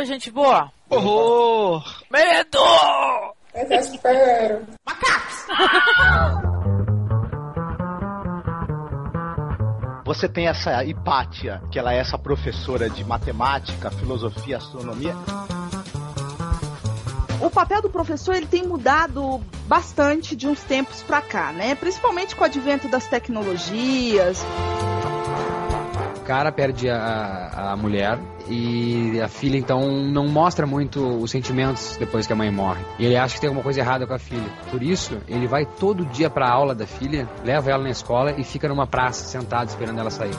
Oi, gente boa. Horror! Medo! Desespero. Macacos! Você tem essa Hipátia, que ela é essa professora de matemática, filosofia, astronomia. O papel do professor ele tem mudado bastante de uns tempos para cá, né? Principalmente com o advento das tecnologias. O cara perde a, a mulher e a filha então não mostra muito os sentimentos depois que a mãe morre. E ele acha que tem alguma coisa errada com a filha. Por isso, ele vai todo dia para a aula da filha, leva ela na escola e fica numa praça sentado esperando ela sair.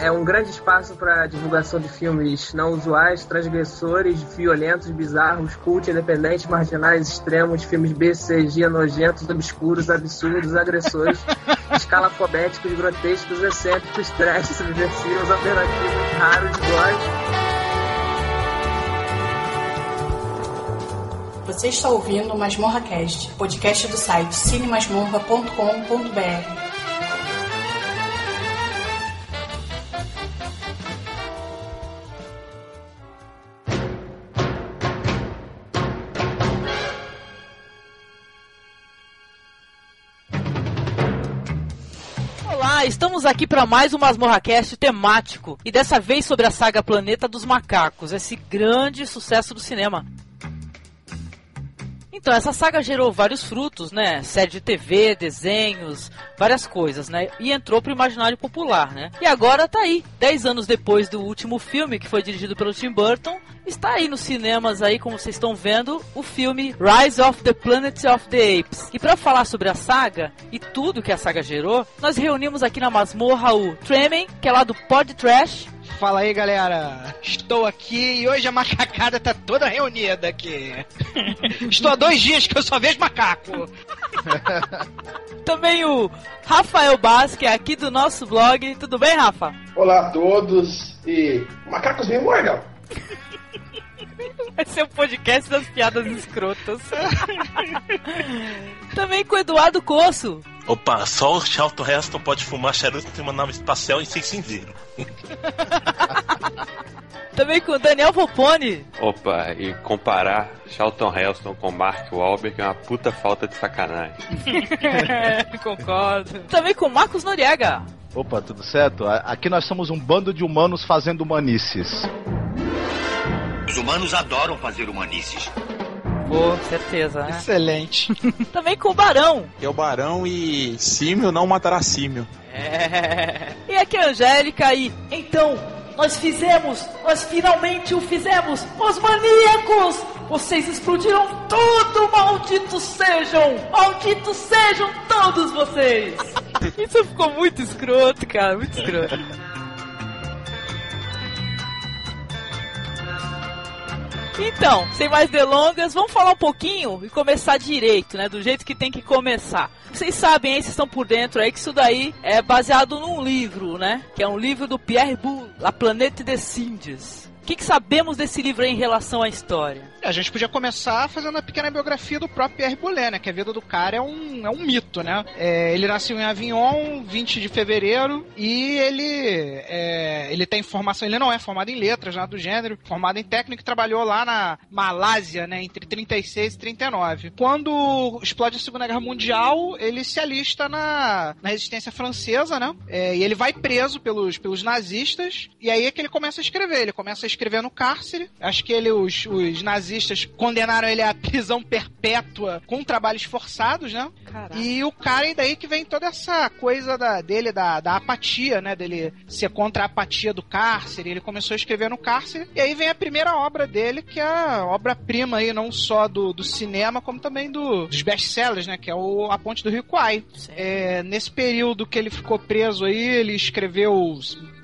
é um grande espaço para divulgação de filmes não usuais, transgressores, violentos, bizarros, cult, independentes, marginais, extremos, filmes B, CG, nojentos, obscuros, absurdos, agressores, escalafobéticos, grotescos, excêntricos, trash, subversivos, alternativos, raros, góis. Você está ouvindo o Masmorra Cast, podcast do site cinemasmorra.com.br. Estamos aqui para mais um MasmorraCast temático e dessa vez sobre a saga Planeta dos Macacos, esse grande sucesso do cinema. Então, essa saga gerou vários frutos, né? Série de TV, desenhos, várias coisas, né? E entrou pro imaginário popular, né? E agora tá aí, 10 anos depois do último filme, que foi dirigido pelo Tim Burton, está aí nos cinemas aí, como vocês estão vendo, o filme Rise of the Planet of the Apes. E para falar sobre a saga e tudo que a saga gerou, nós reunimos aqui na masmorra o Tremen, que é lá do Pod Trash, Fala aí, galera. Estou aqui e hoje a macacada tá toda reunida aqui. Estou há dois dias que eu só vejo macaco. Também o Rafael Basque, aqui do nosso blog. Tudo bem, Rafa? Olá a todos e macacos me mordam. Vai ser o podcast das piadas escrotas. Também com o Eduardo Coço. Opa, só o Charlton Heston pode fumar charuto em uma nave espacial e sem cinzeiro. Também com o Daniel Volpone. Opa, e comparar Charlton Heston com Mark Wahlberg é uma puta falta de sacanagem. Concordo. Também com o Marcos Noriega. Opa, tudo certo? Aqui nós somos um bando de humanos fazendo humanices. Os humanos adoram fazer humanices. Pô, certeza, né? Excelente. Também com o Barão. Que é o Barão e símio não matará símio. É. E aqui é a Angélica e então nós fizemos, nós finalmente o fizemos, os maníacos! Vocês explodiram tudo, malditos sejam! Malditos sejam todos vocês! Isso ficou muito escroto, cara, muito escroto. Então, sem mais delongas, vamos falar um pouquinho e começar direito, né? Do jeito que tem que começar. Vocês sabem aí, vocês estão por dentro aí, que isso daí é baseado num livro, né? Que é um livro do Pierre Boulle, La Planète des Indes. O que, que, sabemos desse livro aí em relação à história? A gente podia começar fazendo a pequena biografia do próprio Pierre Boulet, né? Que a vida do cara é um, é um mito, né? É, ele nasceu em Avignon, 20 de fevereiro, e ele é, ele tem formação, ele não é formado em letras, nada do gênero, formado em técnico e trabalhou lá na Malásia, né? Entre 36 e 39. Quando explode a Segunda Guerra Mundial, ele se alista na, na resistência francesa, né? É, e ele vai preso pelos, pelos nazistas, e aí é que ele começa a escrever. Ele começa a escrever no cárcere. Acho que ele, os, os nazistas condenaram ele à prisão perpétua com trabalhos forçados, né? Caraca. E o cara, e daí que vem toda essa coisa da, dele, da, da apatia, né? Dele ser contra a apatia do cárcere. Ele começou a escrever no cárcere. E aí vem a primeira obra dele, que é a obra-prima aí, não só do, do cinema, como também do, dos best-sellers, né? Que é o A Ponte do Rio Kwai. É, nesse período que ele ficou preso aí, ele escreveu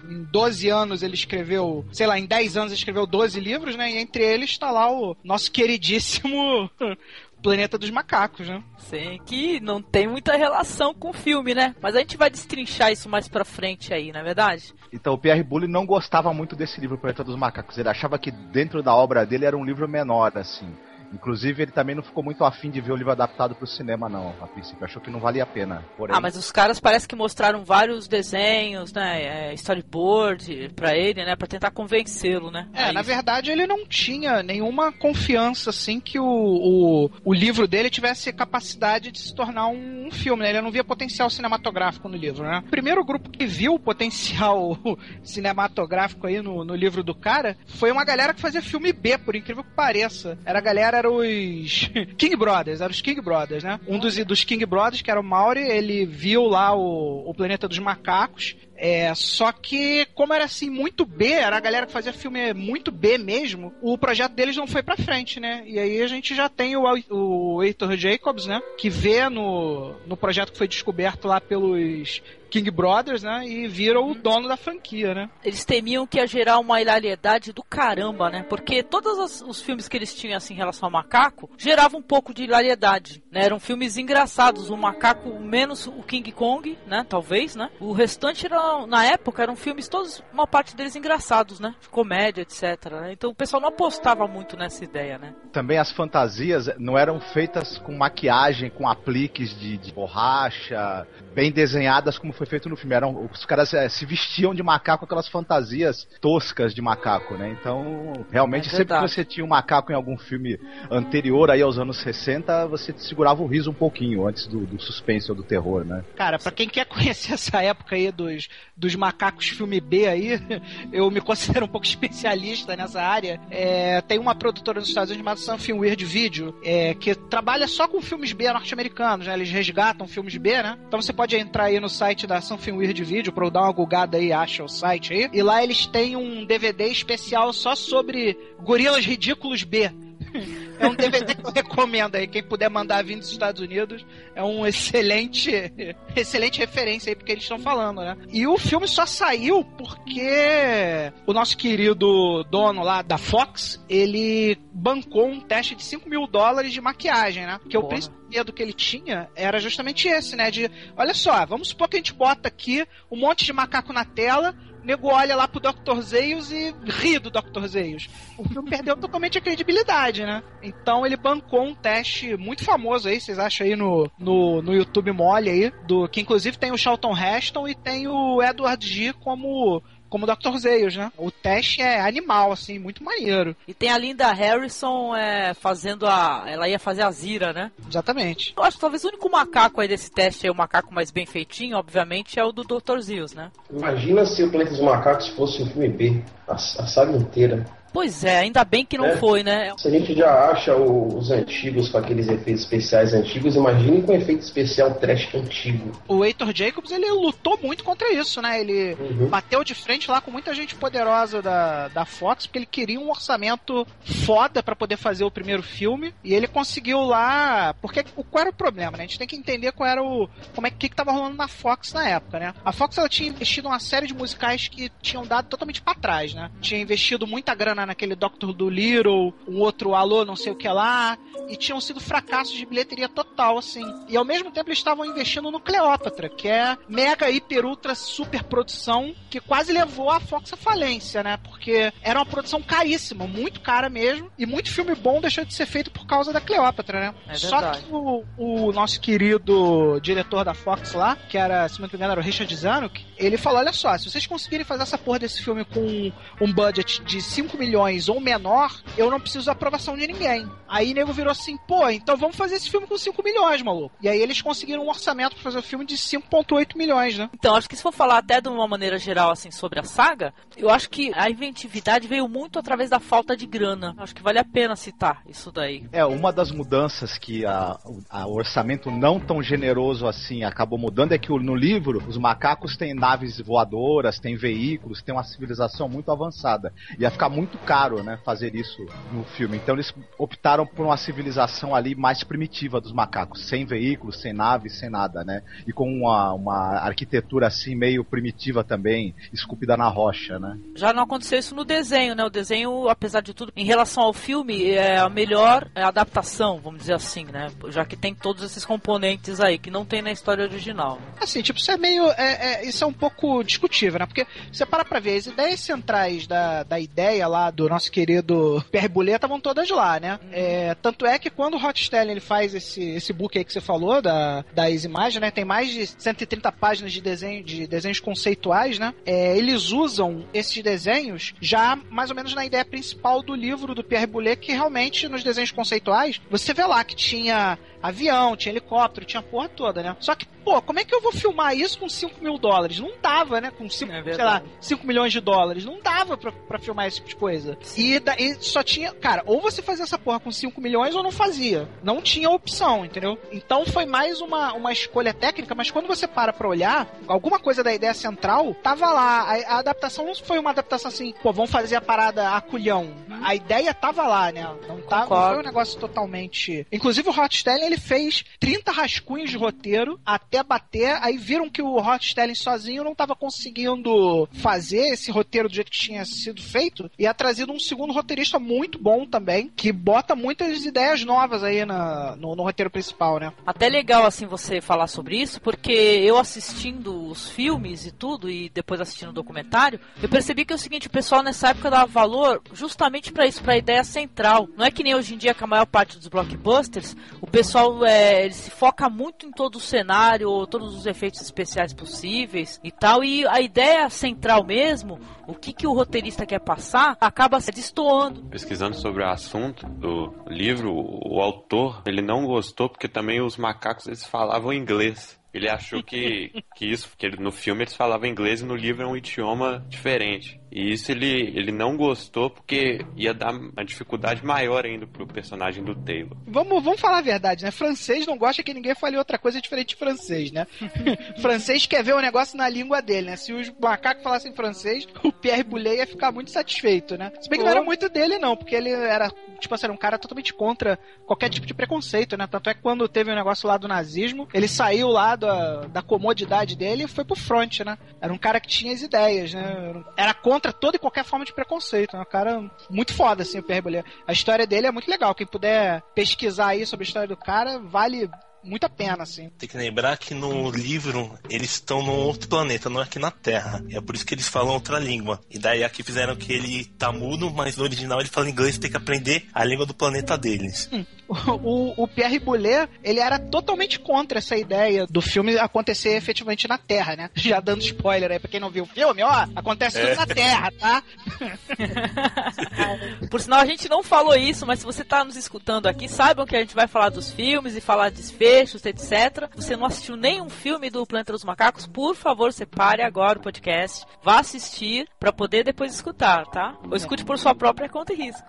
em 12 anos ele escreveu, sei lá, em 10 anos ele escreveu 12 livros, né? E entre eles está lá o nosso queridíssimo Planeta dos Macacos, né? Sim, que não tem muita relação com o filme, né? Mas a gente vai destrinchar isso mais pra frente aí, não é verdade? Então, o Pierre Boulle não gostava muito desse livro, Planeta dos Macacos. Ele achava que dentro da obra dele era um livro menor, assim. Inclusive, ele também não ficou muito afim de ver o livro adaptado pro cinema, não, a princípio. Achou que não valia a pena. Porém... Ah, mas os caras parece que mostraram vários desenhos, né? É, storyboard pra ele, né? Pra tentar convencê-lo, né? É, na verdade ele não tinha nenhuma confiança, assim, que o, o, o livro dele tivesse capacidade de se tornar um, um filme, né? Ele não via potencial cinematográfico no livro, né? O primeiro grupo que viu o potencial cinematográfico aí no, no livro do cara foi uma galera que fazia filme B, por incrível que pareça. Era a galera, era os King Brothers, eram os King Brothers, né? Um dos, dos King Brothers, que era o Maury, ele viu lá o, o Planeta dos Macacos é, só que, como era assim, muito B, era a galera que fazia filme muito B mesmo, o projeto deles não foi pra frente, né? E aí a gente já tem o, o Heitor Jacobs, né? Que vê no, no projeto que foi descoberto lá pelos King Brothers, né? E vira o dono da franquia, né? Eles temiam que ia gerar uma hilaridade do caramba, né? Porque todos os, os filmes que eles tinham assim em relação ao macaco geravam um pouco de hilariedade, né? Eram filmes engraçados, o macaco menos o King Kong, né? Talvez, né? O restante era, na época eram filmes todos uma parte deles engraçados, né? De comédia, etc. Né? Então o pessoal não apostava muito nessa ideia, né? Também as fantasias não eram feitas com maquiagem, com apliques de, de borracha, bem desenhadas como foi feito no filme. Eram, os caras é, se vestiam de macaco com aquelas fantasias toscas de macaco, né? Então, realmente, é sempre que você tinha um macaco em algum filme anterior aí aos anos 60, você segurava o riso um pouquinho antes do, do suspense ou do terror, né? Cara, para quem quer conhecer essa época aí dos, dos macacos filme B aí, eu me considero um pouco especialista nessa área. É, tem uma produtora nos Estados Unidos chamada Something Weird Video, é, que trabalha só com filmes B norte-americanos, né? Eles resgatam filmes B, né? Então você pode entrar aí no site da Something Weird Video pra eu dar uma gulgada aí, acha o site aí. E lá eles têm um DVD especial só sobre gorilas ridículos B. É um DVD que eu recomendo aí. Quem puder mandar vir dos Estados Unidos é um excelente, excelente referência aí porque eles estão falando, né? E o filme só saiu porque o nosso querido dono lá da Fox, ele bancou um teste de 5 mil dólares de maquiagem, né? Que o principal medo que ele tinha era justamente esse, né? De, olha só, vamos supor que a gente bota aqui um monte de macaco na tela, nego olha lá pro Dr. Zeus e ri do Dr. Zeus. O filme perdeu totalmente a credibilidade, né? Então ele bancou um teste muito famoso aí, vocês acham aí no, no, no YouTube mole aí, do, que inclusive tem o Charlton Heston e tem o Edward G como como o Dr. Zeus, né? O teste é animal, assim, muito maneiro. E tem a Linda Harrison é, fazendo a. Ela ia fazer a Zira, né? Exatamente. Eu acho que talvez o único macaco aí desse teste, aí, o macaco mais bem feitinho, obviamente, é o do Dr. Zeus, né? Imagina se o Planeta dos Macacos fosse um filme B, a, a saga inteira. Pois é, ainda bem que não É. foi, né? Se a gente já acha o- os antigos com aqueles efeitos especiais antigos, imagine com efeito especial trash antigo. O Heitor Jacobs, ele lutou muito contra isso, né? Ele bateu de frente lá com muita gente poderosa da, da Fox, porque ele queria um orçamento foda pra poder fazer o primeiro filme, e ele conseguiu lá... Porque o- qual era o problema, né? A gente tem que entender qual era o... como é que, que tava rolando na Fox na época, né? A Fox, ela tinha investido uma série de musicais que tinham dado totalmente pra trás, né? Tinha investido muita grana naquele Doctor Dolittle, um outro Alô não sei o que lá, e tinham sido fracassos de bilheteria total, assim. E ao mesmo tempo eles estavam investindo no Cleópatra, que é mega, hiper, ultra, super produção, que quase levou a Fox à falência, né? Porque era uma produção caríssima, muito cara mesmo, e muito filme bom deixou de ser feito por causa da Cleópatra, né? É Só que o, o nosso querido diretor da Fox lá, que era, se não me engano, era o Richard Zanuck, ele falou: olha só, se vocês conseguirem fazer essa porra desse filme com um budget de 5 milhões ou menor, eu não preciso da aprovação de ninguém. Aí o nego virou assim, pô, então vamos fazer esse filme com 5 milhões, maluco. E aí eles conseguiram um orçamento pra fazer o filme de 5,8 milhões, né? Então, acho que se for falar até de uma maneira geral, assim, sobre a saga, eu acho que a inventividade veio muito através da falta de grana. Acho que vale a pena citar isso daí. É, uma das mudanças que a, a- o orçamento não tão generoso assim acabou mudando é que no livro os macacos têm naves voadoras, têm veículos, têm uma civilização muito avançada. Ia ficar muito caro, né, fazer isso no filme. Então eles optaram por uma civilização ali mais primitiva dos macacos, sem veículos, sem naves, sem nada, né? E com uma, uma arquitetura assim meio primitiva também, esculpida na rocha, né? Já não aconteceu isso no desenho, né? O desenho, apesar de tudo, em relação ao filme, é a melhor adaptação, vamos dizer assim, né? Já que tem todos esses componentes aí, que não tem na história original. Assim, tipo, isso é meio. é- é- isso é um pouco discutível, né? Porque você para pra ver, as ideias centrais da, da ideia lá lá do nosso querido Pierre Boulet estavam todas lá, né? É, tanto é que quando o Hot Stelling ele faz esse, esse book aí que você falou, da, das imagens, né? Tem mais de 130 páginas de desenho de desenhos conceituais, né? É, eles usam esses desenhos já mais ou menos na ideia principal do livro do Pierre Boulet, que realmente nos desenhos conceituais você vê lá que tinha avião, tinha helicóptero, tinha a porra toda, né? Só que, pô, como é que eu vou filmar isso com 5 mil dólares? Não dava, né? Com 5, sei lá, 5 milhões de dólares. Não dava pra, pra filmar esse tipo de coisa. E, daí só tinha, cara, ou você fazia essa porra com 5 milhões ou não fazia. Não tinha opção, entendeu? Então foi mais uma, uma escolha técnica, mas quando você para pra olhar, alguma coisa da ideia central tava lá. A, a adaptação não foi uma adaptação assim, pô, vamos fazer a parada a culhão. A ideia tava lá, né? Não, tava, não foi um negócio totalmente. Inclusive o Hot Stelling, ele fez 30 rascunhos de roteiro até bater. Aí viram que o Hot Stelling sozinho não estava conseguindo fazer esse roteiro do jeito que tinha sido feito. E ha trazido um segundo roteirista muito bom também, que bota muitas ideias novas aí na, no, no roteiro principal, né? Até legal assim você falar sobre isso, porque eu assistindo os filmes e tudo, e depois assistindo o documentário, eu percebi que é o seguinte, o pessoal nessa época dava valor justamente para isso, para a ideia central. Não é que nem hoje em dia que a maior parte dos blockbusters, o pessoal é, ele se foca muito em todo o cenário, todos os efeitos especiais possíveis e tal, e a ideia central mesmo, o que, que o roteirista quer passar, acaba se destoando. Pesquisando sobre o assunto do livro, o autor, ele não gostou porque também os macacos eles falavam inglês. Ele achou que, que isso, que ele, no filme eles falavam inglês e no livro é um idioma diferente. E isso ele, ele não gostou porque ia dar uma dificuldade maior ainda pro personagem do Taylor. Vamos, vamos falar a verdade, né? Francês não gosta que ninguém fale outra coisa diferente de francês, né? francês quer ver o negócio na língua dele, né? Se os macacos falassem francês, o Pierre Boulet ia ficar muito satisfeito, né? Se bem que não era muito dele, não, porque ele era, tipo assim, era um cara totalmente contra qualquer tipo de preconceito, né? Tanto é que quando teve o um negócio lá do nazismo, ele saiu lá da, da comodidade dele e foi pro front, né? Era um cara que tinha as ideias, né? Era contra contra toda e qualquer forma de preconceito. É um cara muito foda, assim, o Pierre. A história dele é muito legal. Quem puder pesquisar aí sobre a história do cara, vale muito a pena, assim. Tem que lembrar que no livro eles estão num outro planeta, não é aqui na Terra. É por isso que eles falam outra língua. E daí aqui fizeram que ele tá mudo, mas no original ele fala inglês, tem que aprender a língua do planeta deles. Hum. O, o, Pierre Boulet, ele era totalmente contra essa ideia do filme acontecer efetivamente na Terra, né? Já dando spoiler aí pra quem não viu o filme, ó, acontece é. tudo na Terra, tá? Por sinal, a gente não falou isso, mas se você tá nos escutando aqui, saibam que a gente vai falar dos filmes e falar de desfechos, etc. Você não assistiu nenhum filme do Planeta dos Macacos, por favor, separe agora o podcast, vá assistir para poder depois escutar, tá? Ou escute por sua própria conta e risco.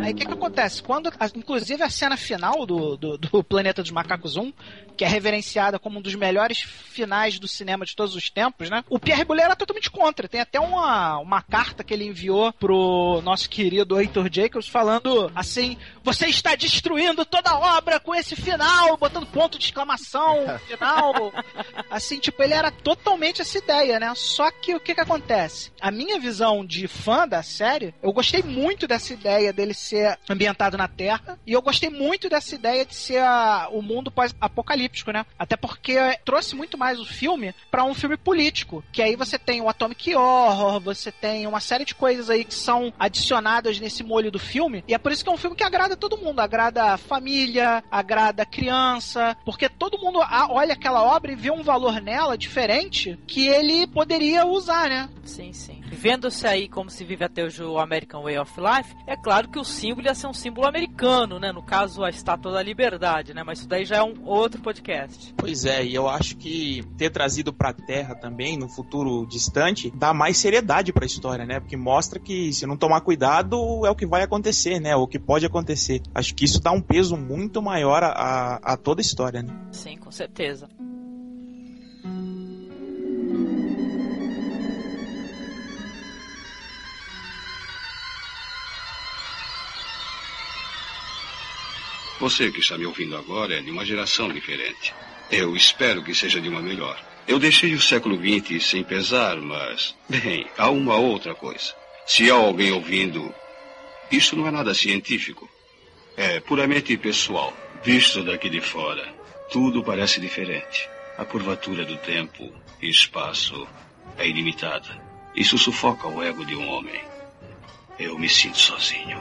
Aí o que, que acontece? Quando, inclusive, a cena final do, do, do, Planeta dos Macacos 1, que é reverenciada como um dos melhores finais do cinema de todos os tempos, né? O Pierre Boulet era totalmente contra. Tem até uma, uma carta que ele enviou pro nosso querido Heitor Jacobs falando assim: você está destruindo toda a obra com esse final, botando ponto de exclamação final. assim, tipo, ele era totalmente essa ideia, né? Só que o que que acontece? A minha visão de fã da série, eu gostei muito dessa ideia dele ser ambientado na Terra. E eu gostei muito dessa ideia de ser a, o mundo pós-apocalíptico, né? Até porque trouxe muito mais o filme para um filme político. Que aí você tem o Atomic Horror, você tem uma série de coisas aí que são adicionadas nesse molho do filme. E é por isso que é um filme que agrada todo mundo. Agrada família, agrada criança. Porque todo mundo olha aquela obra e vê um valor nela diferente que ele poderia usar, né? Sim, sim. Vendo-se aí como se vive até hoje o American Way of Life, é claro que o símbolo ia ser um símbolo americano, né? No caso, a Estátua da Liberdade, né? Mas isso daí já é um outro podcast. Pois é, e eu acho que ter trazido pra Terra também, no futuro distante, dá mais seriedade pra história, né? Porque mostra que se não tomar cuidado, é o que vai acontecer, né? O que pode acontecer. Acho que isso dá um peso muito maior a, a, a toda a história, né? Sim, com certeza. Você que está me ouvindo agora é de uma geração diferente. Eu espero que seja de uma melhor. Eu deixei o século XX sem pesar, mas. Bem, há uma outra coisa. Se há alguém ouvindo, isso não é nada científico. É puramente pessoal. Visto daqui de fora, tudo parece diferente. A curvatura do tempo e espaço é ilimitada. Isso sufoca o ego de um homem. Eu me sinto sozinho.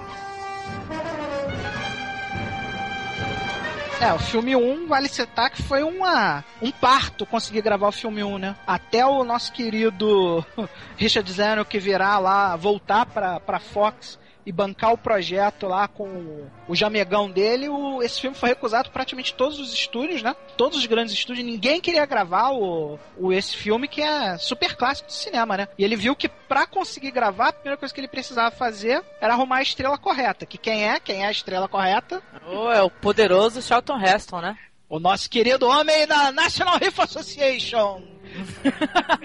É, o filme 1, vale citar que foi uma, um parto conseguir gravar o filme 1, né? Até o nosso querido Richard Zeno que virá lá, voltar pra, pra Fox e bancar o projeto lá com o jamegão dele, o, esse filme foi recusado praticamente todos os estúdios, né? Todos os grandes estúdios, ninguém queria gravar o, o esse filme que é super clássico do cinema, né? E ele viu que para conseguir gravar, a primeira coisa que ele precisava fazer era arrumar a estrela correta. Que quem é? Quem é a estrela correta? Oh, é o poderoso Charlton Heston, né? O nosso querido homem da National Rifle Association.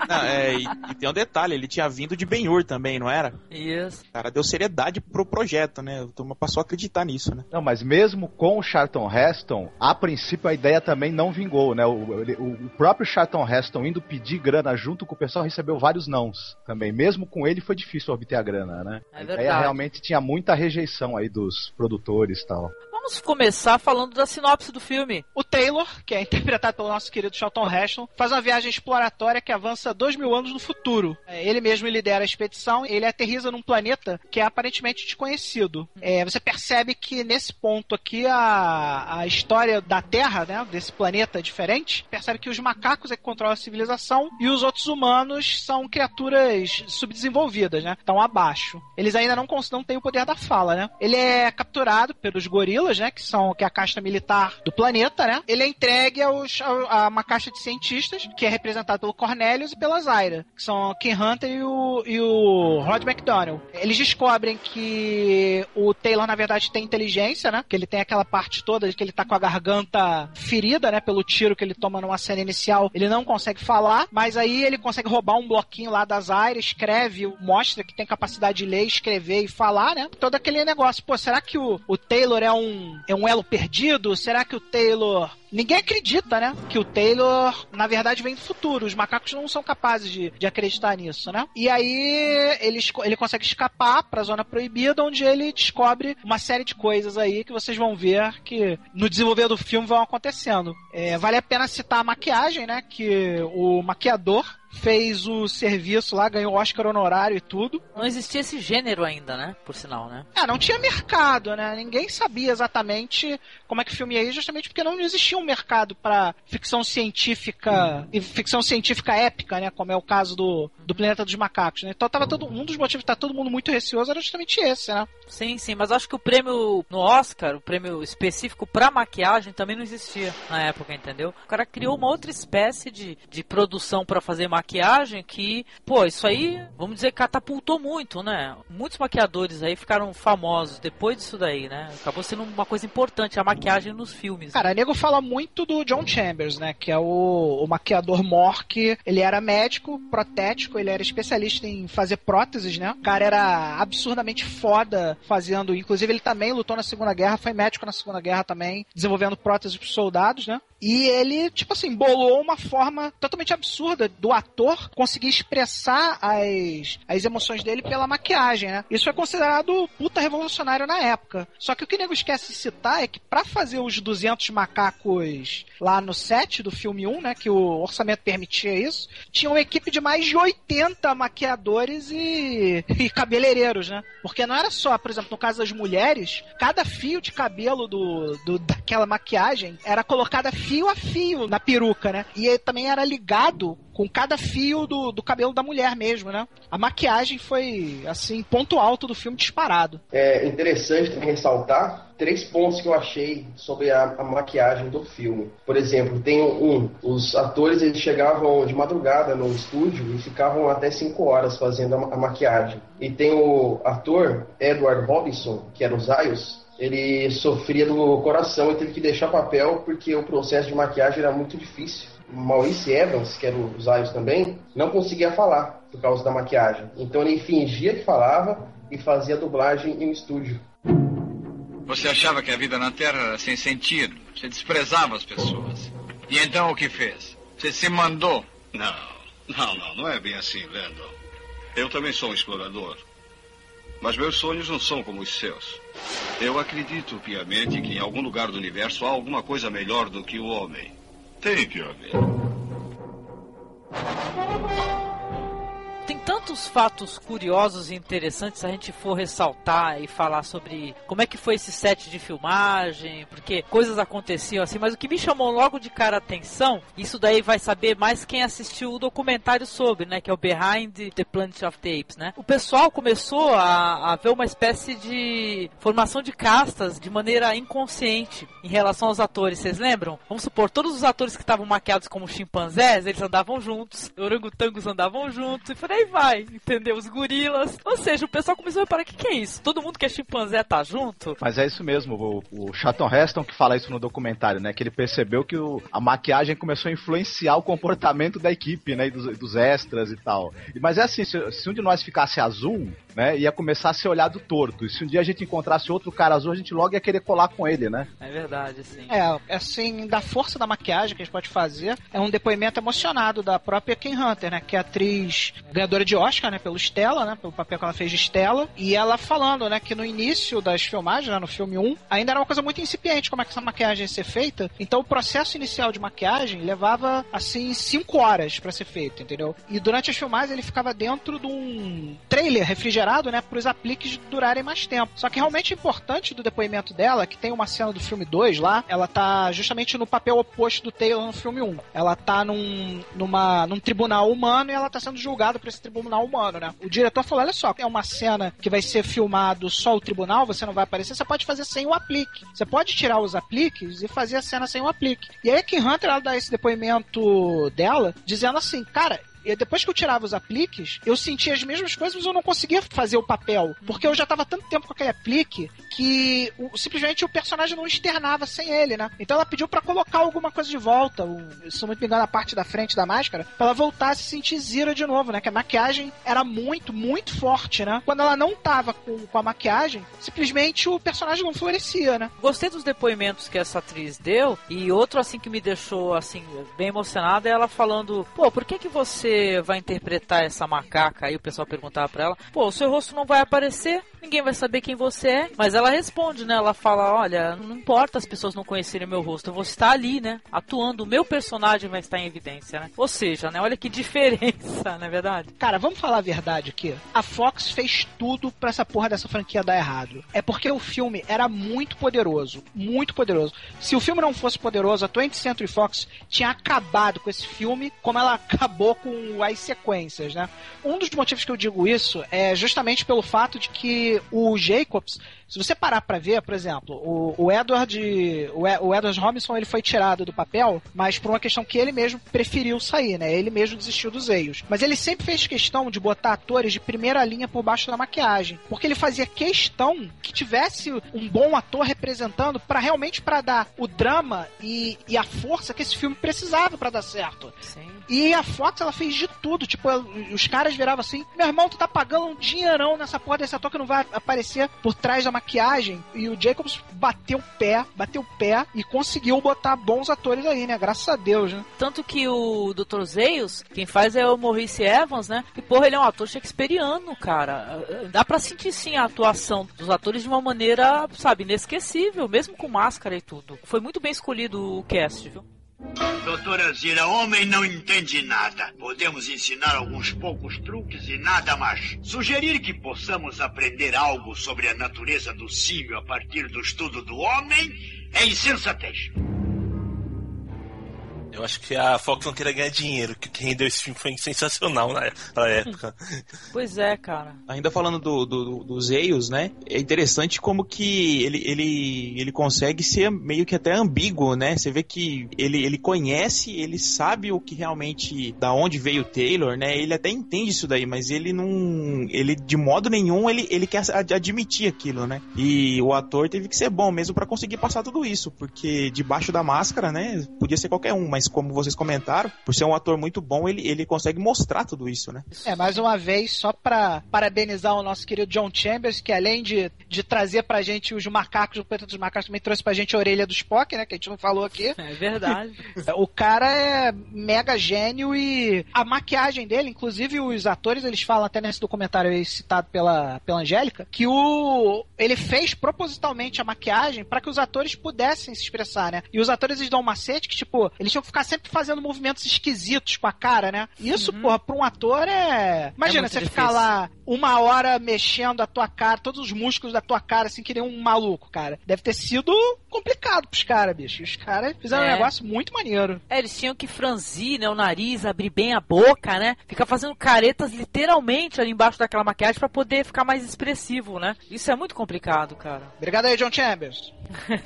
Não, é, e, e, tem um detalhe, ele tinha vindo de Ben-Hur também, não era? Isso. O cara deu seriedade pro projeto, né? O turma passou a acreditar nisso, né? Não, mas mesmo com o Charlton Heston, a princípio a ideia também não vingou, né? O, o, o próprio Charlton Heston indo pedir grana junto com o pessoal recebeu vários nãos também. Mesmo com ele foi difícil obter a grana, né? É a ideia realmente tinha muita rejeição aí dos produtores e tal. Vamos começar falando da sinopse do filme. O Taylor, que é interpretado pelo nosso querido Charlton Heston, faz uma viagem exploratória que avança dois mil anos no futuro. É, ele mesmo lidera a expedição, ele aterriza num planeta que é aparentemente desconhecido. É, você percebe que nesse ponto aqui a, a história da Terra, né, desse planeta é diferente, percebe que os macacos é que controlam a civilização e os outros humanos são criaturas subdesenvolvidas, né, estão abaixo. Eles ainda não, não têm o poder da fala, né. Ele é capturado pelos gorilas, né, que são que é a casta militar do planeta, né. Ele é entregue aos, a, a uma caixa de cientistas que é representada pelo Cornelius e pela Zaira, que são Ken Hunter e o, e o Rod McDonnell. Eles descobrem que o Taylor, na verdade, tem inteligência, né? Que ele tem aquela parte toda de que ele tá com a garganta ferida, né? Pelo tiro que ele toma numa cena inicial. Ele não consegue falar, mas aí ele consegue roubar um bloquinho lá da Zaira, escreve, mostra que tem capacidade de ler, escrever e falar, né? Todo aquele negócio. Pô, será que o, o Taylor é um, é um elo perdido? Será que o Taylor Ninguém acredita, né? Que o Taylor, na verdade, vem do futuro. Os macacos não são capazes de, de acreditar nisso, né? E aí ele, ele consegue escapar pra zona proibida, onde ele descobre uma série de coisas aí que vocês vão ver que no desenvolver do filme vão acontecendo. É, vale a pena citar a maquiagem, né? Que o maquiador fez o serviço lá, ganhou Oscar honorário e tudo. Não existia esse gênero ainda, né? Por sinal, né? É, não tinha mercado, né? Ninguém sabia exatamente como é que o filme ia justamente porque não existia um mercado para ficção científica e ficção científica épica, né? Como é o caso do, do Planeta dos Macacos, né? Então tava todo, um dos motivos de estar todo mundo muito receoso era justamente esse, né? Sim, sim, mas acho que o prêmio no Oscar, o prêmio específico pra maquiagem também não existia na época, entendeu? O cara criou uma outra espécie de, de produção para fazer maquiagem que, pô, isso aí, vamos dizer, catapultou muito, né? Muitos maquiadores aí ficaram famosos depois disso daí, né? Acabou sendo uma coisa importante a maquiagem nos filmes. Cara, nego fala muito do John Chambers, né? Que é o, o maquiador mor que ele era médico, protético, ele era especialista em fazer próteses, né? O cara era absurdamente foda fazendo. Inclusive, ele também lutou na Segunda Guerra, foi médico na Segunda Guerra também, desenvolvendo próteses para soldados, né? E ele, tipo assim, bolou uma forma totalmente absurda do ator conseguir expressar as, as emoções dele pela maquiagem, né? Isso é considerado puta revolucionário na época. Só que o que o nego esquece de citar é que para fazer os 200 macacos lá no set do filme 1, né, que o orçamento permitia isso, tinha uma equipe de mais de 80 maquiadores e, e cabeleireiros, né? Porque não era só, por exemplo, no caso das mulheres, cada fio de cabelo do, do daquela maquiagem era colocada fio a fio na peruca, né? E também era ligado com cada fio do, do cabelo da mulher mesmo, né? A maquiagem foi, assim, ponto alto do filme disparado. É interessante também ressaltar três pontos que eu achei sobre a, a, maquiagem do filme. Por exemplo, tem um, os atores eles chegavam de madrugada no estúdio e ficavam até cinco horas fazendo a, a maquiagem. E tem o ator Edward Robinson, que era o Zaius, ele sofria do coração e teve que deixar papel porque o processo de maquiagem era muito difícil. Maurice Evans, que era o Zaius também, não conseguia falar por causa da maquiagem. Então ele fingia que falava e fazia dublagem em estúdio. Você achava que a vida na Terra era sem sentido. Você desprezava as pessoas. E então o que fez? Você se mandou. Não, não, não, não é bem assim, Landon. Eu também sou um explorador. Mas meus sonhos não são como os seus. Eu acredito piamente que em algum lugar do universo há alguma coisa melhor do que o homem. Tem que haver. Tem tantos fatos curiosos e interessantes se a gente for ressaltar e falar sobre como é que foi esse set de filmagem, porque coisas aconteciam assim, mas o que me chamou logo de cara a atenção, isso daí vai saber mais quem assistiu o documentário sobre, né, que é o Behind the Planet of the Apes, né? O pessoal começou a, a ver uma espécie de formação de castas de maneira inconsciente em relação aos atores, vocês lembram? Vamos supor, todos os atores que estavam maquiados como chimpanzés, eles andavam juntos, orangotangos andavam juntos, e aí vai, entendeu? Os gorilas. Ou seja, o pessoal começou a reparar, o que, que é isso? Todo mundo que é chimpanzé tá junto? Mas é isso mesmo, o, o Charlton Heston que fala isso no documentário, né? Que ele percebeu que o, a maquiagem começou a influenciar o comportamento da equipe, né? E dos, dos extras e tal. Mas é assim, se, se um de nós ficasse azul, né? Ia começar a ser olhado torto. E se um dia a gente encontrasse outro cara azul, a gente logo ia querer colar com ele, né? É verdade, sim. É, assim, da força da maquiagem que a gente pode fazer, é um depoimento emocionado da própria Kim Hunter, né? Que é atriz ganhadora de Oscar, né? Pelo Stella, né? Pelo papel que ela fez de Stella. E ela falando, né? Que no início das filmagens, né, no filme 1, ainda era uma coisa muito incipiente como é que essa maquiagem ia ser feita. Então o processo inicial de maquiagem levava, assim, 5 horas para ser feito, entendeu? E durante as filmagens ele ficava dentro de um trailer refrigerado, né? Para os apliques durarem mais tempo. Só que realmente importante do depoimento dela, que tem uma cena do filme 2 lá, ela tá justamente no papel oposto do Taylor no filme 1. Ela tá num, numa, num tribunal humano e ela tá sendo julgada por esse tribunal humano, né? O diretor falou: olha só, é uma cena que vai ser filmado só o tribunal, você não vai aparecer, você pode fazer sem o aplique. Você pode tirar os apliques e fazer a cena sem o aplique. E aí a Kim Hunter, ela dá esse depoimento dela, dizendo assim, cara, e depois que eu tirava os apliques, eu sentia as mesmas coisas, mas eu não conseguia fazer o papel. Porque eu já tava tanto tempo com aquele aplique que o, simplesmente o personagem não externava sem ele, né? Então ela pediu para colocar alguma coisa de volta, o, se não me engano, a parte da frente da máscara, pra ela voltar a se sentir Zira de novo, né? Que a maquiagem era muito, muito forte, né? Quando ela não tava com, com a maquiagem, simplesmente o personagem não florescia, né? Gostei dos depoimentos que essa atriz deu, e outro assim que me deixou assim bem emocionada é ela falando: "Pô, por que que você você vai interpretar essa macaca? Aí o pessoal perguntava pra ela: pô, o seu rosto não vai aparecer, ninguém vai saber quem você é. Mas ela responde, né? Ela fala: olha, não importa as pessoas não conhecerem meu rosto, eu vou estar ali, né? Atuando, o meu personagem vai estar em evidência, né? Ou seja, né? Olha que diferença, não é verdade? Cara, vamos falar a verdade aqui. A Fox fez tudo pra essa porra dessa franquia dar errado. É porque o filme era muito poderoso. Muito poderoso. Se o filme não fosse poderoso, a 20th Century Fox tinha acabado com esse filme como ela acabou com as sequências, né? Um dos motivos que eu digo isso é justamente pelo fato de que o Jacobs se você parar para ver, por exemplo, o, o Edward o, o, Edward Robinson ele foi tirado do papel, mas por uma questão que ele mesmo preferiu sair, né? Ele mesmo desistiu dos eios. Mas ele sempre fez questão de botar atores de primeira linha por baixo da maquiagem, porque ele fazia questão que tivesse um bom ator representando para realmente para dar o drama e, e a força que esse filme precisava para dar certo. Sim. E a Fox, ela fez de tudo. Tipo, os caras viravam assim: meu irmão, tu tá pagando um dinheirão nessa porra desse ator que não vai aparecer por trás da maquiagem. E o Jacobs bateu o pé, bateu o pé e conseguiu botar bons atores aí, né? Graças a Deus, né? Tanto que o Dr. Zeus, quem faz é o Maurice Evans, né? E porra, ele é um ator shakespeariano, cara. Dá pra sentir sim a atuação dos atores de uma maneira, sabe, inesquecível, mesmo com máscara e tudo. Foi muito bem escolhido o cast, viu? Doutora Zira, homem não entende nada. Podemos ensinar alguns poucos truques e nada mais. Sugerir que possamos aprender algo sobre a natureza do símio a partir do estudo do homem é insensatez. Eu acho que a Fox não queria ganhar dinheiro, que o que rendeu esse filme foi sensacional na época. Pois é, cara. Ainda falando do, do, dos Eios, né? É interessante como que ele, ele, ele consegue ser meio que até ambíguo, né? Você vê que ele, ele conhece, ele sabe o que realmente, da onde veio o Taylor, né? Ele até entende isso daí, mas ele não, ele de modo nenhum, ele, ele quer admitir aquilo, né? E o ator teve que ser bom mesmo para conseguir passar tudo isso, porque debaixo da máscara, né? Podia ser qualquer um, mas mas como vocês comentaram, por ser um ator muito bom, ele, ele consegue mostrar tudo isso, né? É, mais uma vez, só para parabenizar o nosso querido John Chambers, que além de, de trazer pra gente os macacos, o Planeta dos Macacos, também trouxe pra gente a orelha do Spock, né? Que a gente não falou aqui. É verdade. o cara é mega gênio e a maquiagem dele, inclusive os atores, eles falam até nesse documentário aí citado pela, pela Angélica, que o ele fez propositalmente a maquiagem para que os atores pudessem se expressar, né? E os atores eles dão um macete que, tipo, eles tinham que ficar sempre fazendo movimentos esquisitos com a cara, né? Isso, porra, pra um ator é. Imagina, muito você difícil. ficar lá uma hora mexendo a tua cara, todos os músculos da tua cara, assim, que nem um maluco, cara. Deve ter sido complicado pros caras, bicho. Os caras fizeram É. um negócio muito maneiro. É, eles tinham que franzir, né, o nariz, abrir bem a boca, né? Ficar fazendo caretas literalmente ali embaixo daquela maquiagem pra poder ficar mais expressivo, né? Isso é muito complicado, cara. Obrigado aí, John Chambers.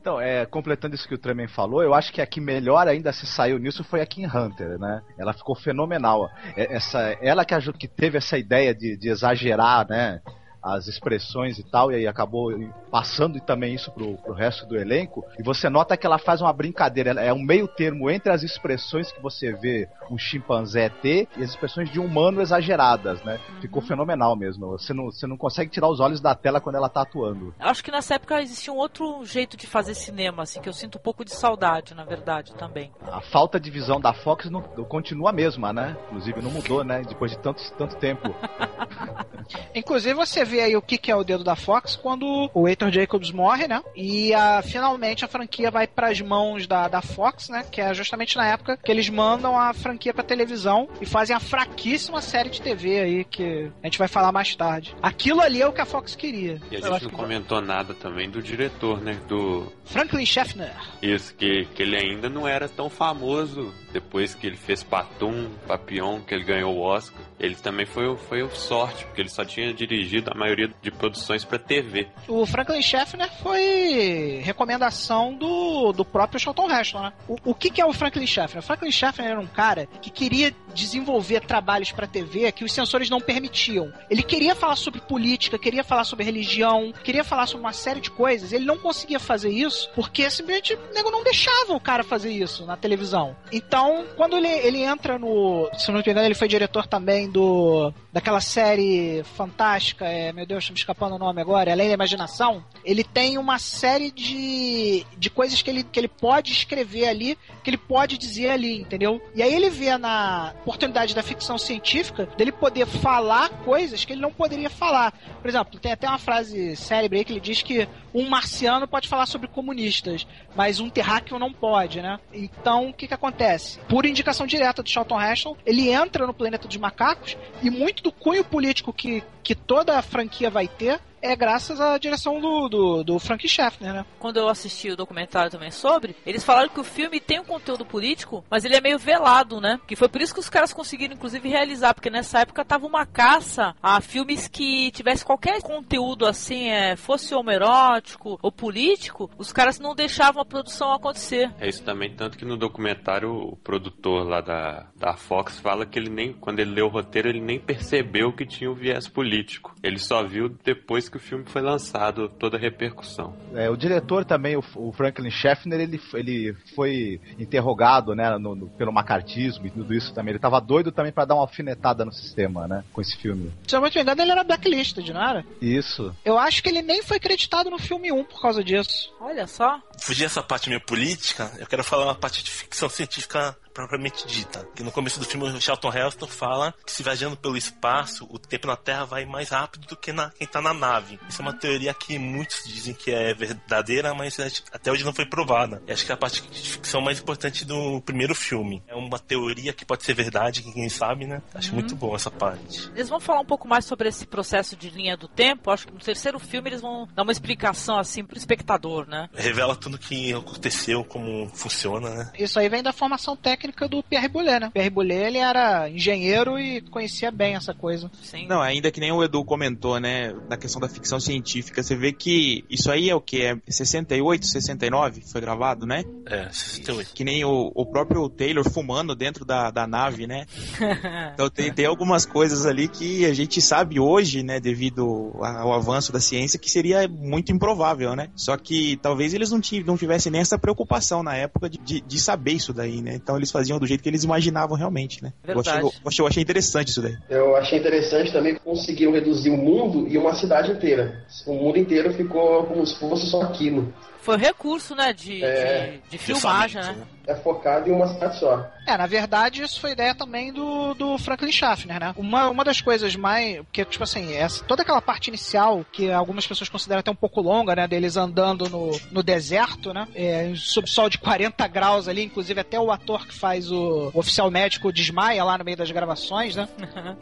Então, é, completando isso que o Tremen falou, eu acho que a que melhor ainda se saiu nisso foi a Kim Hunter, né? Ela ficou fenomenal. É- Essa, ela que, ajudou, que teve essa ideia de, de exagerar, né? As expressões e tal, e aí acabou passando também isso pro, pro resto do elenco. E você nota que ela faz uma brincadeira, é um meio termo entre as expressões que você vê um chimpanzé ter e as expressões de um humano exageradas, né? Ficou fenomenal mesmo. Você não, você não consegue tirar os olhos da tela quando ela tá atuando. Eu acho que nessa época existia um outro jeito de fazer cinema, assim, que eu sinto um pouco de saudade, na verdade, também. A falta de visão da Fox não, continua a mesma, né? Inclusive não mudou, né? Depois de tanto, tanto tempo. Inclusive, você vê aí o que, que é o dedo da Fox quando o Heitor Jacobs morre, né? E ah, finalmente a franquia vai pras mãos da, da Fox, né? Que é justamente na época que eles mandam a franquia pra televisão e fazem a fraquíssima série de TV aí que a gente vai falar mais tarde. Aquilo ali é o que a Fox queria. E a gente não que- comentou nada também do diretor, né? Do. Franklin Schaffner. Isso, que, que ele ainda não era tão famoso depois que ele fez Patum, Papillon, que ele ganhou o Oscar. Ele também foi, foi sorte, porque ele só tinha dirigido a maioria de produções pra TV. O Franklin Schaffner foi recomendação do, do próprio Charlton Heston, né? O, o que, que é o Franklin Schaffner? O Franklin Schaffner era um cara que queria desenvolver trabalhos pra TV que os censores não permitiam. Ele queria falar sobre política, queria falar sobre religião, queria falar sobre uma série de coisas. Ele não conseguia fazer isso porque simplesmente o nego não deixava o cara fazer isso na televisão. Então, quando ele, ele entra no. Se não me engano, ele foi diretor também do. Daquela série fantástica, é, meu Deus, tá me escapando o nome agora, Além da Imaginação. Ele tem uma série de, de coisas que ele, que ele pode escrever ali, que ele pode dizer ali, entendeu? E aí ele vê na oportunidade da ficção científica dele poder falar coisas que ele não poderia falar. Por exemplo, tem até uma frase célebre aí que ele diz que um marciano pode falar sobre comunistas, mas um terráqueo não pode, né? Então, o que que acontece? Por indicação direta do Charlton Heston, ele entra no planeta dos macacos e muito do cunho político que, que toda a franquia vai ter é graças à direção do, do, do Frank Schaffner, né? Quando eu assisti o documentário também sobre, eles falaram que o filme tem um conteúdo político, mas ele é meio velado, né? Que foi por isso que os caras conseguiram, inclusive, realizar, porque nessa época tava uma caça a filmes que tivesse qualquer conteúdo assim, é, fosse homerótico ou político, os caras não deixavam a produção acontecer. É isso também, tanto que no documentário o produtor lá da, da Fox fala que ele nem, quando ele leu o roteiro, ele nem percebeu que tinha o viés político. Ele só viu depois que o filme foi lançado, toda a repercussão. É, o diretor também, o, o Franklin Schaffner, ele, ele foi interrogado, né, no- no- pelo macartismo e tudo isso também. Ele tava doido também pra dar uma alfinetada no sistema, né, com esse filme. Se eu não me engano, ele era blacklisted, não era? Isso. Eu acho que ele nem foi acreditado no filme 1 por causa disso. Olha só. Fugir essa parte minha política, eu quero falar uma parte de ficção científica propriamente dita. Que no começo do filme o Charlton Heston fala que se viajando pelo espaço, o tempo na Terra vai mais rápido do que na, quem tá na nave. Isso é uma teoria que muitos dizem que é verdadeira, mas é- até hoje não foi provada. E acho que é a parte de ficção mais importante do primeiro filme. É uma teoria que pode ser verdade, quem sabe, né? Acho Uhum. muito bom essa parte. Eles vão falar um pouco mais sobre esse processo de linha do tempo. Acho que no terceiro filme eles vão dar uma explicação assim pro espectador, né? Revela tudo que aconteceu, como funciona, né? Isso aí vem da formação técnica do Pierre Boulet, né? Pierre Boulet, ele era engenheiro e conhecia bem essa coisa. Sim. Não, ainda que nem o Edu comentou, né, da questão da ficção científica, você vê que isso aí é o que? É 68, 69 foi gravado, né? É, 68. Que nem o, o próprio Taylor fumando dentro da, da nave, né? Então tem, tem algumas coisas ali que a gente sabe hoje, né, devido ao avanço da ciência, que seria muito improvável, né? Só que talvez eles não tivessem nem essa preocupação na época de, de, de saber isso daí, né? Então eles faziam do jeito que eles imaginavam realmente, né? Eu achei, Verdade. eu, achei, eu achei interessante isso daí. Eu achei interessante também que conseguiram reduzir o mundo e uma cidade inteira. O mundo inteiro ficou como se fosse só aquilo. Foi um recurso, né, de, É, de, de filmagem, né? orçamento, é focado em uma cidade só. É, na verdade, isso foi ideia também do, do Franklin Schaffner, né? Uma, uma das coisas mais. Porque, tipo assim, essa, toda aquela parte inicial, que algumas pessoas consideram até um pouco longa, né? Deles andando no, no deserto, né? É, sob sol de 40 graus ali, inclusive até o ator que faz o, o oficial médico desmaia lá no meio das gravações, né?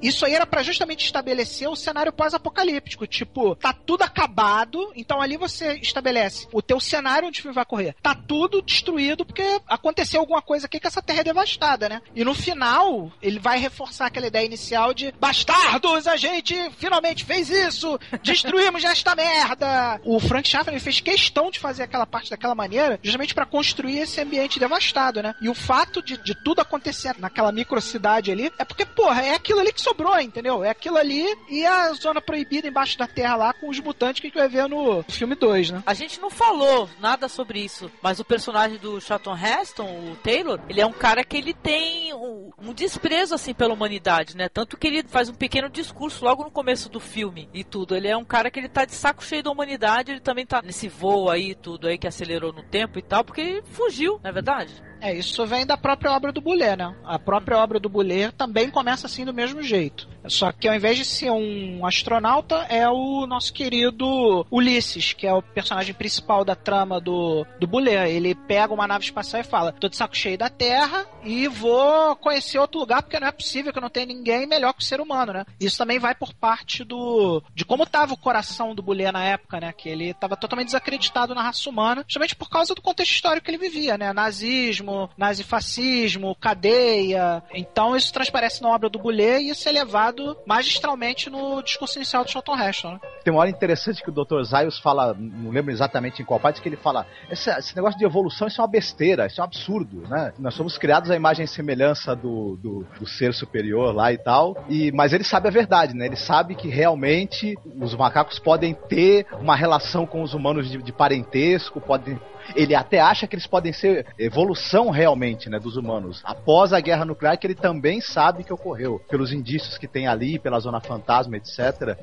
Isso aí era para justamente estabelecer o cenário pós-apocalíptico. Tipo, tá tudo acabado, então ali você estabelece o teu cenário onde o filme vai correr. Tá tudo destruído porque aconteceu alguma coisa aqui que essa terra é devastada, né? E no final, ele vai reforçar aquela ideia inicial de bastardos, a gente finalmente fez isso, destruímos esta merda. O Frank Schaffner fez questão de fazer aquela parte daquela maneira, justamente para construir esse ambiente devastado, né? E o fato de, de tudo acontecer naquela microcidade ali é porque, porra, é aquilo ali que sobrou, entendeu? É aquilo ali e a zona proibida embaixo da terra lá com os mutantes que a gente vai ver no filme 2, né? A gente não falou nada sobre isso, mas o personagem do Charlton Heston, o Taylor, ele é um cara que ele tem um, um desprezo, assim, pela humanidade, né? Tanto que ele faz um pequeno discurso logo no começo do filme e tudo. Ele é um cara que ele tá de saco cheio da humanidade, ele também tá nesse voo aí, tudo aí que acelerou no tempo e tal, porque ele fugiu, não é verdade? É, isso vem da própria obra do Boulet, né? A própria obra do Boulet também começa assim do mesmo jeito. Só que ao invés de ser um astronauta, é o nosso querido Ulisses, que é o personagem principal da trama do, do Boulet. Ele pega uma nave espacial e fala: tô de saco cheio da Terra e vou conhecer outro lugar, porque não é possível que eu não tenha ninguém melhor que o ser humano, né? Isso também vai por parte do. de como tava o coração do Boulet na época, né? Que ele tava totalmente desacreditado na raça humana, justamente por causa do contexto histórico que ele vivia, né? Nazismo, nazifascismo, cadeia. Então isso transparece na obra do Boulet e isso é levado magistralmente no discurso inicial do Charlton Heston. Né? Tem uma hora interessante que o Dr. Zayos fala, não lembro exatamente em qual parte, que ele fala: esse, esse, negócio de evolução isso é uma besteira, isso é um absurdo, né? Nós somos criados à imagem e semelhança do, do, do ser superior lá e tal, e, mas ele sabe a verdade, né? Ele sabe que realmente os macacos podem ter uma relação com os humanos de, de parentesco, podem ele até acha que eles podem ser evolução realmente, né, dos humanos. Após a guerra nuclear, que ele também sabe que ocorreu, pelos indícios que tem ali, pela zona fantasma, etc.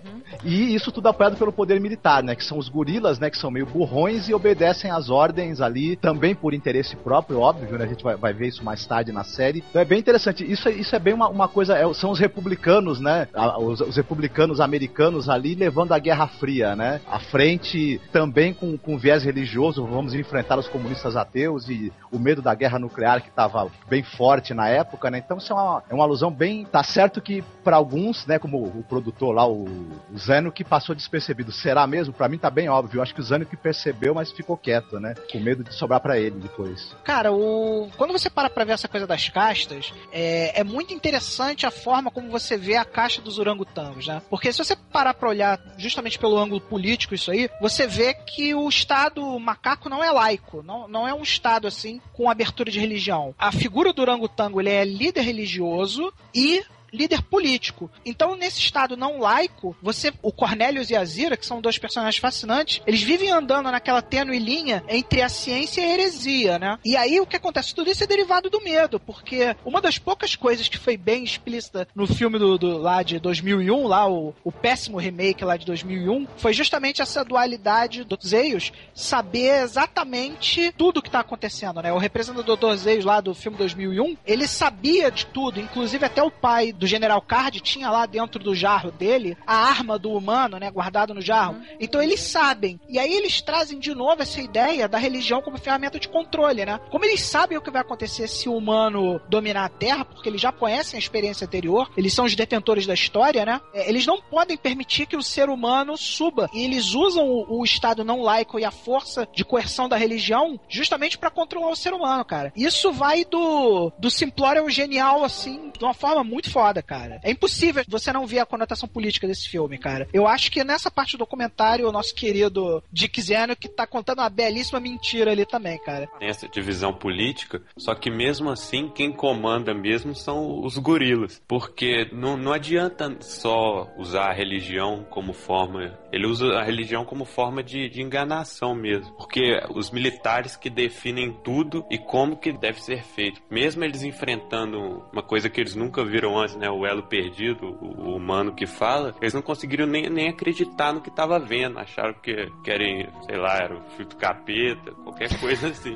E isso tudo apoiado pelo poder militar, né, que são os gorilas, né, que são meio burrões e obedecem às ordens ali, também por interesse próprio, óbvio, né, a gente vai, vai ver isso mais tarde na série. Então é bem interessante. Isso, é, isso é bem uma, uma coisa, é, são os republicanos, né, os, os, republicanos americanos ali levando a Guerra Fria, né, à frente também com, com viés religioso, vamos enfrentar os comunistas ateus e o medo da guerra nuclear que estava bem forte na época, né? Então isso é uma, é uma alusão bem. Tá certo que para alguns, né, como o produtor lá, o, o Zeno, que passou despercebido. Será mesmo? Para mim tá bem óbvio. Eu acho que o Zeno que percebeu, mas ficou quieto, né? Com medo de sobrar para ele depois. Cara, o... quando você para pra ver essa coisa das castas, é, é muito interessante a forma como você vê a caixa dos orangotangos, né? Porque se você parar pra olhar justamente pelo ângulo político isso aí, você vê que o Estado macaco não é laico, não, não é um Estado assim com abertura de religião. A figura do orangotango ele é líder religioso e líder político. Então, nesse estado não laico, você, o Cornelius e a Zira, que são dois personagens fascinantes, eles vivem andando naquela tênue linha entre a ciência e a heresia, né? E aí o que acontece? Tudo isso é derivado do medo, porque uma das poucas coisas que foi bem explícita no filme do, do lá de 2001, lá o, o péssimo remake lá de 2001, foi justamente essa dualidade do Zeios saber exatamente tudo o que está acontecendo, né? O representador do Zeios lá do filme 2001, ele sabia de tudo, inclusive até o pai do General Card tinha lá dentro do jarro dele a arma do humano, né, guardado no jarro. Uhum. Então eles sabem. E aí eles trazem de novo essa ideia da religião como ferramenta de controle, né? Como eles sabem o que vai acontecer se o humano dominar a Terra, porque eles já conhecem a experiência anterior, eles são os detentores da história, né? É, eles não podem permitir que o ser humano suba. E eles usam o, o Estado não laico e a força de coerção da religião justamente para controlar o ser humano, cara. Isso vai do, do simplório ao genial, assim, de uma forma muito forte foda, cara. É impossível você não ver a conotação política desse filme, cara. Eu acho que nessa parte do documentário, o nosso querido Dick Zeno que tá contando uma belíssima mentira ali também, cara. Tem essa divisão política, só que mesmo assim, quem comanda mesmo são os gorilas. Porque não, não adianta só usar a religião como forma. Ele usa a religião como forma de, de enganação mesmo. Porque os militares que definem tudo e como que deve ser feito. Mesmo eles enfrentando uma coisa que eles nunca viram antes, né, o elo perdido, o humano que fala, eles não conseguiram nem, nem acreditar no que estava vendo. Acharam que querem, sei lá, era o filtro capeta, qualquer coisa assim.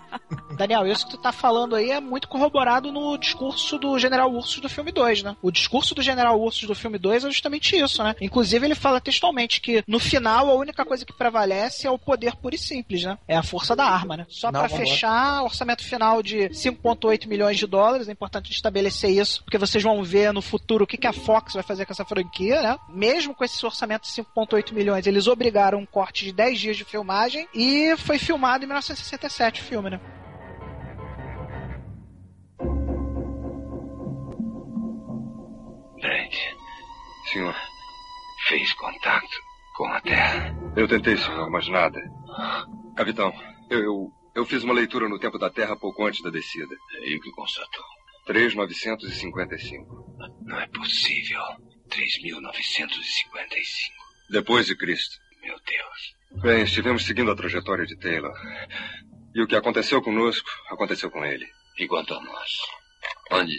Daniel, isso que tu tá falando aí é muito corroborado no discurso do General Ursus do filme 2, né? O discurso do General Ursus do filme 2 é justamente isso, né? Inclusive, ele fala textualmente que no final a única coisa que prevalece é o poder puro e simples, né? É a força da arma, né? Só para fechar, orçamento final de 5,8 milhões de dólares, é importante estabelecer isso, porque vocês vão ver no futuro o que, que a Fox vai fazer com essa franquia, né? Mesmo com esse orçamento de 5,8 milhões, eles obrigaram um corte de 10 dias de filmagem e foi filmado em 1967 o filme, né? Brent, senhor fez contato com a Terra. Eu tentei, senhor, mas nada. Capitão, eu, eu fiz uma leitura no tempo da Terra pouco antes da descida. E o que constatou? 3,955. Não é possível. 3.955. Depois de Cristo. Meu Deus. Bem, estivemos seguindo a trajetória de Taylor. E o que aconteceu conosco, aconteceu com ele. E quanto a nós? Onde.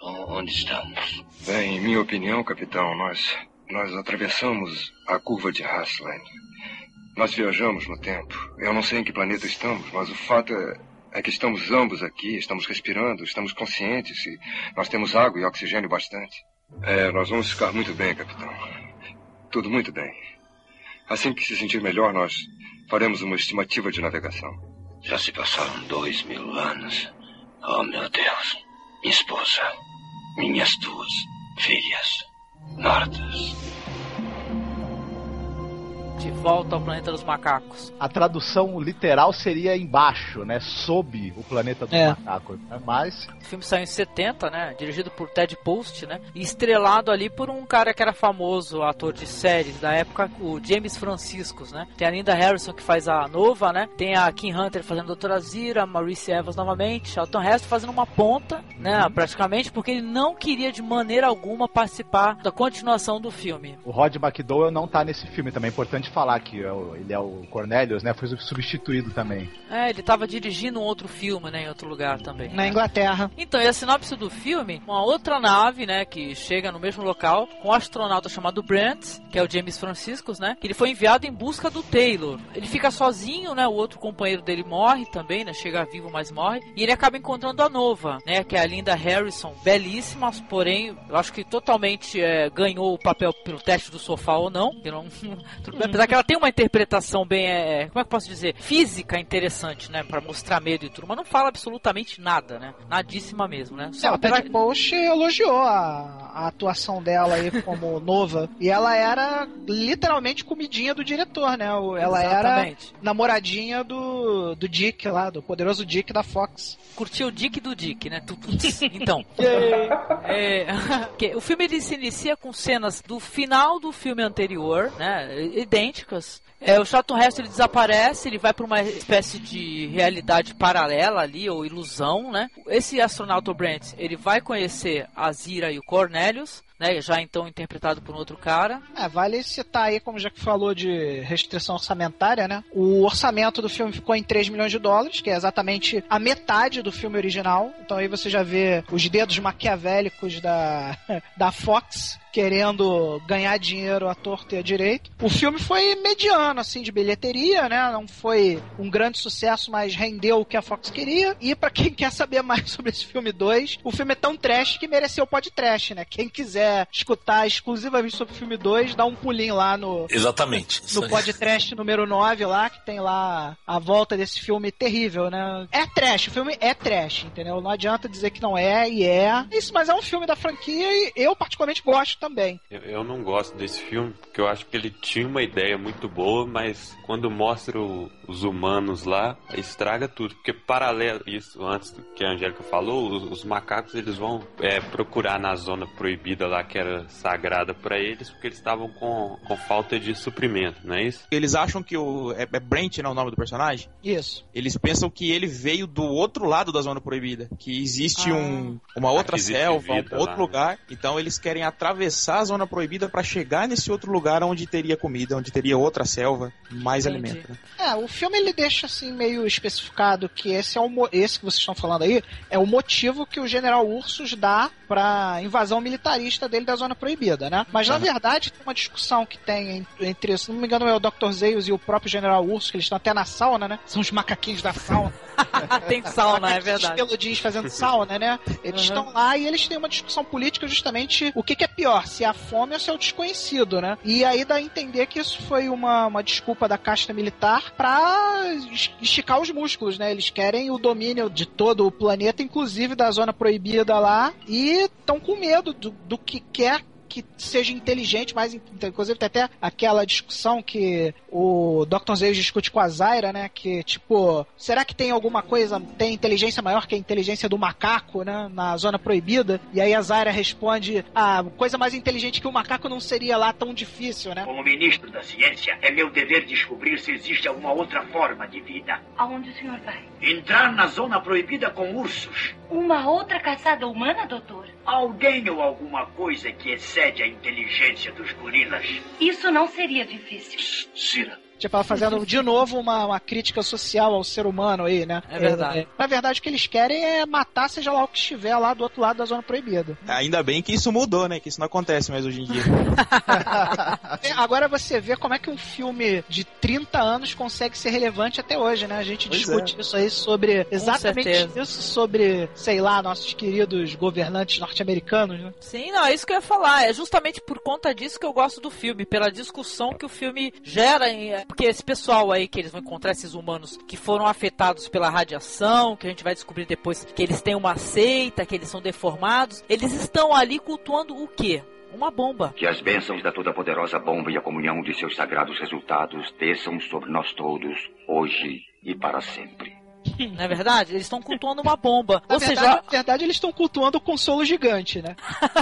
Onde estamos? Bem, em minha opinião, capitão, nós. Nós atravessamos a curva de Hasselin. Nós viajamos no tempo. Eu não sei em que planeta estamos, mas o fato é, é que estamos ambos aqui, estamos respirando, estamos conscientes e nós temos água e oxigênio bastante. É, nós vamos ficar muito bem, capitão. Tudo muito bem. Assim que se sentir melhor, nós faremos uma estimativa de navegação. Já se passaram dois mil anos. Oh, meu Deus. Minha esposa. Minhas duas filhas. Mortas. De volta ao planeta dos macacos. A tradução literal seria embaixo, né? Sob o planeta dos É. macacos. né? Mas O filme saiu em 70, né? Dirigido por Ted Post, né? E estrelado ali por um cara que era famoso, ator de séries da época, o James Franciscus, né? Tem a Linda Harrison que faz a Nova, né? Tem a Kim Hunter fazendo a Doutora Zira, a Maurice Evans novamente, Charlton Heston fazendo uma ponta, né? Praticamente porque ele não queria de maneira alguma participar da continuação do filme. o Rod McDowell não tá nesse filme também. É importante falar que é ele é o Cornelius, né? Foi substituído também. É, ele tava dirigindo um outro filme, né? Em outro lugar também. Na Inglaterra. Então, e a sinopse do filme, uma outra nave, né, que chega no mesmo local, com um astronauta chamado Brent, que é o James Franciscus, né, que ele foi enviado em busca do Taylor. Ele fica sozinho, né, o outro companheiro dele morre também, né, chega vivo, mas morre, e ele acaba encontrando a Nova, né, que é a Linda Harrison, belíssima, porém, eu acho que totalmente é, ganhou o papel pelo teste do sofá ou não, eu não tudo bem, apesar que ela tem uma interpretação bem, é, como é que eu posso dizer, física interessante, né, pra mostrar medo e tudo, mas não fala absolutamente nada, né, nadíssima mesmo, né. É, o apesar- Post elogiou a, a atuação dela aí como nova. E ela era literalmente comidinha do diretor, né? Ela Exatamente. era namoradinha do, do Dick lá, do poderoso Dick da Fox. Curtiu o Dick do Dick, né? Então, é, o filme ele se inicia com cenas do final do filme anterior, né? Idênticas. É, o Charlton Heston ele desaparece, ele vai para uma espécie de realidade paralela ali, ou ilusão, né? Esse astronauta Brent, ele vai conhecer a Zira e o Cornelius, né? Já então interpretado por um outro cara. É, vale citar aí, como já que falou de restrição orçamentária, né? O orçamento do filme ficou em 3 milhões de dólares, que é exatamente a metade do filme original. Então aí você já vê os dedos maquiavélicos da, da Fox querendo ganhar dinheiro à torta e à direito. O filme foi mediano, assim, de bilheteria, né? Não foi um grande sucesso, mas rendeu o que a Fox queria. E pra quem quer saber mais sobre esse filme 2, o filme é tão trash que mereceu o podcast, né? Quem quiser escutar exclusivamente sobre o filme 2, dá um pulinho lá no, Exatamente. No aí. podcast número 9 lá, que tem lá a volta desse filme terrível, né? É trash, o filme é trash, entendeu? Não adianta dizer que não é, e é. Isso, mas é um filme da franquia e eu particularmente gosto também. Eu, eu não gosto desse filme, porque eu acho que ele tinha uma ideia muito boa, mas quando mostra o- os humanos lá, estraga tudo. Porque paralelo isso, antes do que a Angélica falou, os, os macacos eles vão é, procurar na zona proibida lá, que era sagrada para eles, porque eles estavam com, com falta de suprimento, não é isso? Eles acham que o. É, é Brent, não, o nome do personagem? Isso. Eles pensam que ele veio do outro lado da zona proibida. Que existe Ah. um, uma outra selva, um outro lá. lugar. Então eles querem atravessar a zona proibida para chegar nesse outro lugar onde teria comida, onde teria outra selva, mais Entendi. alimento. né? É, o filme ele deixa assim meio especificado que esse é o esse que vocês estão falando aí é o motivo que o General Ursus dá pra invasão militarista dele da zona proibida, né? Mas na verdade tem uma discussão que tem entre, se não me engano, é o Dr. Zeus e o próprio General Urso, que eles estão até na sauna, né? São os macaquinhos da sauna. tem sauna, é verdade. Os peludinhos fazendo sauna, né? Eles Uhum. estão lá e eles têm uma discussão política justamente o que, que é pior, se é a fome ou se é o desconhecido, né? E aí dá a entender que isso foi uma, uma desculpa da casta militar pra es- esticar os músculos, né? Eles querem o domínio de todo o planeta, inclusive da zona proibida lá, e estão com medo do, do que quer que seja inteligente, mais in- inclusive tem até aquela discussão que o Dr. Zeus discute com a Zaira, né, que tipo, será que tem alguma coisa, tem inteligência maior que a inteligência do macaco, né, na zona proibida? E aí a Zaira responde, a coisa mais inteligente que o macaco não seria lá tão difícil, né? Como ministro da ciência, é meu dever descobrir se existe alguma outra forma de vida. Aonde o senhor vai? Entrar na zona proibida com ursos. Uma outra caçada humana, doutor? Alguém ou alguma coisa que excede a inteligência dos gorilas. Isso não seria difícil. Cira. Tipo, fazendo de novo uma, uma crítica social ao ser humano aí, né? É verdade. na verdade, o que eles querem é matar seja lá o que estiver lá do outro lado da zona proibida. Ainda bem que isso mudou, né? Que isso não acontece mais hoje em dia. É, Agora você vê como é que um filme de 30 anos consegue ser relevante até hoje, né? A gente Pois discute é. isso aí sobre exatamente isso, sobre, sei lá, nossos queridos governantes norte-americanos, né? Sim, não, é isso que eu ia falar. É justamente por conta disso que eu gosto do filme, pela discussão que o filme gera. em- Porque esse pessoal aí que eles vão encontrar, esses humanos que foram afetados pela radiação, que a gente vai descobrir depois que eles têm uma seita, que eles são deformados, eles estão ali cultuando o quê? Uma bomba. Que as bênçãos da toda-poderosa bomba e a comunhão de seus sagrados resultados desçam sobre nós todos, hoje e para sempre. Não é verdade? Eles estão cultuando uma bomba. Na Ou verdade, seja, na verdade, eles estão cultuando o consolo gigante, né?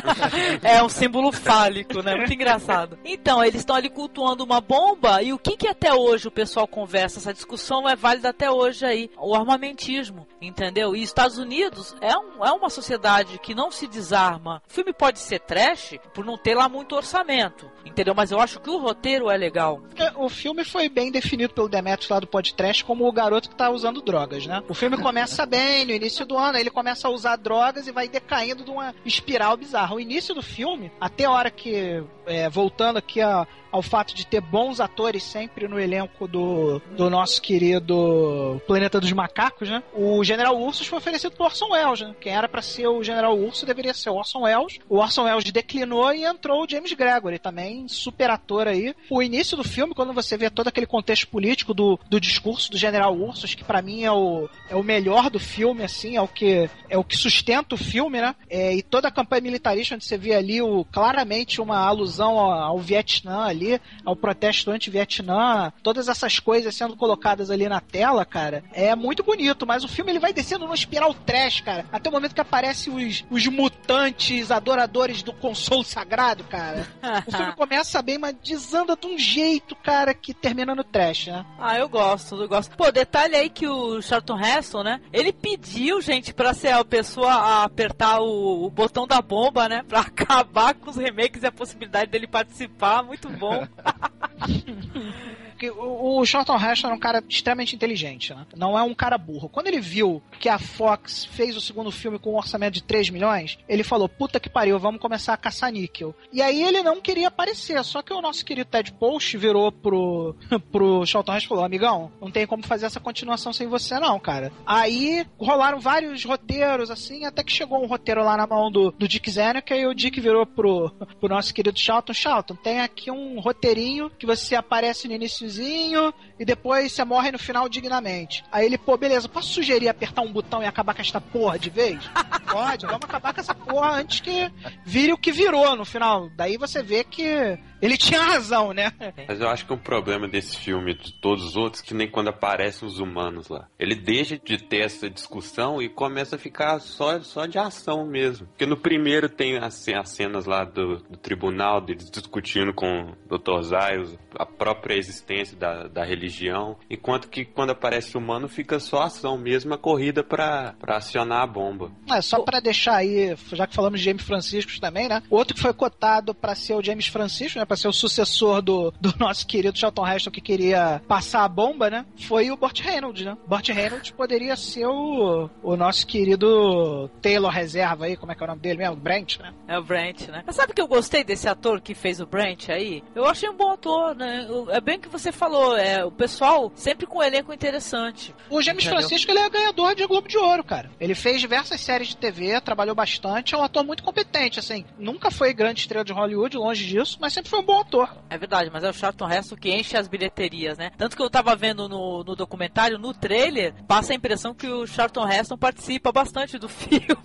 é um símbolo fálico, né? Muito engraçado. Então, eles estão ali cultuando uma bomba e o que que até hoje o pessoal conversa? Essa discussão é válida até hoje aí. O armamentismo, entendeu? E Estados Unidos é, um, é uma sociedade que não se desarma. O filme pode ser trash por não ter lá muito orçamento, entendeu? Mas eu acho que o roteiro é legal. É, O filme foi bem definido pelo Demetrius lá do podcast como o garoto que tá usando drogas, né? O filme começa bem no início do ano, ele começa a usar drogas e vai decaindo de uma espiral bizarra. O início do filme, até a hora que, é, voltando aqui a- ao fato de ter bons atores sempre no elenco do, do nosso querido Planeta dos Macacos, né? O General Ursus foi oferecido por Orson Welles, né? Quem era pra ser o General Urso deveria ser o Orson Welles. O Orson Welles declinou e entrou o James Gregory, também super ator aí. O início do filme, quando você vê todo aquele contexto político do, do discurso do General Ursus, que pra mim é o, é o melhor do filme, assim, é o que é o que sustenta o filme, né? É, e toda a campanha militarista, onde você vê ali o, claramente uma alusão ao, ao Vietnã ali, ao protesto anti-Vietnã, todas essas coisas sendo colocadas ali na tela, cara, é muito bonito, mas o filme ele vai descendo numa espiral trash, cara, até o momento que aparecem os, os mutantes adoradores do consolo sagrado, cara. O filme começa bem, mas desanda de um jeito, cara, que termina no trash, né? Ah, eu gosto, eu gosto. Pô, detalhe aí que o Charlton Heston, né? Ele pediu, gente, pra ser a pessoa a apertar o, o botão da bomba, né? Pra acabar com os remakes e a possibilidade dele participar. Muito bom. Porque o, o Charlton Heston era um cara extremamente inteligente, né? Não é um cara burro. Quando ele viu que a Fox fez o segundo filme com um orçamento de 3 milhões, ele falou, puta que pariu, vamos começar a caçar níquel. E aí ele não queria aparecer, só que o nosso querido Ted Post virou pro, pro Charlton Heston e falou, amigão, não tem como fazer essa continuação sem você não, cara. Aí rolaram vários roteiros, assim, até que chegou um roteiro lá na mão do, do Dick Zanuck, aí o Dick virou pro, pro nosso querido Charlton, Charlton, tem aqui um roteirinho que você aparece no e depois você morre no final dignamente. Aí ele, pô, beleza, posso sugerir apertar um botão e acabar com esta porra de vez? Pode, vamos acabar com essa porra antes que vire o que virou no final. Daí você vê que ele tinha razão, né? Mas eu acho que o problema desse filme, de todos os outros, é que nem quando aparecem os humanos lá. Ele deixa de ter essa discussão e começa a ficar só, só de ação mesmo. Porque no primeiro tem as, as cenas lá do, do tribunal, deles discutindo com o Dr. Zaius, a própria existência da, da religião, enquanto que quando aparece humano fica só ação mesmo, a corrida para acionar a bomba. É, só para deixar aí, já que falamos de James Francisco também, né? Outro que foi cotado para ser o James Francisco, né? Para ser o sucessor do, do nosso querido Charlton Heston que queria passar a bomba, né? Foi o Burt Reynolds, né? Burt Reynolds poderia ser o, o nosso querido Taylor Reserva aí, como é que é o nome dele mesmo? Brent, né? É o Brent, né? Mas sabe que eu gostei desse ator que fez o Brent aí? Eu achei um bom ator, né? É bem o que você falou, é o pessoal sempre com um elenco interessante. O James Entendeu? Francisco, ele é ganhador de Globo de Ouro, cara. Ele fez diversas séries de TV, trabalhou bastante, é um ator muito competente, assim. Nunca foi grande estrela de Hollywood, longe disso, mas sempre foi um bom ator. É verdade, mas é o Charlton Heston que enche as bilheterias, né? Tanto que eu tava vendo no, no documentário, no trailer, passa a impressão que o Charlton Heston participa bastante do filme.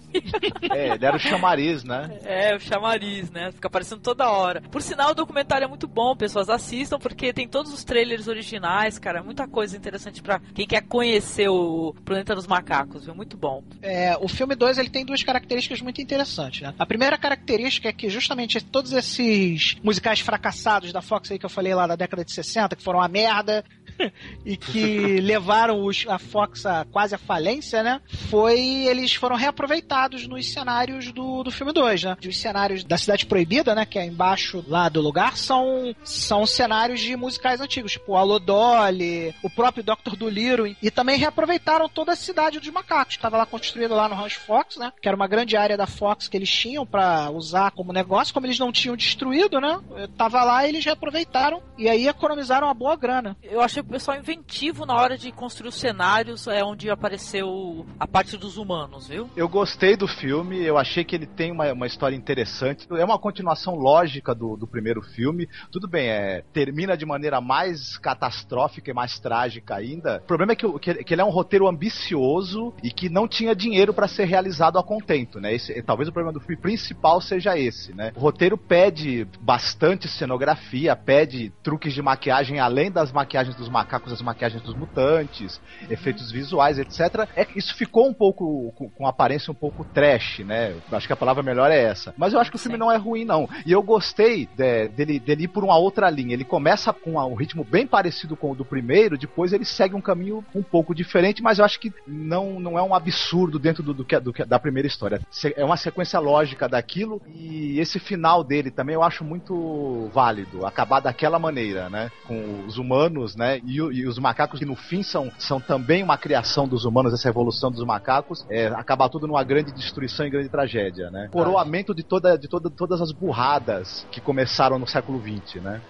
É, ele era o chamariz, né? É, o chamariz, né? Fica aparecendo toda hora. Por sinal, o documentário é muito bom, pessoas assistam, porque tem todos os trailers originais, cara. Muita coisa interessante para quem quer conhecer o Planeta dos Macacos, viu? Muito bom. É, o filme 2 ele tem duas características muito interessantes, né? A primeira característica é que justamente todos esses musicais fracassados da Fox aí que eu falei lá da década de 60, que foram a merda, e que levaram os, a Fox a quase a falência, né? Foi. Eles foram reaproveitados nos cenários do, do filme 2, né? Os cenários da Cidade Proibida, né? Que é embaixo lá do lugar, são, são cenários de musicais antigos, tipo o Dolly, o próprio Dr. Dolittle, e também reaproveitaram toda a cidade dos macacos. Estava lá construída lá no Rancho Fox, né? Que era uma grande área da Fox que eles tinham para usar como negócio, como eles não tinham destruído, né? Tava lá e eles reaproveitaram e aí economizaram uma boa grana. Eu achei pessoal inventivo na hora de construir os cenários, é onde apareceu a parte dos humanos, viu? Eu gostei do filme, eu achei que ele tem uma, uma história interessante. É uma continuação lógica do, do primeiro filme. Tudo bem, é, termina de maneira mais catastrófica e mais trágica ainda. O problema é que, que, que ele é um roteiro ambicioso e que não tinha dinheiro para ser realizado a contento, né? Esse, talvez o problema do filme principal seja esse, né? O roteiro pede bastante cenografia, pede truques de maquiagem além das maquiagens dos macacos, as maquiagens dos mutantes, efeitos visuais, etc. É que isso ficou um pouco com, com aparência um pouco trash, né? Acho que a palavra melhor é essa. Mas eu acho que o filme não é ruim, não. E eu gostei de, dele, dele ir por uma outra linha. Ele começa com um ritmo bem parecido com o do primeiro, depois ele segue um caminho um pouco diferente, mas eu acho que não, não é um absurdo dentro do, do, do, do da primeira história. É uma sequência lógica daquilo e esse final dele também eu acho muito válido, acabar daquela maneira, né? Com os humanos, né? E, e, os macacos que no fim são, são também uma criação dos humanos, essa evolução dos macacos, é, acabar tudo numa grande destruição e grande tragédia, né? Coroamento de, toda, de toda, todas as burradas que começaram no século XX, né?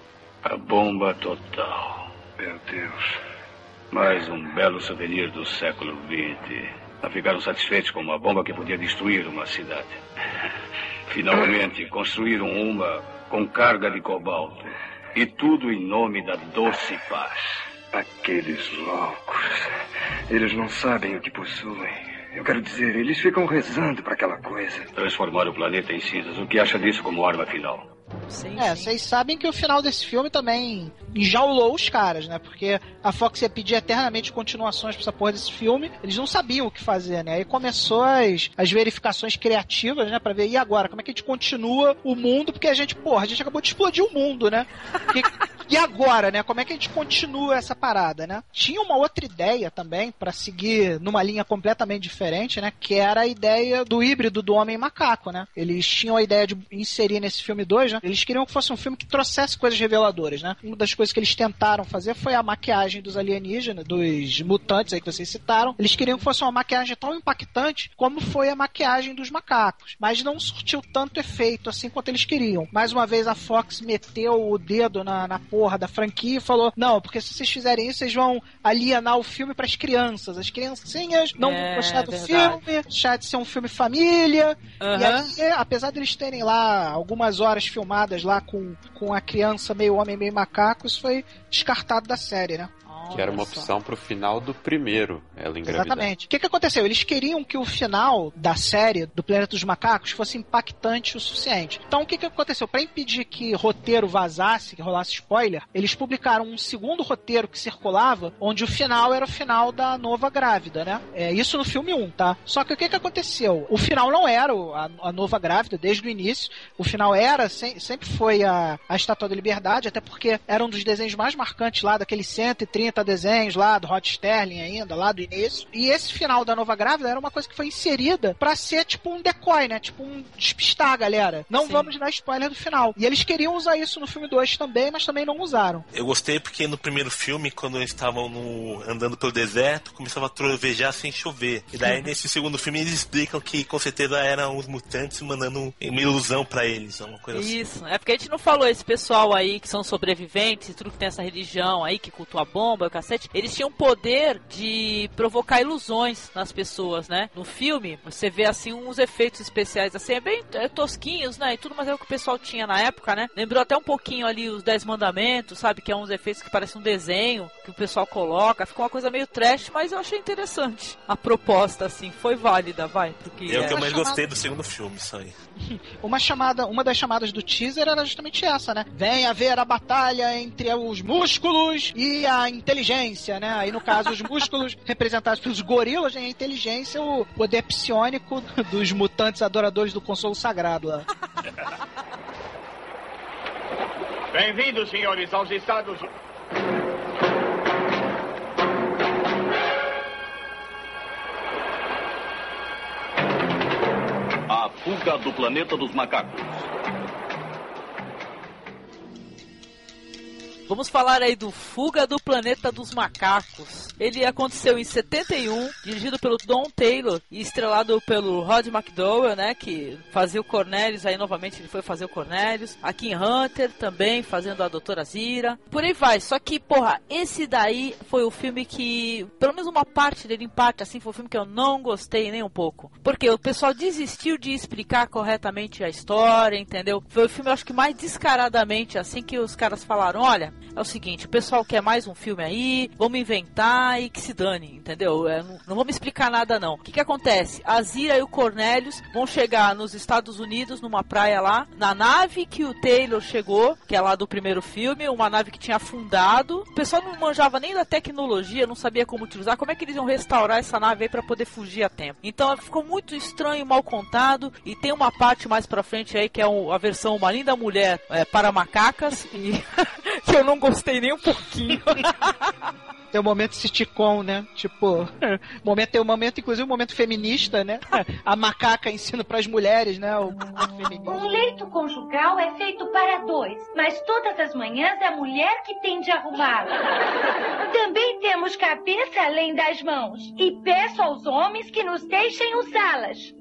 A bomba total. Meu Deus. Mais um belo souvenir do século XX. Não ficaram satisfeitos com uma bomba que podia destruir uma cidade. Finalmente construíram uma com carga de cobalto. E tudo em nome da doce paz. Aqueles loucos. Eles não sabem o que possuem. Eu quero dizer, eles ficam rezando para aquela coisa. Transformar o planeta em cinzas. O que acha disso como arma final? Sim, é, vocês sabem que o final desse filme também enjaulou os caras, né? Porque a Fox ia pedir eternamente continuações pra essa porra desse filme. Eles não sabiam o que fazer, né? Aí começou as, as verificações criativas, né? Pra ver, e agora? Como é que a gente continua o mundo? Porque a gente, porra, a gente acabou de explodir o mundo, né? Porque, e agora, né? Como é que a gente continua essa parada, né? Tinha uma outra ideia também para seguir numa linha completamente diferente, né? Que era a ideia do híbrido do homem macaco, né? Eles tinham a ideia de inserir nesse filme 2, né? Eles queriam que fosse um filme que trouxesse coisas reveladoras, né? Uma das coisas que eles tentaram fazer foi a maquiagem dos alienígenas, dos mutantes aí que vocês citaram. Eles queriam que fosse uma maquiagem tão impactante como foi a maquiagem dos macacos. Mas não surtiu tanto efeito assim quanto eles queriam. Mais uma vez a Fox meteu o dedo na, na porra da franquia e falou: não, porque se vocês fizerem isso, vocês vão alienar o filme para as crianças. As criancinhas não é, vão gostar do verdade. filme, deixar de ser um filme família. Uhum. E aí, apesar deles terem lá algumas horas filmadas filmadas lá com, com a criança meio homem, meio macaco, isso foi descartado da série, né? Que era uma opção pro final do primeiro, ela engravidar. Exatamente. O que, que aconteceu? Eles queriam que o final da série do Planeta dos Macacos fosse impactante o suficiente. Então, o que, que aconteceu? Para impedir que roteiro vazasse, que rolasse spoiler, eles publicaram um segundo roteiro que circulava, onde o final era o final da nova grávida, né? É isso no filme 1, tá? Só que o que, que aconteceu? O final não era o- a, a nova grávida desde o início. O final era, sem- sempre foi a, a Estátua da Liberdade, até porque era um dos desenhos mais marcantes lá, daqueles 130 desenhos lá, do Hot Sterling ainda, lá do início. E esse final da nova grávida era uma coisa que foi inserida pra ser tipo um decoy, né? Tipo um despistar galera. Não vamos dar spoiler do final. E eles queriam usar isso no filme 2 também, mas também não usaram. Eu gostei porque no primeiro filme, quando eles estavam no- andando pelo deserto, começava a trovejar sem chover. E daí nesse segundo filme eles explicam que com certeza eram os mutantes mandando uma ilusão pra eles, uma coisa assim. Isso, é porque a gente não falou esse pessoal aí que são sobreviventes, tudo que tem essa religião aí que cultua a bomba, o cacete, eles tinham poder de provocar ilusões nas pessoas, né? No filme, você vê assim uns efeitos especiais assim, é bem é, tosquinhos, né? E tudo, mas é o que o pessoal tinha na época, né? Lembrou até um pouquinho ali os Dez Mandamentos, sabe? Que é uns efeitos que parecem um desenho que o pessoal coloca, ficou uma coisa meio trash, mas eu achei interessante. A proposta, assim, foi válida, vai. Porque É o que eu é. mais gostei do segundo filme, isso aí. Uma chamada, uma das chamadas do teaser era justamente essa, né? Vem haver a batalha entre os músculos e a inteligência, né? Aí no caso os músculos representados pelos gorilas e a inteligência o poder psionico dos mutantes adoradores do consolo sagrado lá. Bem-vindos, senhores, aos Estados A fuga do planeta dos macacos. Vamos falar aí do Fuga do Planeta dos Macacos. Ele aconteceu em 71, dirigido pelo Don Taylor e estrelado pelo Rod McDowell, né, que fazia o Cornelius, aí novamente ele foi fazer o Cornelius. A Kim Hunter também fazendo a Doutora Zira. Por aí vai, só que, porra, esse daí foi o filme que, pelo menos uma parte dele, em parte, assim, foi o filme que eu não gostei nem um pouco. Porque o pessoal desistiu de explicar corretamente a história, entendeu? Foi o filme, eu acho que mais descaradamente, assim, que os caras falaram, olha, é o seguinte, o pessoal quer mais um filme aí, vamos inventar e que se dane, entendeu? É, não, não vamos explicar nada não. O que que acontece? A Zira e o Cornelius vão chegar nos Estados Unidos, numa praia lá, na nave que o Taylor chegou, que é lá do primeiro filme, uma nave que tinha afundado. O pessoal não manjava nem da tecnologia, não sabia como utilizar, como é que eles iam restaurar essa nave aí pra poder fugir a tempo. Então ficou muito estranho, mal contado, e tem uma parte mais pra frente aí que é um- a versão Uma Linda Mulher é, para Macacas, e que eu não gostei nem um pouquinho. Tem o momento sitcom, né? Tipo, momento, tem o momento, inclusive, o momento feminista, né? A macaca ensina pras mulheres, né? O momento feminista. Um leito conjugal é feito para dois, mas todas as manhãs é a mulher que tem de arrumá-lo. Também temos cabeça além das mãos. E peço aos homens que nos deixem usá-las.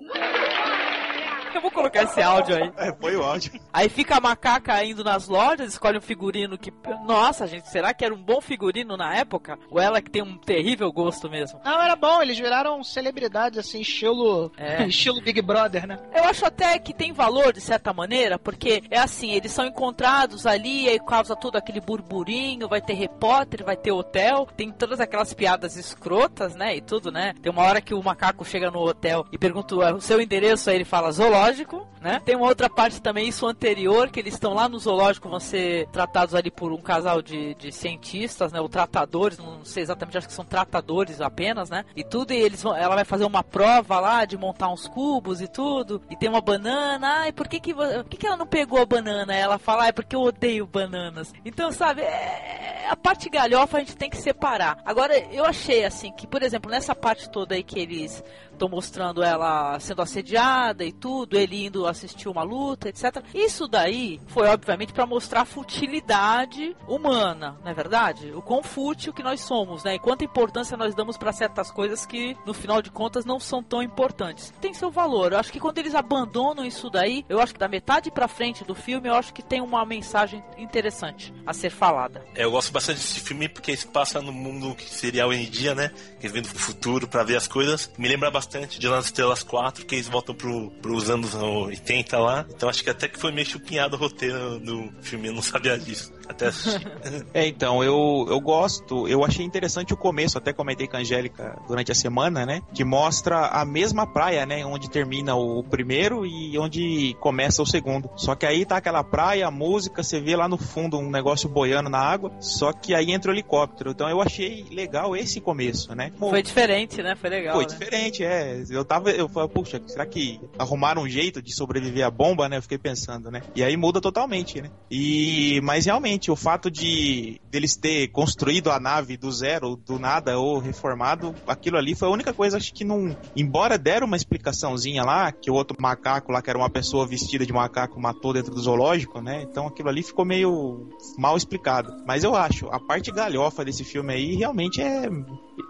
Eu vou colocar esse áudio aí. É, foi o áudio. Aí fica a macaca indo nas lojas, escolhe um figurino que. Nossa, gente, será que era um bom figurino na época? Ou ela que tem um terrível gosto mesmo? Não, era bom, eles viraram celebridades, assim, estilo, É. estilo Big Brother, né? Eu acho até que tem valor, de certa maneira, porque é assim, eles são encontrados ali, aí causa todo aquele burburinho, vai ter repórter, vai ter hotel, tem todas aquelas piadas escrotas, né, e tudo, né? Tem uma hora que o macaco chega no hotel e pergunta "É o seu endereço, aí ele fala zoológico, né? Tem uma outra parte também, isso anterior, que eles estão lá no zoológico, vão ser tratados ali por um casal de, de cientistas, né, ou tratadores, não sei exatamente, acho que são tratadores apenas, né? E tudo, e eles vão, ela vai fazer uma prova lá de montar uns cubos e tudo, e tem uma banana, ai, por que que, por que que ela não pegou a banana? Ela fala, ai, porque eu odeio bananas. Então, sabe, é- a parte galhofa a gente tem que separar. Agora, eu achei, assim, que, por exemplo, nessa parte toda aí que eles estão mostrando ela sendo assediada e tudo, ele indo assistir uma luta, etc. Isso daí foi, obviamente, para mostrar a futilidade humana, não é verdade? O quão fútil que nós somos, né? E quanta importância nós damos para certas coisas que, no final de contas, não são tão importantes. Tem seu valor. Eu acho que quando eles abandonam isso daí, eu acho que da metade para frente do filme, eu acho que tem uma mensagem interessante a ser falada. É, Eu gosto bastante desse filme porque se passa no mundo que seria hoje em dia, né? Que vêm do futuro pra ver as coisas. Me lembra bastante de Nas Estrelas 4, que eles voltam pro, pros anos 80 lá. Então acho que até que foi meio chupinhado o roteiro do filme, eu não sabia disso. Até assistir. É, então, eu, eu gosto, eu achei interessante o começo, até comentei com a Angélica durante a semana, né? Que mostra a mesma praia, né? Onde termina o primeiro e onde começa o segundo. Só que aí tá aquela praia, a música, você vê lá no fundo um negócio boiando na água, só que aí entra o helicóptero. Então eu achei legal esse começo, né? Foi diferente, né? Foi legal. Foi né? diferente, é. Eu tava, eu falei, puxa, será que arrumaram um jeito de sobreviver à bomba, né? Eu fiquei pensando, né? E aí muda totalmente, né? E, mas realmente, o fato de deles ter construído a nave do zero, do nada, ou reformado, aquilo ali foi a única coisa, acho que não. Embora deram uma explicaçãozinha lá, que o outro macaco lá, que era uma pessoa vestida de macaco, matou dentro do zoológico, né? Então aquilo ali ficou meio mal explicado. Mas eu acho, a parte galhofa desse filme aí realmente é.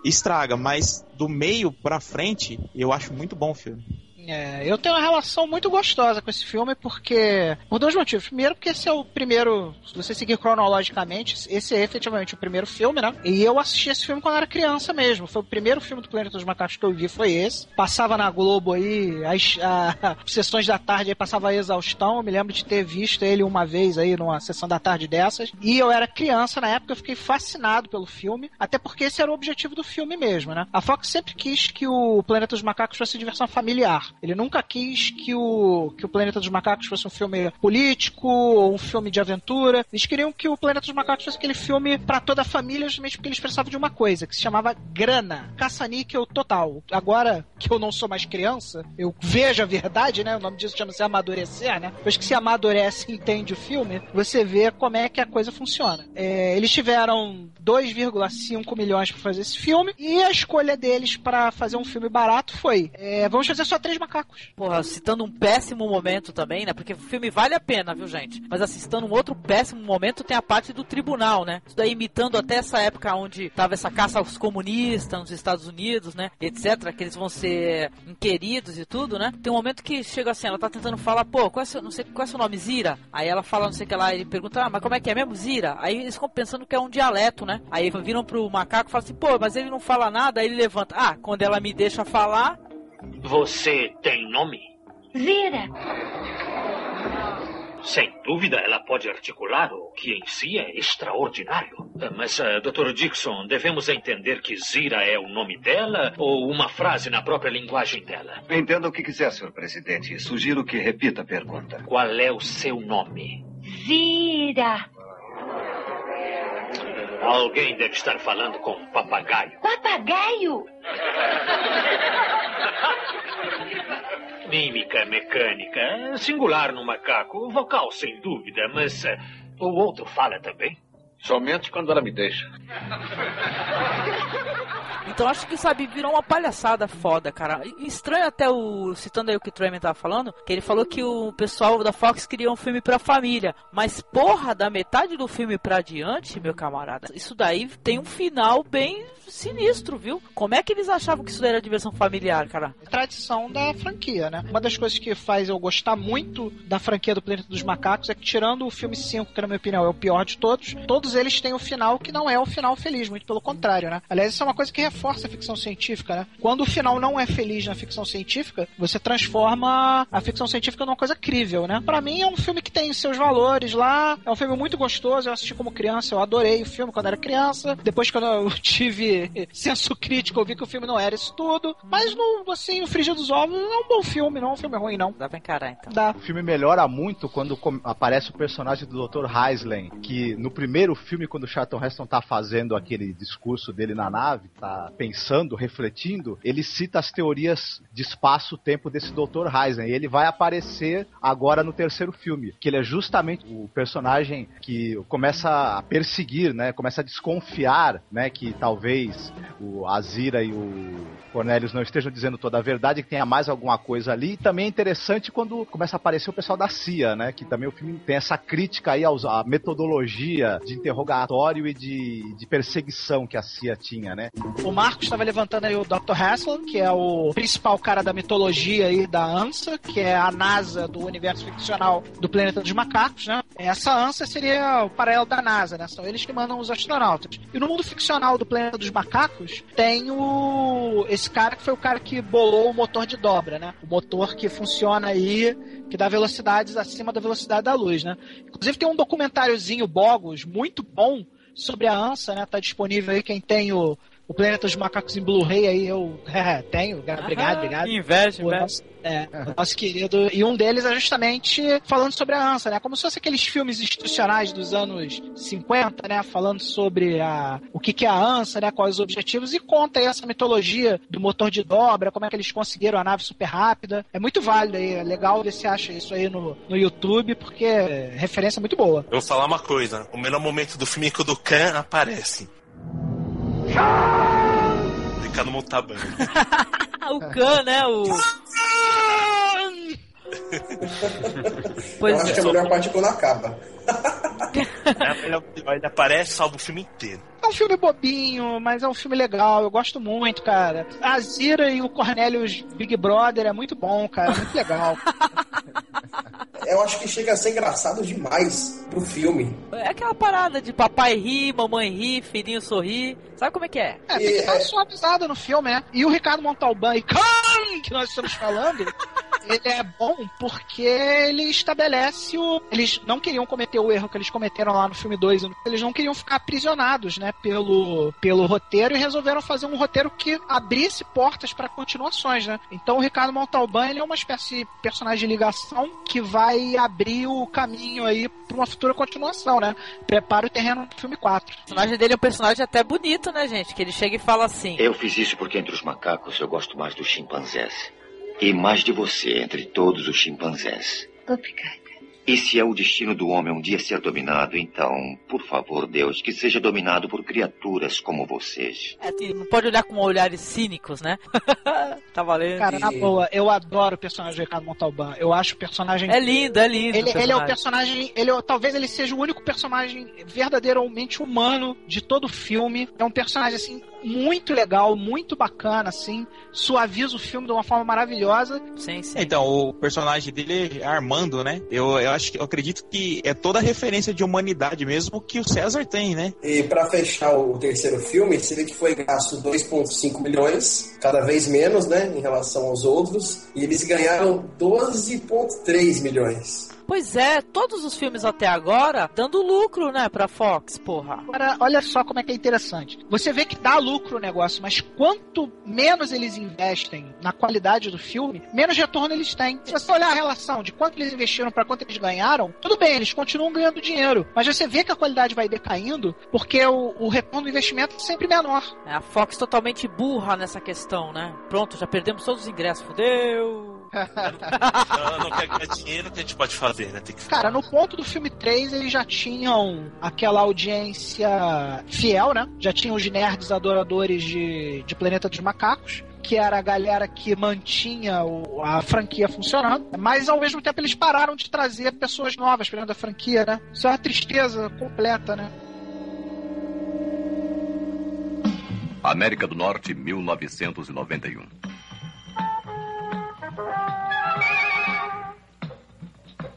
estraga, mas do meio pra frente, eu acho muito bom o filme. É, eu tenho uma relação muito gostosa com esse filme porque. Por dois motivos. Primeiro, porque esse é o primeiro. Se você seguir cronologicamente, esse é efetivamente o primeiro filme, né? E eu assisti esse filme quando era criança mesmo. Foi o primeiro filme do Planeta dos Macacos que eu vi, foi esse. Passava na Globo aí, as a, sessões da tarde aí passava a exaustão. Eu me lembro de ter visto ele uma vez aí numa sessão da tarde dessas. E eu era criança na época, eu fiquei fascinado pelo filme. Até porque esse era o objetivo do filme mesmo, né? A Fox sempre quis que o Planeta dos Macacos fosse diversão familiar. Ele nunca quis que o, que o Planeta dos Macacos fosse um filme político ou um filme de aventura. Eles queriam que o Planeta dos Macacos fosse aquele filme para toda a família, justamente porque eles precisavam de uma coisa, que se chamava grana. Caça-níquel total. Agora que eu não sou mais criança, eu vejo a verdade, né? O nome disso chama-se amadurecer, né? Depois que se amadurece e entende o filme, você vê como é que a coisa funciona. É, eles tiveram 2,5 milhões para fazer esse filme e a escolha deles para fazer um filme barato foi: é, vamos fazer só três macacos. Porra, citando um péssimo momento também, né? Porque o filme vale a pena, viu, gente? Mas citando um outro péssimo momento, tem a parte do tribunal, né? Isso daí imitando até essa época onde tava essa caça aos comunistas nos Estados Unidos, né? Etc. Que eles vão ser inquiridos e tudo, né? Tem um momento que chega assim, ela tá tentando falar, pô, qual é seu, não sei, qual é seu nome? Zira? Aí ela fala, não sei o que lá, ele pergunta, ah, mas como é que é mesmo? Zira? Aí eles ficam pensando que é um dialeto, né? Aí viram pro macaco e falam assim, pô, mas ele não fala nada, aí ele levanta, ah, quando ela me deixa falar, você tem nome? Zira. Sem dúvida, ela pode articular, o que em si é extraordinário. Mas, uh, Dr. Dixon, devemos entender que Zira é o nome dela ou uma frase na própria linguagem dela? Entenda o que quiser, senhor presidente. Sugiro que repita a pergunta. Qual é o seu nome? Zira. Alguém deve estar falando com um papagaio. Papagaio? Mímica mecânica, singular no macaco, vocal sem dúvida, mas uh, o outro fala também? Somente quando ela me deixa. Então acho que, sabe, virou uma palhaçada foda, cara. Estranho até o. Citando aí o que o Treyman tava falando, que ele falou que o pessoal da Fox queria um filme pra família. Mas, porra, da metade do filme pra diante, meu camarada, isso daí tem um final bem sinistro, viu? Como é que eles achavam que isso daí era diversão familiar, cara? Tradição da franquia, né? Uma das coisas que faz eu gostar muito da franquia do Planeta dos Macacos é que, tirando o filme 5, que na minha opinião é o pior de todos, todos eles têm o um final que não é o um final feliz, muito pelo contrário, né? Aliás, isso é uma coisa que reforça a ficção científica, né? Quando o final não é feliz na ficção científica, você transforma a ficção científica numa coisa crível, né? Para mim é um filme que tem seus valores lá, é um filme muito gostoso, eu assisti como criança, eu adorei o filme quando era criança. Depois quando eu tive senso crítico, eu vi que o filme não era isso tudo, mas no assim, o Frigir dos Ovos é um bom filme, não é um filme ruim não. Dá pra encarar então. Dá. O filme melhora muito quando aparece o personagem do Dr. Heisling, que no primeiro filme quando o Charlton Heston tá fazendo aquele discurso dele na nave, tá pensando, refletindo, ele cita as teorias de espaço-tempo desse Dr. Heisen. E ele vai aparecer agora no terceiro filme, que ele é justamente o personagem que começa a perseguir, né? Começa a desconfiar, né? Que talvez o Azira e o Cornelius não estejam dizendo toda a verdade, que tenha mais alguma coisa ali. E também é interessante quando começa a aparecer o pessoal da CIA, né? Que também o filme tem essa crítica aí à metodologia de interrogatório e de, de perseguição que a CIA tinha, né? O Marcos estava levantando aí o Dr. Hassel, que é o principal cara da mitologia aí da ANSA, que é a NASA do universo ficcional do planeta dos macacos, né? Essa ANSA seria o paralelo da NASA, né? São eles que mandam os astronautas. E no mundo ficcional do planeta dos macacos, tem o esse cara que foi o cara que bolou o motor de dobra, né? O motor que funciona aí, que dá velocidades acima da velocidade da luz, né? Inclusive tem um documentáriozinho Bogos muito bom sobre a ANSA, né? Tá disponível aí quem tem o o Planeta dos Macacos em Blu-ray aí eu é, tenho. Obrigado, obrigado. Investe, O investe. nosso, é, o nosso querido. E um deles é justamente falando sobre a ANSA, né? Como se fosse aqueles filmes institucionais dos anos 50, né? Falando sobre a, o que, que é a ANSA, né? Quais os objetivos. E conta aí essa mitologia do motor de dobra, como é que eles conseguiram a nave super rápida. É muito válido aí. É legal ver se acha isso aí no, no YouTube, porque é referência muito boa. Eu vou falar uma coisa. O melhor momento do filme é que o Dukan aparece. Ricardo Montalbán. o Khan, né? O... Eu acho que a melhor parte é quando É, ele, aparece, salva o filme inteiro. É um filme bobinho, mas é um filme legal. Eu gosto muito, cara. A Zira e o Cornelius Big Brother é muito bom, cara. Muito legal. Eu acho que chega a ser engraçado demais pro filme. É aquela parada de papai rir, mamãe rir, filhinho sorrir. Sabe como é que é? É, tem que dar uma suavizada no filme, né? E o Ricardo Montalbán e Khan, que nós estamos falando, ele é bom porque ele estabelece o. Eles não queriam cometer o erro que eles cometeram lá no filme 2. Eles não queriam ficar aprisionados, né? Pelo, pelo roteiro e resolveram fazer um roteiro que abrisse portas para continuações, né? Então o Ricardo Montalbán ele é uma espécie de personagem de ligação que vai abrir o caminho aí para uma futura continuação, né? Prepara o terreno pro filme 4. O personagem dele é um personagem até bonito, né, gente? Que ele chega e fala assim. Eu fiz isso porque entre os macacos eu gosto mais dos chimpanzés. E mais de você entre todos os chimpanzés. Obrigada. E se é o destino do homem um dia ser dominado, então, por favor, Deus, que seja dominado por criaturas como vocês. É, não pode olhar com olhares cínicos, né? tá valendo. Cara, na boa, eu adoro o personagem do Ricardo Montalbán. Eu acho o personagem. É lindo, é lindo. Ele, ele é o personagem. personagem. Ele, é- talvez ele seja o único personagem verdadeiramente humano de todo o filme. É um personagem, assim, muito legal, muito bacana, assim. Suaviza o filme de uma forma maravilhosa. Sim, sim. Então, o personagem dele é Armando, né? Eu, eu acho que eu acredito que é toda a referência de humanidade mesmo que o César tem, né? E pra fechar o terceiro filme, você vê que foi gasto 2,5 milhões, cada vez menos, né, em relação aos outros, e eles ganharam 12,3 milhões. Pois é, todos os filmes até agora dando lucro, né, pra Fox, porra. Agora, olha só como é que é interessante. Você vê que dá lucro o negócio, mas quanto menos eles investem na qualidade do filme, menos retorno eles têm. Se você olhar a relação de quanto eles investiram para quanto eles ganharam, tudo bem, eles continuam ganhando dinheiro, mas você vê que a qualidade vai decaindo porque o, o retorno do investimento é sempre menor. É, a Fox totalmente burra nessa questão, né? Pronto, já perdemos todos os ingressos, fudeu. Ela não quer ganhar dinheiro, o que a gente pode fazer, né? Tem que Cara, no ponto do filme 3, eles já tinham aquela audiência fiel, né? Já tinham os nerds adoradores de, de Planeta dos Macacos. Que era a galera que mantinha o- a franquia funcionando, mas ao mesmo tempo eles pararam de trazer pessoas novas para dentro da franquia, né? Isso é uma tristeza completa, né? América do Norte, 1991.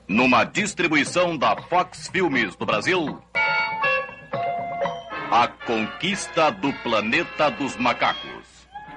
Numa distribuição da Fox Filmes do Brasil, A Conquista do Planeta dos Macacos.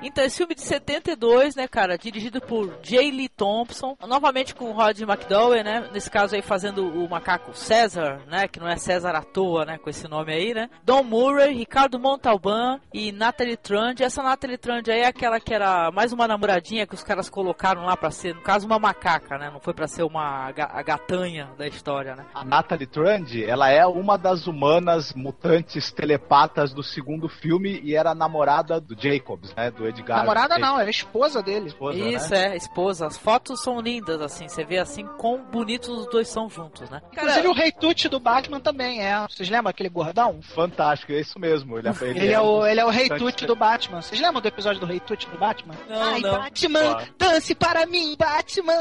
Então, esse filme de 72, né, cara, dirigido por J. Lee Thompson, novamente com o Rod McDowell, né, nesse caso aí fazendo o macaco César, né, que não é César à toa, né, com esse nome aí, né, Don Murray, Ricardo Montalban e Natalie Trund. Essa Natalie Trund aí é aquela que era mais uma namoradinha que os caras colocaram lá pra ser, no caso, uma macaca, né, não foi pra ser uma a gatanha da história, né. A Natalie Trund, ela é uma das humanas mutantes telepatas do segundo filme e era namorada do Jacobs, né? Do Edgar. Namorada não, era esposa dele. Esposa, Isso, né? é, esposa. As fotos são lindas, assim. Você vê assim quão bonitos os dois são juntos, né? Inclusive o Rei Tut do Batman também é. Vocês lembram aquele gordão? Fantástico, é isso mesmo. Ele, Ele, é, o, ele é o Rei Tut do Batman. Vocês lembram do episódio do Rei Tut do Batman? Não, Ai, não. Batman, Claro. dance para mim, Batman.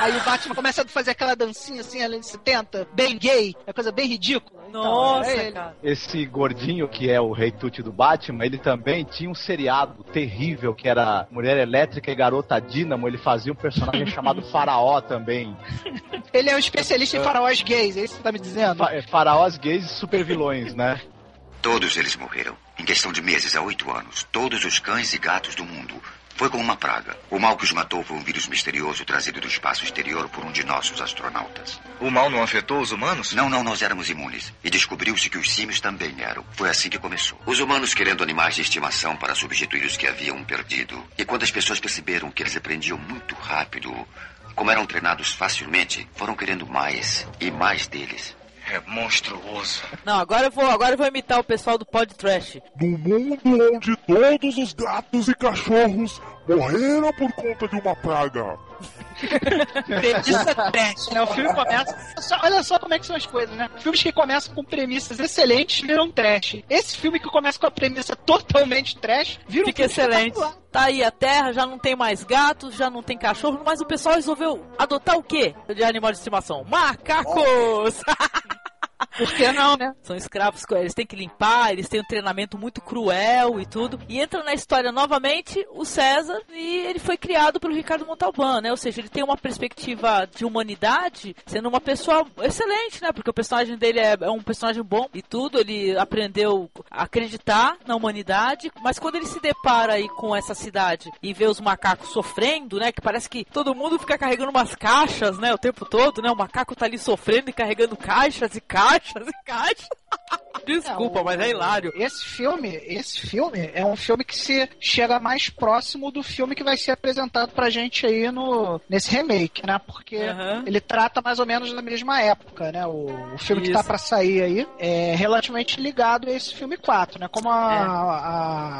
Aí o Batman começa a fazer aquela dancinha assim, além de 70, bem gay, é coisa bem ridícula. Nossa, era ele. cara. Esse gordinho que é o Rei Tuti do Batman, ele também tinha um seriado terrível que era Mulher Elétrica e Garota Dínamo. Ele fazia um personagem chamado Faraó também. Ele é um especialista em faraós gays, é isso que você tá me dizendo? Fa- é, Faraós gays e supervilões, né? Todos eles morreram. Em questão de meses a oito anos, todos os cães e gatos do mundo. Foi como uma praga. O mal que os matou foi um vírus misterioso trazido do espaço exterior por um de nossos astronautas. O mal não afetou os humanos? Não, não, nós éramos imunes. E descobriu-se que os símios também eram. Foi assim que começou. Os humanos querendo animais de estimação para substituir os que haviam perdido. E quando as pessoas perceberam que eles aprendiam muito rápido, como eram treinados facilmente, foram querendo mais e mais deles. É monstruoso. Não, agora eu vou, agora eu vou imitar o pessoal do Pod Trash. No mundo onde todos os gatos e cachorros morreram por conta de uma praga. Premissa trash, né? O filme começa. só- olha só como é que são as coisas, né? Filmes que começam com premissas excelentes viram trash. Esse filme que começa com a premissa totalmente trash vira um Fica filme excelente. Tá aí a terra, já não tem mais gatos, já não tem cachorro, mas o pessoal resolveu adotar o quê de animal de estimação? Macacos! Por que não, né? São escravos, eles têm que limpar, eles têm um treinamento muito cruel e tudo. E entra na história novamente o César e ele foi criado pelo Ricardo Montalbán, né? Ou seja, ele tem uma perspectiva de humanidade, sendo uma pessoa excelente, né? Porque o personagem dele é, é um personagem bom e tudo, ele aprendeu a acreditar na humanidade, mas quando ele se depara aí com essa cidade e vê os macacos sofrendo, né? Que parece que todo mundo fica carregando umas caixas, né? O tempo todo, né? O macaco tá ali sofrendo e carregando caixas e caixas e caixas. Desculpa, É, o- mas é hilário. Esse filme, esse filme é um filme que se chega mais próximo do filme que vai ser apresentado pra gente aí no nesse remake, né? Porque Aham. ele trata mais ou menos da mesma época, né? O, o filme que tá Isso. pra sair aí é relativamente ligado a esse filme 4, né? Como a,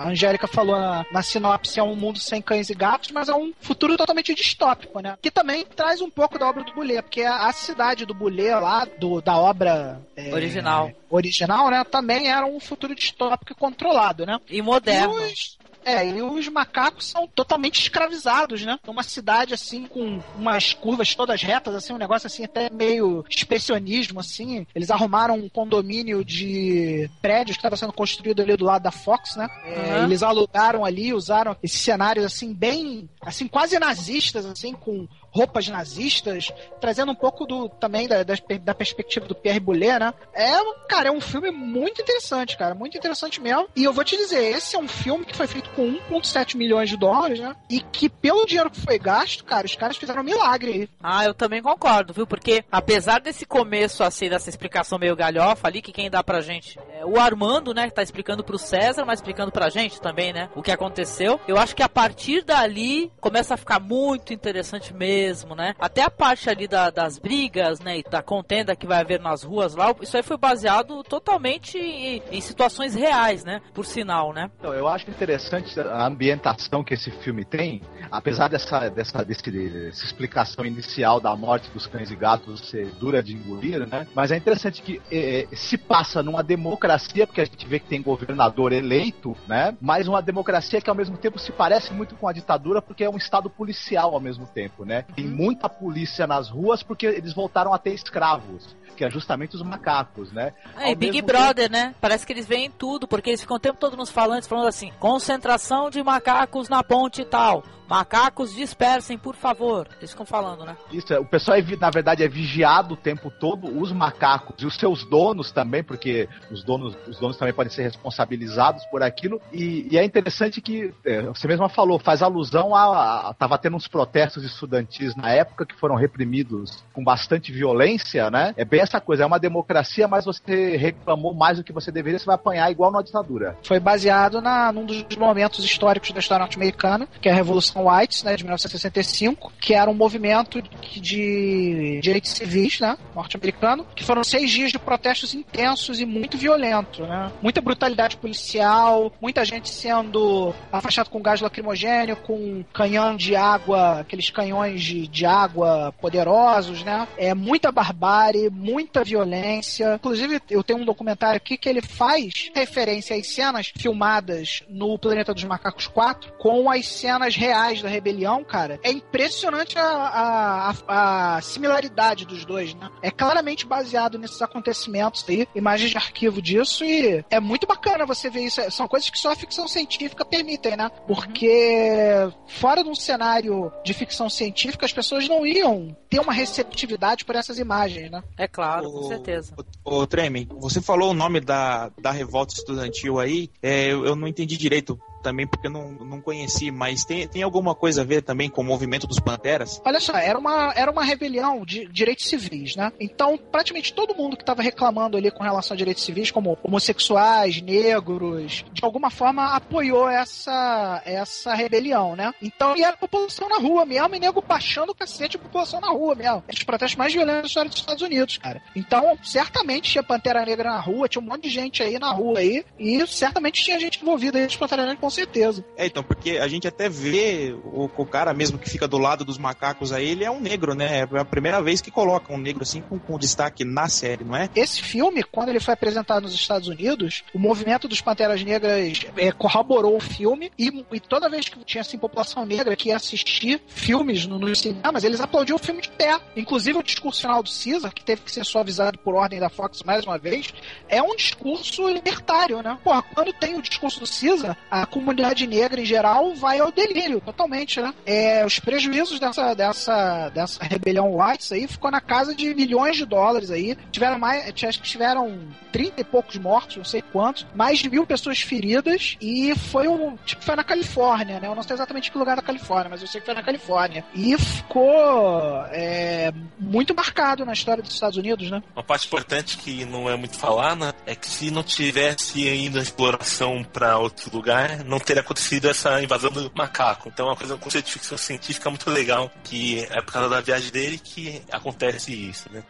a Angélica falou na, na sinopse, é um mundo sem cães e gatos, mas é um futuro totalmente distópico, né? Que também traz um pouco da obra do Boulet, porque a, a cidade do Boulet lá, do, da obra é, Original. Original, né, também era um futuro distópico e controlado, né? E moderno. E os, é, e os macacos são totalmente escravizados, né? Uma cidade assim com umas curvas todas retas, assim, um negócio assim até meio expressionismo, assim. Eles arrumaram um condomínio de prédios que estava sendo construído ali do lado da Fox, né? Uhum. Eles alugaram ali, usaram esses cenários assim bem, assim quase nazistas, assim com roupas nazistas, trazendo um pouco do também da, da, da perspectiva do Pierre Boulet, né? É, cara, é um filme muito interessante, cara, muito interessante mesmo. E eu vou te dizer, esse é um filme que foi feito com 1,7 milhões de dólares, né? E que pelo dinheiro que foi gasto, cara, os caras fizeram um milagre aí. Ah, eu também concordo, viu? Porque apesar desse começo, assim, dessa explicação meio galhofa ali, que quem dá pra gente é o Armando, né? Que tá explicando pro César, mas explicando pra gente também, né? O que aconteceu. Eu acho que a partir dali começa a ficar muito interessante mesmo, né? Até a parte ali da- das brigas, né? E da contenda que vai haver nas ruas lá, isso aí foi baseado totalmente em, em situações reais, né? Por sinal, né? Então, eu acho interessante a ambientação que esse filme tem, apesar dessa, dessa, desse, dessa explicação inicial da morte dos cães e gatos ser dura de engolir, né? Mas é interessante que eh, se passa numa democracia, porque a gente vê que tem governador eleito, né? Mas uma democracia que ao mesmo tempo se parece muito com a ditadura, porque é um estado policial ao mesmo tempo, né? Tem muita polícia nas ruas porque eles voltaram a ter escravos. Que é justamente os macacos, né? É, e Big Brother, né? Parece que eles veem tudo, porque eles ficam o tempo todo nos falantes falando assim: concentração de macacos na ponte e tal. Macacos dispersem, por favor. Eles ficam falando, né? Isso, é, o pessoal, é, na verdade, é vigiado o tempo todo, os macacos e os seus donos também, porque os donos, os donos também podem ser responsabilizados por aquilo. E, e é interessante que, é, você mesma falou, faz alusão a, a. Tava tendo uns protestos estudantis na época que foram reprimidos com bastante violência, né? É bem essa coisa, é uma democracia, mas você reclamou mais do que você deveria, você vai apanhar igual na ditadura. Foi baseado na, num dos momentos históricos da história norte-americana, que é a Revolução Whites, né, de 1965, que era um movimento de- de direitos civis, né, norte-americano, que foram seis dias de protestos intensos e muito violentos, né? Muita brutalidade policial, muita gente sendo afastada com gás lacrimogênio, com canhão de água, aqueles canhões de, de água poderosos, né? É muita barbárie, muita violência. Inclusive, eu tenho um documentário aqui que ele faz referência às cenas filmadas no Planeta dos Macacos 4 com as cenas reais da rebelião, cara, é impressionante a, a, a, a similaridade dos dois, né? É claramente baseado nesses acontecimentos aí, imagens de arquivo disso, e é muito bacana você ver isso. São coisas que só a ficção científica permitem, né? Porque fora de um cenário de ficção científica, as pessoas não iam ter uma receptividade por essas imagens, né? É claro, com certeza. Ô, Treme, você falou o nome da, da revolta estudantil aí, é, eu, eu não entendi direito também porque não, não conheci, mas tem, tem alguma coisa a ver também com o movimento dos Panteras? Olha só, era uma, era uma rebelião de direitos civis, né? Então, praticamente todo mundo que estava reclamando ali com relação a direitos civis, como homossexuais, negros, de alguma forma apoiou essa, essa rebelião, né? Então, e era a população na rua mesmo, e nego baixando o cacete a população na rua mesmo. Os protestos mais violentos da história dos Estados Unidos, cara. Então, certamente tinha Pantera Negra na rua, tinha um monte de gente aí na rua aí, e certamente tinha gente envolvida aí nos Pantera Negra com certeza. É, então, porque a gente até vê o, o, cara mesmo que fica do lado dos macacos aí, ele é um negro, né? É a primeira vez que coloca um negro assim com, com destaque na série, não é? Esse filme, quando ele foi apresentado nos Estados Unidos, o movimento dos Panteras Negras é, corroborou o filme e, e, toda vez que tinha assim população negra que ia assistir filmes no, nos cinemas, eles aplaudiam o filme de pé. Inclusive o discurso final do Caesar, que teve que ser suavizado por ordem da Fox mais uma vez, é um discurso libertário, né? Porra, quando tem o discurso do Caesar, a comunidade negra em geral vai ao delírio, totalmente, né? É, os prejuízos dessa, dessa, dessa rebelião Whites aí ficou na casa de milhões de dólares aí. Tiveram mais, acho que tiveram 30 e poucos mortos, não sei quantos, mais de mil pessoas feridas e foi um, tipo, foi na Califórnia, né? Eu não sei exatamente que lugar da Califórnia, mas eu sei que foi na Califórnia. E ficou é, muito marcado na história dos Estados Unidos, né? Uma parte importante que não é muito falada é que se não tivesse ainda exploração para outro lugar, não teria acontecido essa invasão do macaco. Então é uma coisa, um conceito de ficção científica muito legal, que é por causa da viagem dele que acontece isso, né?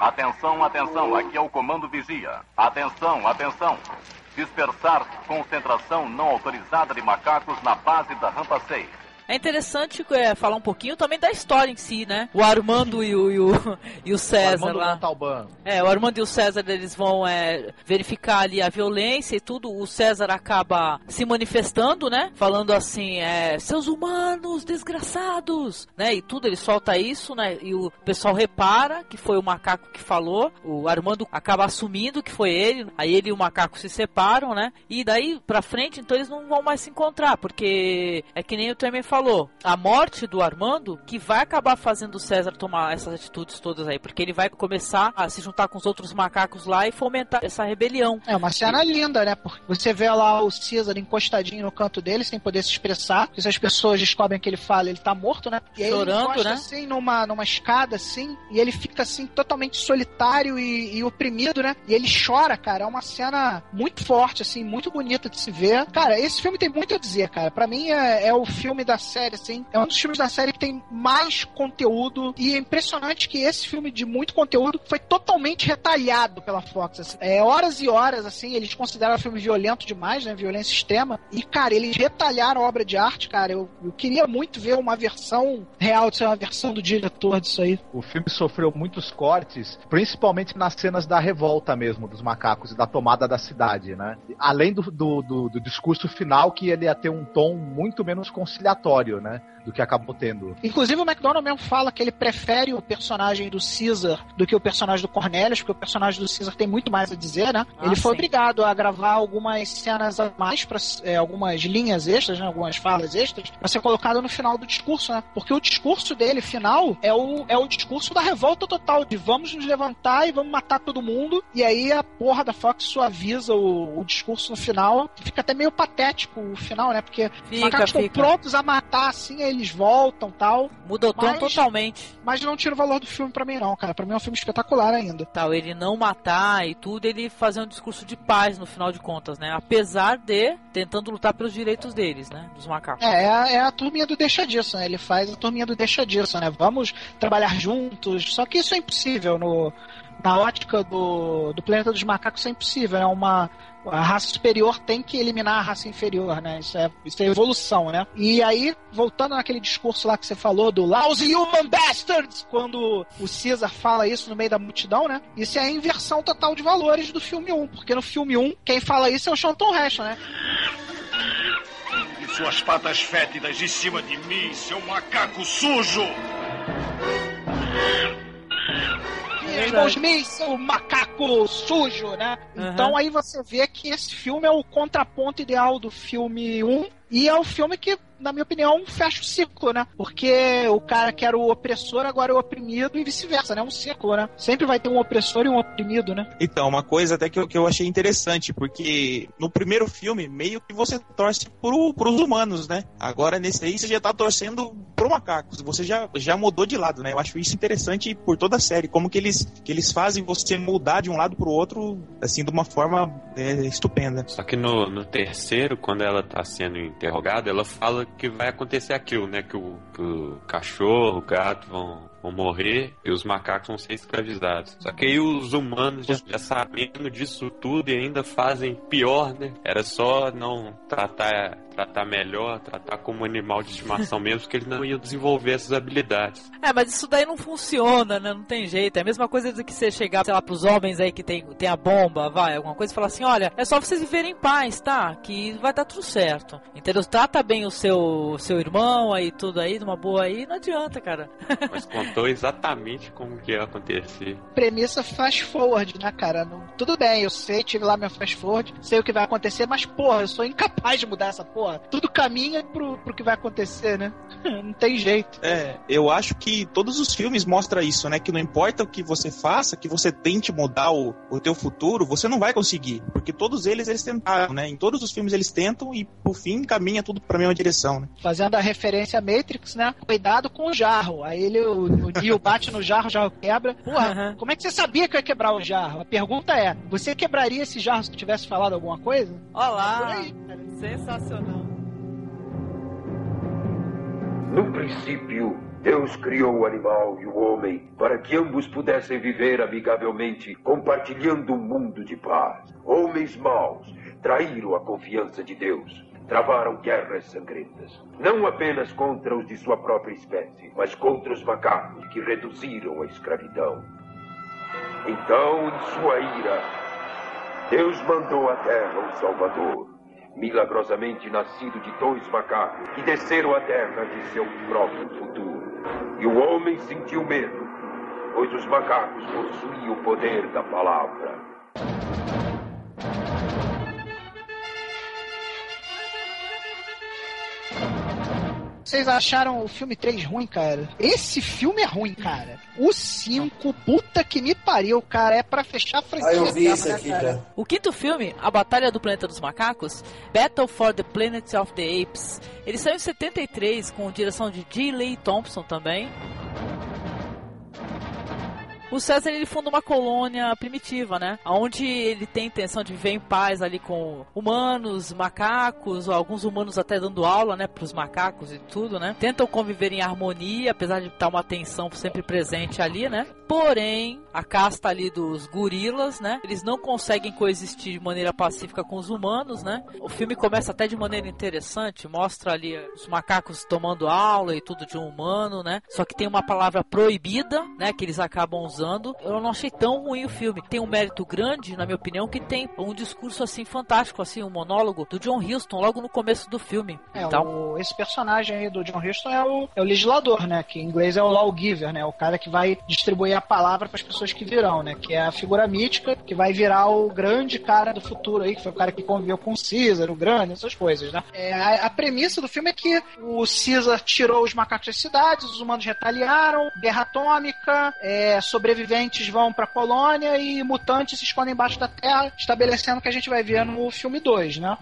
Atenção, atenção, aqui é o comando vigia. Atenção, atenção. Dispersar concentração não autorizada de macacos na base da rampa 6. É interessante é, falar um pouquinho também da história em si, né? O Armando e o, e o, e o César o lá. Montalbán. É, o Armando e o César eles vão é, verificar ali a violência e tudo. O César acaba se manifestando, né? Falando assim, é, seus humanos desgraçados, né? E tudo, ele solta isso, né? E o pessoal repara que foi o macaco que falou. O Armando acaba assumindo que foi ele. Aí ele e o macaco se separam, né? E daí pra frente, então eles não vão mais se encontrar, porque é que nem o Tremer falou falou, a morte do Armando que vai acabar fazendo o César tomar essas atitudes todas aí, porque ele vai começar a se juntar com os outros macacos lá e fomentar essa rebelião. É uma cena linda, né? Porque você vê lá o César encostadinho no canto dele, sem poder se expressar, porque se as pessoas descobrem que ele fala, ele tá morto, né? E aí Chorando, ele né? assim numa, numa escada, assim, e ele fica assim totalmente solitário e, e oprimido, né? E ele chora, cara. É uma cena muito forte, assim, muito bonita de se ver. Cara, esse filme tem muito a dizer, cara. Pra mim é, é o filme da série, assim. É um dos filmes da série que tem mais conteúdo. E é impressionante que esse filme de muito conteúdo foi totalmente retalhado pela Fox. Assim. É horas e horas, assim. Eles consideram o filme violento demais, né? Violência extrema. E, cara, eles retalharam a obra de arte, cara. Eu, eu queria muito ver uma versão real, de ser uma versão do diretor disso aí. O filme sofreu muitos cortes, principalmente nas cenas da revolta mesmo, dos macacos e da tomada da cidade, né? Além do, do, do, do discurso final, que ele ia ter um tom muito menos conciliatório né? Do que acabou tendo. Inclusive o McDonald mesmo fala que ele prefere o personagem do Caesar do que o personagem do Cornelius, porque o personagem do Caesar tem muito mais a dizer, né? Ah, ele foi sim. obrigado a gravar algumas cenas a mais, pra, é, algumas linhas extras, né? algumas falas extras, pra ser colocado no final do discurso, né? Porque o discurso dele, final, é o, é o discurso da revolta total, de vamos nos levantar e vamos matar todo mundo, e aí a porra da Fox suaviza o, o discurso no final, fica até meio patético o final, né? Porque os Fica, macacos estão fica. prontos a matar, assim, aí eles voltam tal. Muda o tom Mas- totalmente. Mas não tira o valor do filme pra mim, não, cara. Pra mim é um filme espetacular ainda. Tal, ele não matar e tudo, ele fazer um discurso de paz no final de contas, né? Apesar de tentando lutar pelos direitos deles, né? Dos macacos. É, é a, é a turminha do deixa disso, né? Ele faz a turminha do deixa disso, né? Vamos trabalhar juntos. Só que isso é impossível no, na ótica do, do planeta dos macacos, isso é impossível. É uma a raça superior tem que eliminar a raça inferior, né? Isso é, isso é evolução, né? E aí, voltando naquele discurso lá que você falou do Lousy Human Bastards, quando o Caesar fala isso no meio da multidão, né? Isso é a inversão total de valores do filme 1, porque no filme 1, quem fala isso é o Charlton Heston, né? suas patas fétidas de cima de mim, seu macaco sujo! Irmãos Min, seu macaco sujo, né? Uhum. Então aí você vê que esse filme é o contraponto ideal do filme 1 e é o filme que, na minha opinião, fecha o ciclo, né? Porque o cara que era o opressor agora é o oprimido e vice-versa, né? É um ciclo, né? Sempre vai ter um opressor e um oprimido, né? Então, uma coisa até que eu, que eu achei interessante, porque no primeiro filme, meio que você torce pro, pros humanos, né? Agora, nesse aí, você já tá torcendo pro macacos. Você já, já mudou de lado, né? Eu acho isso interessante por toda a série. Como que eles, que eles fazem você mudar de um lado pro outro, assim, de uma forma é, estupenda. Só que no, no terceiro, quando ela tá sendo interrogada, ela fala que vai acontecer aquilo, né? Que o, que o cachorro, o gato vão, vão morrer e os macacos vão ser escravizados. Só que aí os humanos, já, já sabendo disso tudo e ainda fazem pior, né? Era só não tratar, tratar melhor, tratar como animal de estimação mesmo, porque eles não iam desenvolver essas habilidades. É, mas isso daí não funciona, né? Não tem jeito. É a mesma coisa do que você chegar, sei lá, pros homens aí que tem, tem a bomba, vai, alguma coisa, e falar assim: olha, é só vocês viverem em paz, tá? Que vai dar tudo certo. Entendeu? Trata bem o seu, seu irmão aí, tudo aí, numa boa aí, não adianta, cara. Mas contou exatamente como que ia acontecer. Premissa fast forward, né, cara? Não- tudo bem, eu sei, tive lá meu fast forward, sei o que vai acontecer, mas, porra, eu sou incapaz de mudar essa porra. Tudo caminha pro, pro que vai acontecer, né? não tem jeito. É, eu acho que todos os filmes mostram isso, né? Que não importa o que você faça, que você tente mudar o, o teu futuro, você não vai conseguir. Porque todos eles, eles tentaram, né? Em todos os filmes eles tentam e, por fim, caminha tudo pra mesma direção, né? Fazendo a referência a Matrix, né? Cuidado com o jarro. Aí ele, o, o Neo bate no jarro, o jarro quebra. Porra, como é que você sabia que eu ia quebrar o jarro? A pergunta é: você quebraria esse jarro se eu tivesse falado alguma coisa? Olá! Aí, Sensacional. No princípio, Deus criou o animal e o homem para que ambos pudessem viver amigavelmente, compartilhando um mundo de paz. Homens maus traíram a confiança de Deus, travaram guerras sangrentas, não apenas contra os de sua própria espécie, mas contra os macacos que reduziram a escravidão. Então, em sua ira, Deus mandou à terra um Salvador, milagrosamente nascido de dois macacos que desceram à terra de seu próprio futuro. E o homem sentiu medo, pois os macacos possuíam o poder da palavra. Vocês acharam o filme 3 ruim, cara? Esse filme é ruim, cara. O 5, puta que me pariu, cara. É pra fechar a franquia. Ah, eu vi né, aqui, cara? cara. O quinto filme, A Batalha do Planeta dos Macacos, Battle for the Planet of the Apes, ele saiu em 73 com direção de G. Lee Thompson também. O César ele funda uma colônia primitiva, né? Onde ele tem intenção de viver em paz ali com humanos, macacos, alguns humanos até dando aula, né, pros macacos e tudo, né? Tentam conviver em harmonia, apesar de estar uma tensão sempre presente ali, né? Porém, a casta ali dos gorilas, né? Eles não conseguem coexistir de maneira pacífica com os humanos, né? O filme começa até de maneira interessante, mostra ali os macacos tomando aula e tudo de um humano, né? Só que tem uma palavra proibida, né? Que eles acabam usando. Eu não achei tão ruim o filme. Tem um mérito grande, na minha opinião, que tem um discurso assim fantástico, assim, um monólogo do John Huston logo no começo do filme. É, então, o- esse personagem aí do John Huston é o, é o legislador, né? Que em inglês é o lawgiver, né? O cara que vai distribuir a palavra para as pessoas que virão, né? Que é a figura mítica que vai virar o grande cara do futuro aí, que foi o cara que conviveu com o Caesar, o grande, essas coisas, né? É, a, a premissa do filme é que o Caesar tirou os macacos das cidades, os humanos retaliaram, guerra atômica, é, sobreviventes vão pra colônia e mutantes se escondem embaixo da terra, estabelecendo o que a gente vai ver no filme 2, né?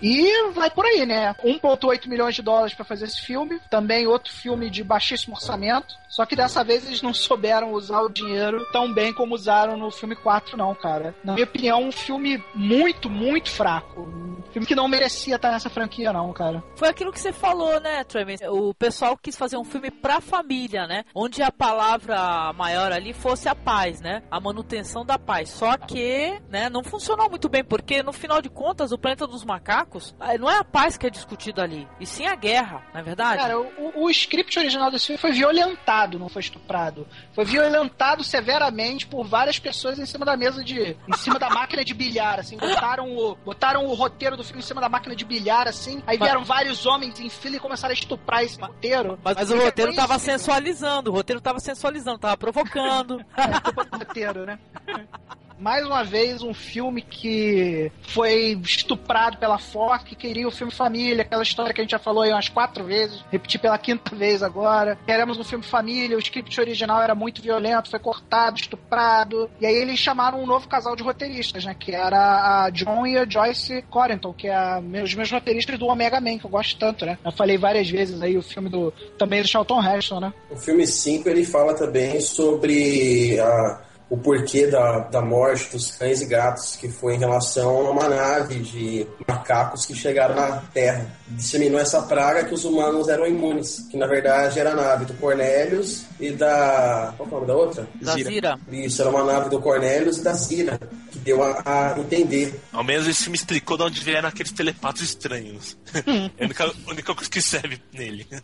E vai por aí, né? 1,8 milhões de dólares pra fazer esse filme. Também outro filme de baixíssimo orçamento. Só que dessa vez eles não souberam usar o dinheiro tão bem como usaram no filme 4, não, cara. Na minha opinião, um filme muito, muito fraco. Um filme que não merecia estar nessa franquia, não, cara. Foi aquilo que você falou, né, Tremens? O pessoal quis fazer um filme pra família, né? Onde a palavra maior ali fosse a paz, né? A manutenção da paz. Só que, né, não funcionou muito bem, porque no final de contas, o planeta dos macacos eh, não é a paz que é discutida ali, e sim a guerra, não é verdade? Cara, o, o script original desse filme foi violentado, não foi estuprado. Foi violentado severamente por várias pessoas em cima da mesa de. em cima da máquina de bilhar, assim. Botaram o, botaram o roteiro do filme em cima da máquina de bilhar, assim. Aí vieram Mas- vários homens em fila e começaram a estuprar esse roteiro. Mas, o roteiro tava sensualizando, o roteiro tava sensualizando, tava provocando. Roteiro, né? Mais uma vez, um filme que foi estuprado pela Ford, que queria o filme família, aquela história que a gente já falou aí umas quatro vezes, repetir pela quinta vez agora. Queremos um filme família, o script original era muito violento, foi cortado, estuprado. E aí eles chamaram um novo casal de roteiristas, né? Que era a John e a Joyce Corrington, que é os meus roteiristas do Omega Man, que eu gosto tanto, né? Eu falei várias vezes aí o filme do também do Charlton Heston, né? O filme 5 ele fala também sobre a, o porquê da, da morte dos cães e gatos, que foi em relação a uma nave de macacos que chegaram na Terra. Disseminou essa praga que os humanos eram imunes, que na verdade era a nave do Cornelius e da. Qual é o nome da outra? Da Zira. Zira. Isso, era uma nave do Cornelius e da Zira, que deu a, a entender. Ao menos esse me explicou de onde vieram aqueles telepatos estranhos. é a única, única coisa que serve nele.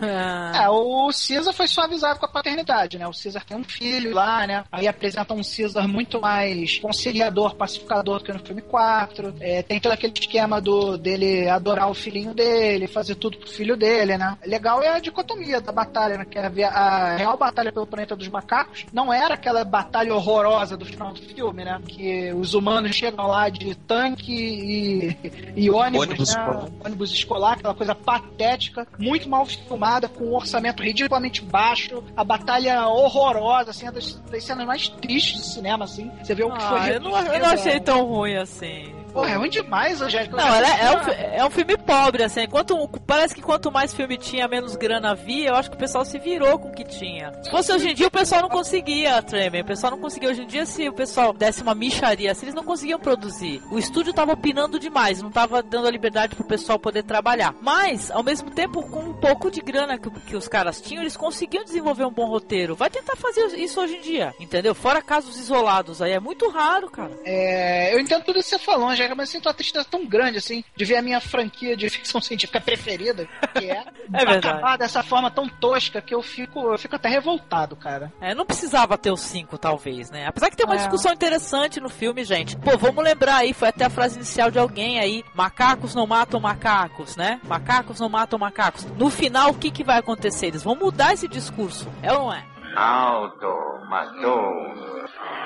É, o Caesar foi suavizado com a paternidade, né? O Caesar tem um filho lá, né? Aí apresenta um Caesar muito mais conciliador, pacificador do que no filme 4. É, tem todo aquele esquema do, dele adorar o filhinho dele, fazer tudo pro filho dele, né? Legal é a dicotomia da batalha, né? Que é a, a real batalha pelo planeta dos macacos não era aquela batalha horrorosa do final do filme, né? Que os humanos chegam lá de tanque e, e ônibus, Ônibus né? escolar. ônibus escolar, aquela coisa patética, muito mal filmada, com um orçamento ridiculamente baixo, a batalha horrorosa, assim, das, das cenas mais tristes do cinema, assim. Você vê o que foi Ah, eu, não, eu não achei tão ruim assim. Porra, é ruim demais, Angélica. Não, ela é, um, é um filme pobre, assim. Quanto, parece que quanto mais filme tinha, menos grana havia. Eu acho que o pessoal se virou com o que tinha. Se fosse hoje em dia, o pessoal não conseguia, Tremer. O pessoal não conseguia. Hoje em dia, se o pessoal desse uma micharia assim, eles não conseguiam produzir. O estúdio tava opinando demais, não tava dando a liberdade pro pessoal poder trabalhar. Mas, ao mesmo tempo, com um pouco de grana que, que os caras tinham, eles conseguiam desenvolver um bom roteiro. Vai tentar fazer isso hoje em dia, entendeu? Fora casos isolados aí, é muito raro, cara. É, eu entendo tudo isso que você falou, Angélica, mas eu sinto uma tristeza tão grande, assim, de ver a minha franquia de ficção científica preferida, que é, É acabar dessa forma tão tosca que eu fico, eu fico até revoltado, cara. É, não precisava ter os cinco, talvez, né? Apesar que tem uma É. discussão interessante no filme, gente. Pô, vamos lembrar aí, foi até a frase inicial de alguém aí: macacos não matam macacos, né? Macacos não matam macacos. No final, o que, que vai acontecer? Eles vão mudar esse discurso, é ou não é? Alto, matou.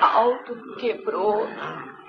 Alto quebrou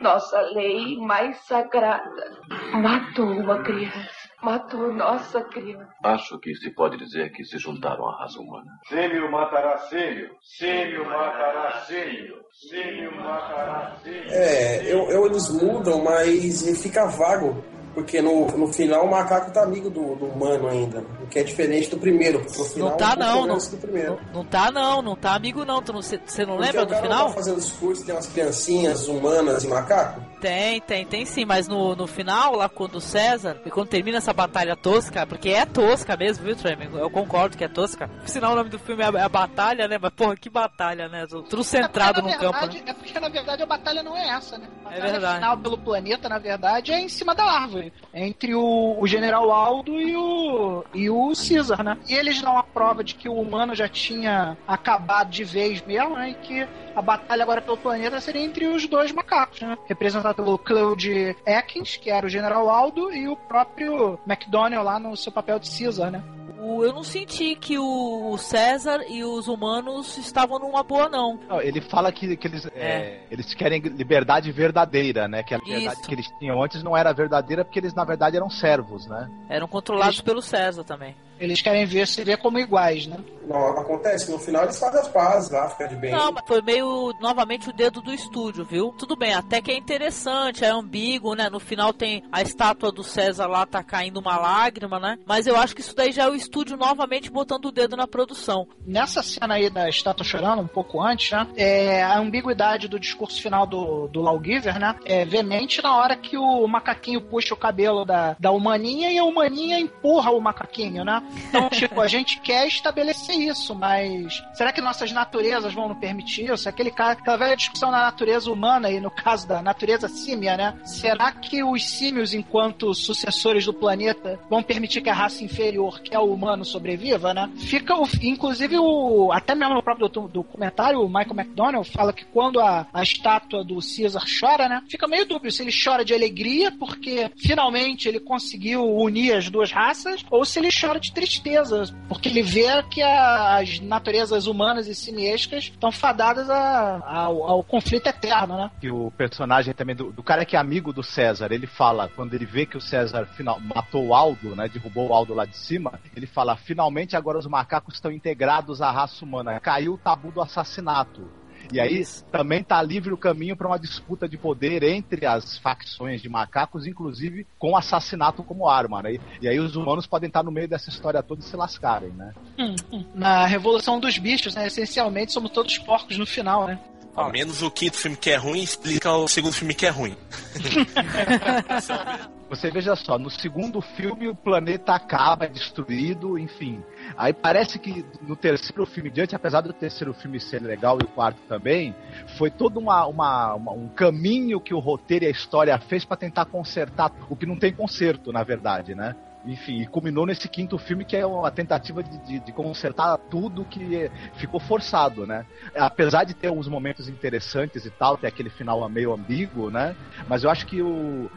nossa lei mais sagrada. Matou uma criança. Matou nossa criança. Acho que se pode dizer que se juntaram à raça humana. Sêmio matará sêmio, sêmio matará sêmio, sêmio matará sêmio. É, eu, eu- eles mudam, mas fica vago. Porque no, no final o macaco tá amigo do, do humano ainda. O que é diferente do primeiro. Porque no final Não tá, é não. Não, primeiro. não tá, não. Não tá amigo, não. Tu não Você não Porque lembra o do final? Tá fazendo discurso, tem umas criancinhas humanas e macaco. Tem, tem, tem sim, mas no, no final, lá quando o César, e quando termina essa batalha tosca, porque é tosca mesmo, viu, Tremem? Eu concordo que é tosca. Por sinal, o nome do filme é a, é a Batalha, né? Mas, porra, que batalha, né? Tudo centrado É, no campo, verdade, né? É porque, na verdade, a batalha não é essa, né? A batalha verdade. final pelo planeta, na verdade, é em cima da árvore. É entre o, o General Aldo e o, e o Caesar, né? E eles dão a prova de que o humano já tinha acabado de vez mesmo, né? E que a batalha agora pelo planeta seria entre os dois macacos, né? Representado pelo Claude Atkins, que era o General Aldo, e o próprio McDonnell lá no seu papel de Caesar, né? Eu não senti que o, César e os humanos estavam numa boa, não. Não, ele fala que, que eles, é, eles querem liberdade verdadeira, né? Que a liberdade Isso. que eles tinham antes não era verdadeira porque eles, na verdade, eram servos, né? Eram controlados pelo César também. Eles querem ver se vê como iguais, né? Não, acontece. No final eles fazem as pazes lá, fica de bem. Não, mas foi meio novamente o dedo do estúdio, viu? Tudo bem, até que é interessante, é ambíguo, né? No final tem a estátua do César lá, tá caindo uma lágrima, né? Mas eu acho que isso daí já é o estúdio novamente botando o dedo na produção. Nessa cena aí da estátua chorando, um pouco antes, né? É, a ambiguidade do discurso final do, do Lawgiver, né? É veemente na hora que o macaquinho puxa o cabelo da, da humaninha e a humaninha empurra o macaquinho, né? Então, tipo, a gente quer estabelecer isso, mas será que nossas naturezas vão nos permitir isso? Aquele cara, aquela velha discussão na natureza humana e no caso da natureza símia, né? Será que os símios, enquanto sucessores do planeta, vão permitir que a raça inferior, que é o humano, sobreviva, né? Fica, o, inclusive, o até mesmo no próprio documentário, o Michael McDonald fala que quando a, a estátua do Caesar chora, né? Fica meio dúbio se ele chora de alegria porque finalmente ele conseguiu unir as duas raças ou se ele chora de tristeza porque ele vê que a, as naturezas humanas e simiescas estão fadadas a, ao, ao, conflito eterno, né? E o personagem também do, do, cara que é amigo do César, ele fala, quando ele vê que o César final, matou o Aldo, né? Derrubou o Aldo lá de cima, ele fala: finalmente agora os macacos estão integrados à raça humana. Caiu o tabu do assassinato. E aí também tá livre o caminho para uma disputa de poder entre as facções de macacos, inclusive com assassinato como arma, né? E aí os humanos podem estar no meio dessa história toda e se lascarem, né? Hum, hum. Na Revolução dos Bichos, né? Essencialmente somos todos porcos no final, né? Ao menos o quinto filme que é ruim explica o segundo filme que é ruim. Você veja só, no segundo filme o planeta acaba, é destruído, enfim. Aí parece que no terceiro filme diante, apesar do terceiro filme ser legal e o quarto também, foi todo uma, uma, uma um caminho que o roteiro e a história fez para tentar consertar o que não tem conserto, na verdade, né? Enfim, culminou nesse quinto filme que é uma tentativa de, de, de, consertar tudo que ficou forçado, né? Apesar de ter alguns momentos interessantes e tal, ter aquele final meio ambíguo, né? Mas eu acho que o,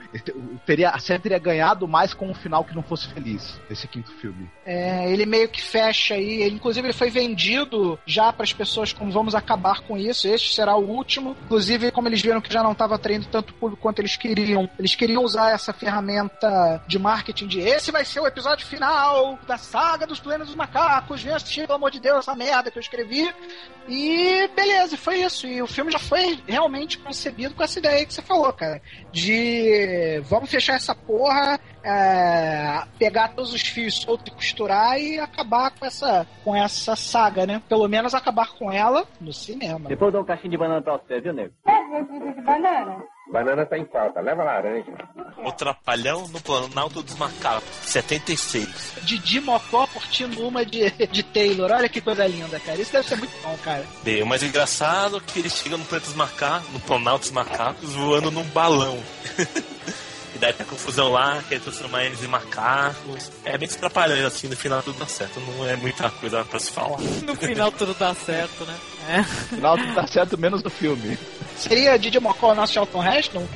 teria, a série teria ganhado mais com um final que não fosse feliz, esse quinto filme. É, ele meio que fecha aí, ele, inclusive ele foi vendido já para as pessoas como vamos acabar com isso, este será o último. Inclusive, como eles viram que já não estava atraindo tanto público quanto eles queriam, eles queriam usar essa ferramenta de marketing de esse vai ser o episódio final da saga dos Planos dos Macacos. Vem assistir, pelo amor de Deus, essa merda que eu escrevi. E beleza, foi isso. E o filme já foi realmente concebido com essa ideia que você falou, cara. De vamos fechar essa porra, é, pegar todos os fios soltos e costurar e acabar com essa, com essa saga, né? Pelo menos acabar com ela no cinema. Depois eu dou um caixinho de banana pra você, viu, nego? É, de banana. Banana tá em falta, leva laranja. O Trapalhão no Planalto dos Macacos, 76. Didi Mocó curtindo uma de, de Taylor. Olha que coisa linda, cara. Isso deve ser muito bom, cara. Bem, o mais engraçado é que ele chega no Planeta dos Macacos, no Planalto dos Macacos, voando num balão. E daí tem a confusão lá, quer transformar eles em macacos. É bem atrapalhando assim, no final tudo dá certo. Não é muita coisa pra se falar. No final tudo dá certo, né? É. No final tudo dá certo, menos no filme. Seria Didi Mocó o nosso Charlton Heston?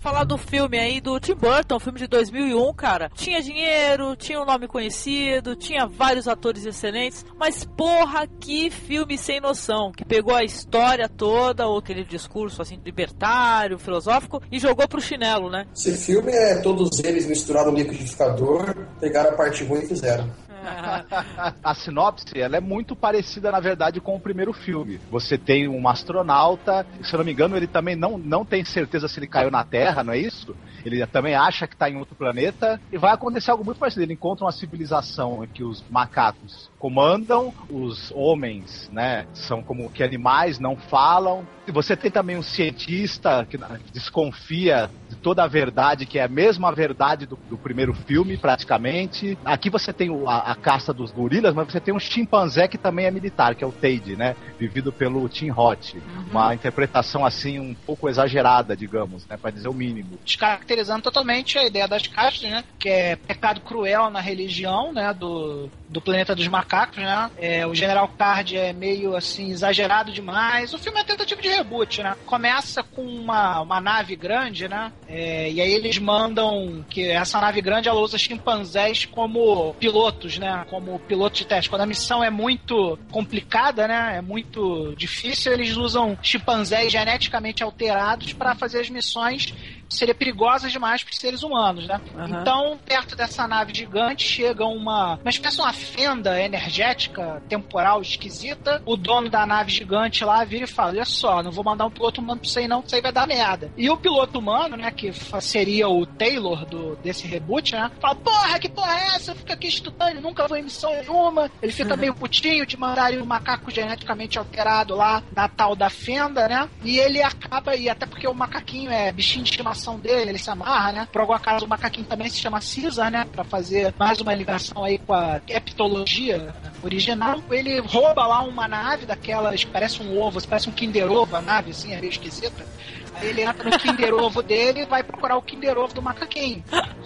Falar do filme aí do Tim Burton, filme de 2001, cara. Tinha dinheiro, tinha um nome conhecido, tinha vários atores excelentes, mas porra, que filme sem noção, que pegou a história toda, ou aquele discurso assim libertário, filosófico, e jogou pro chinelo, né? Esse filme é todos eles misturaram no liquidificador, pegaram a parte ruim e fizeram. a sinopse ela é muito parecida, na verdade, com o primeiro filme. Você tem um astronauta, se eu não me engano, ele também não, não tem certeza se ele caiu na Terra, não é isso? Ele também acha que está em outro planeta e vai acontecer algo muito parecido. Ele encontra uma civilização em que os macacos comandam, os homens, né, são como que animais, não falam. E você tem também um cientista que desconfia de toda a verdade, que é a mesma verdade do, do primeiro filme, praticamente. Aqui você tem a, a caça dos gorilas, mas você tem um chimpanzé que também é militar, que é o Teide, né, vivido pelo Tim Roth. Uhum. Uma interpretação assim um pouco exagerada, digamos, né, para dizer o mínimo. Descaracterizando totalmente a ideia das castas, né, que é pecado cruel na religião, né, do, do planeta dos macacos né? É, o General Card é meio assim, exagerado demais. O filme é tentativa de reboot, né? Começa com uma, uma nave grande, né? É, e aí eles mandam que essa nave grande ela usa chimpanzés como pilotos, né? Como piloto de teste. Quando a missão é muito complicada, né? É muito difícil, eles usam chimpanzés geneticamente alterados para fazer as missões seria perigosa demais para os seres humanos, né? Aham. Então, perto dessa nave gigante chega uma, uma espécie de uma fenda energética, temporal, esquisita. O dono da nave gigante lá vira e fala: Olha só, não vou mandar um piloto humano isso aí, não, isso aí vai dar merda. E o piloto humano, né, que seria o Taylor do, desse reboot, né? Fala: Porra, que porra é essa? Eu fico aqui estudando, nunca vou em missão nenhuma. Ele fica meio putinho de mandarem um macaco geneticamente alterado lá na tal da fenda, né? E ele acaba, e até porque o macaquinho é bichinho de estimação dele, ele se amarra, né? Por algum acaso o macaquinho também se chama Caesar, né? Pra fazer mais uma ligação aí com a heptologia original. Ele rouba lá uma nave daquelas que parece um ovo, parece um Kinder Ovo, a nave assim, é meio esquisita. Ele entra no Kinder Ovo dele e vai procurar o Kinder Ovo do macaquinho.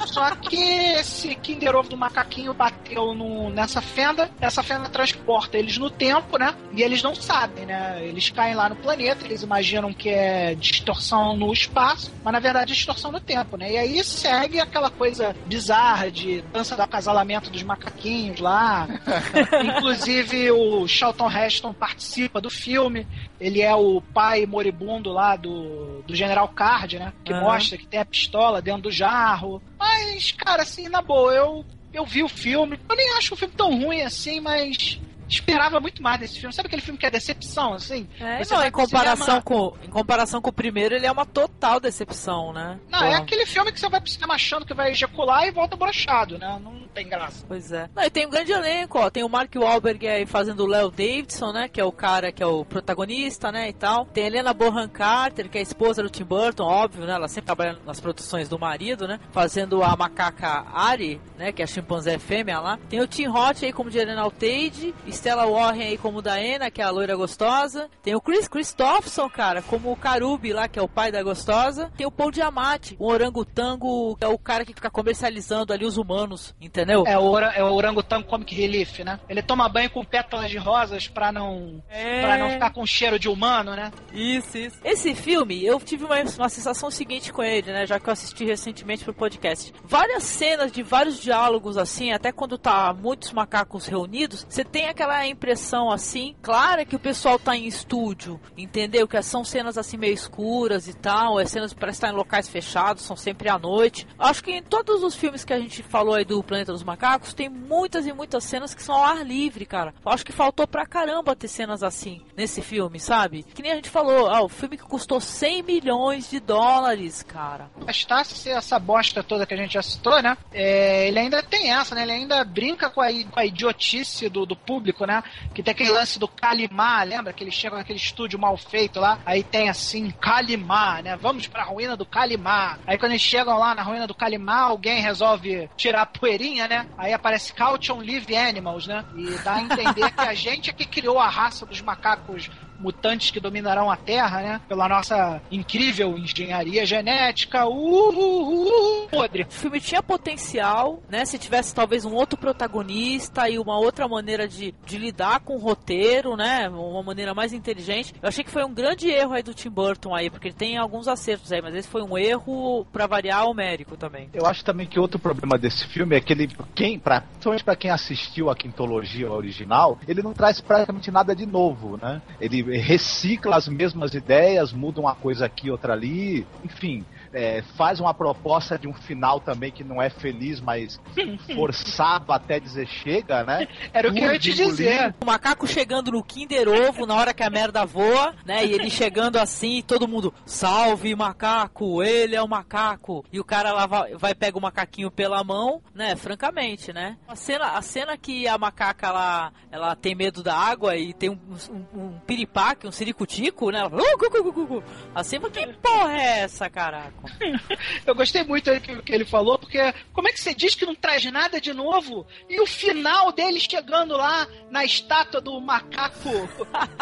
Só que esse Kinder Ovo do macaquinho bateu no, nessa fenda, essa fenda transporta eles no tempo, né? E eles não sabem, né? Eles caem lá no planeta, eles imaginam que é distorção no espaço, mas na verdade é distorção no tempo, né? E aí segue aquela coisa bizarra de dança do acasalamento dos macaquinhos lá. Inclusive o Charlton Heston participa do filme. Ele é o pai moribundo lá do, do General Card, né? Que Aham. mostra que tem a pistola dentro do jarro. Mas, cara, assim, na boa, eu, eu vi o filme. Eu nem acho o filme tão ruim assim, mas esperava muito mais desse filme. Sabe aquele filme que é decepção, assim? É, não, em comparação, com, em comparação com o primeiro, ele é uma total decepção, né? Não, Pô. é aquele filme que você vai pro cinema achando que vai ejacular e volta brochado, né? Não tem graça. Pois é. Não, e tem um grande elenco, ó. Tem o Mark Wahlberg aí fazendo o Léo Davidson, né? Que é o cara que é o protagonista, né? E tal. Tem a Helena Bonham Carter, que é a esposa do Tim Burton, óbvio, né? Ela sempre trabalha nas produções do marido, né? Fazendo a macaca Ari, né? Que é a chimpanzé fêmea lá. Tem o Tim Roth aí como General Altage. Stella Warren aí como Diana, que é a loira gostosa. Tem o Chris Christopherson, cara, como o Karubi lá, que é o pai da gostosa. Tem o Paul Diamante, o orangotango, que é o cara que fica comercializando ali os humanos, entendeu? É o, é o Orangotango Comic Relief, né? Ele toma banho com pétalas de rosas pra não, É. pra não ficar com cheiro de humano, né? Isso, isso. Esse filme, eu tive uma, uma sensação seguinte com ele, né? Já que eu assisti recentemente pro podcast. Várias cenas de vários diálogos, assim, até quando tá muitos macacos reunidos, você tem aquela impressão, assim, clara que o pessoal tá em estúdio, entendeu? Que são cenas, assim, meio escuras e tal, é cenas que parecem estar em locais fechados, são sempre à noite. Acho que em todos os filmes que a gente falou aí do Planeta dos Macacos, tem muitas e muitas cenas que são ao ar livre, cara. Acho que faltou pra caramba ter cenas assim nesse filme, sabe? Que nem a gente falou, ah, o filme que custou 100 milhões de dólares, cara. Bastasse essa bosta toda que a gente já citou, né? É, ele ainda tem essa, né? Ele ainda brinca com a, com a idiotice do, do público, né? Que tem aquele lance do Kalimar, lembra? Que eles chegam naquele estúdio mal feito lá, aí tem assim, Kalimar, né? Vamos pra ruína do Kalimar. Aí quando eles chegam lá na ruína do Kalimar, alguém resolve tirar a poeirinha, né? Aí aparece Caution Live Animals, né? E dá a entender que a gente é que criou a raça dos macacos mutantes que dominarão a Terra, né? Pela nossa incrível engenharia genética. Uh, uh, uh, podre. O filme tinha potencial, né? Se tivesse talvez um outro protagonista e uma outra maneira de, de lidar com o roteiro, né? Uma maneira mais inteligente. Eu achei que foi um grande erro aí do Tim Burton aí, porque ele tem alguns acertos aí, mas esse foi um erro pra variar homérico também. Eu acho também que outro problema desse filme é que ele, quem, pra, principalmente pra quem assistiu a quintologia original, ele não traz praticamente nada de novo, né? Ele recicla as mesmas ideias, muda uma coisa aqui, outra ali, enfim. É, faz uma proposta de um final também que não é feliz, mas forçado até dizer chega, né? Era o que eu ia te dizer. O macaco chegando no Kinder Ovo na hora que a merda voa, né? E ele chegando assim, todo mundo, salve macaco, ele é o macaco. E o cara lá vai, vai pega o macaquinho pela mão, né? Francamente, né? A cena, a cena que a macaca lá, ela tem medo da água e tem um, um, um piripaque, um siricutico, né? Ela, "Uh, cu, cu, cu, cu." Assim, mas que porra é essa, caraca? Eu gostei muito do que, que ele falou, porque como é que você diz que não traz nada de novo? E o final dele chegando lá na estátua do macaco,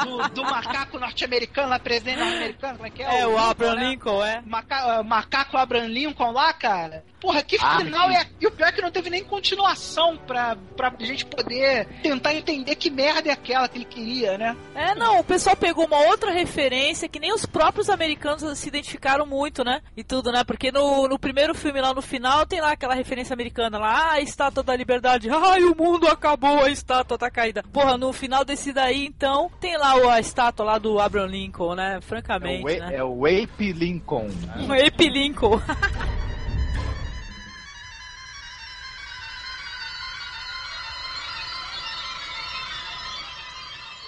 do, do macaco norte-americano, lá, presidente norte-americano, como é que é? É, o Abraham né? Lincoln, é. Maca- uh, macaco Abraham Lincoln lá, cara. Porra, que Ah, final sim. é. E o pior é que não teve nem continuação pra, pra gente poder tentar entender que merda é aquela que ele queria, né? É, não, o pessoal pegou uma outra referência que nem os próprios americanos se identificaram muito, né? E tudo, né? Porque no, no primeiro filme lá no final tem lá aquela referência americana lá, ah, a estátua da liberdade, ai, o mundo acabou, a estátua tá caída. Porra, no final desse daí, então, tem lá a estátua lá do Abraham Lincoln, né? Francamente, é o, né? É o Ape Lincoln. Né? O Ape Lincoln.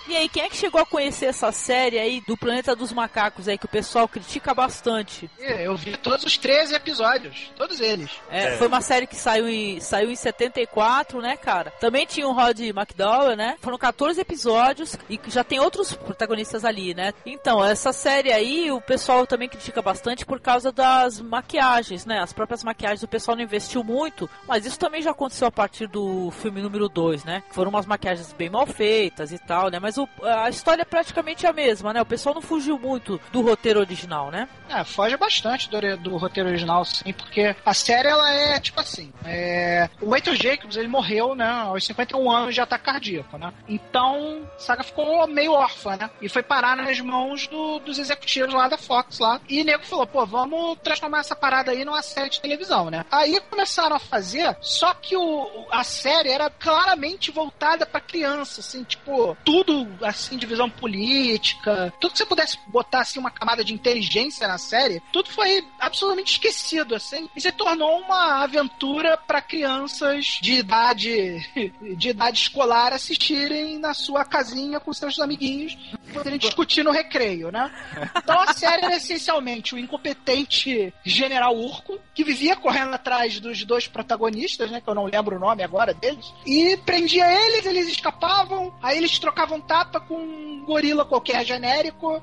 E aí, quem é que chegou a conhecer essa série aí do Planeta dos Macacos aí que o pessoal critica bastante? Eu vi todos os 13 episódios, todos eles. É, é. foi uma série que saiu em, saiu em 74, né, cara? Também tinha o Rod McDowell, né? Foram 14 episódios e já tem outros protagonistas ali, né? Então, essa série aí o pessoal também critica bastante por causa das maquiagens, né? As próprias maquiagens o pessoal não investiu muito, mas isso também já aconteceu a partir do filme número 2, né? Foram umas maquiagens bem mal feitas e tal, né? Mas o, a história é praticamente a mesma, né? O pessoal não fugiu muito do roteiro original, né? É, foge bastante do, do roteiro original, sim, porque a série ela é tipo assim: é, o Waiter Jacobs ele morreu, né? Aos 51 anos de ataque cardíaco, né? Então, saga ficou meio órfã, né? E foi parar nas mãos do, dos executivos lá da Fox lá. E o nego falou: pô, vamos transformar essa parada aí numa série de televisão, né? Aí começaram a fazer, só que o, a série era claramente voltada para criança, assim, tipo, tudo assim, de visão política, tudo que você pudesse botar assim uma camada de inteligência na série, tudo foi absolutamente esquecido, assim, e se tornou uma aventura para crianças de idade de idade escolar assistirem na sua casinha com seus amiguinhos, poderem discutir no recreio, né? Então a série era essencialmente o incompetente General Urco, que vivia correndo atrás dos dois protagonistas, né, que eu não lembro o nome agora deles, e prendia eles, eles escapavam, aí eles trocavam tapa com um gorila qualquer genérico,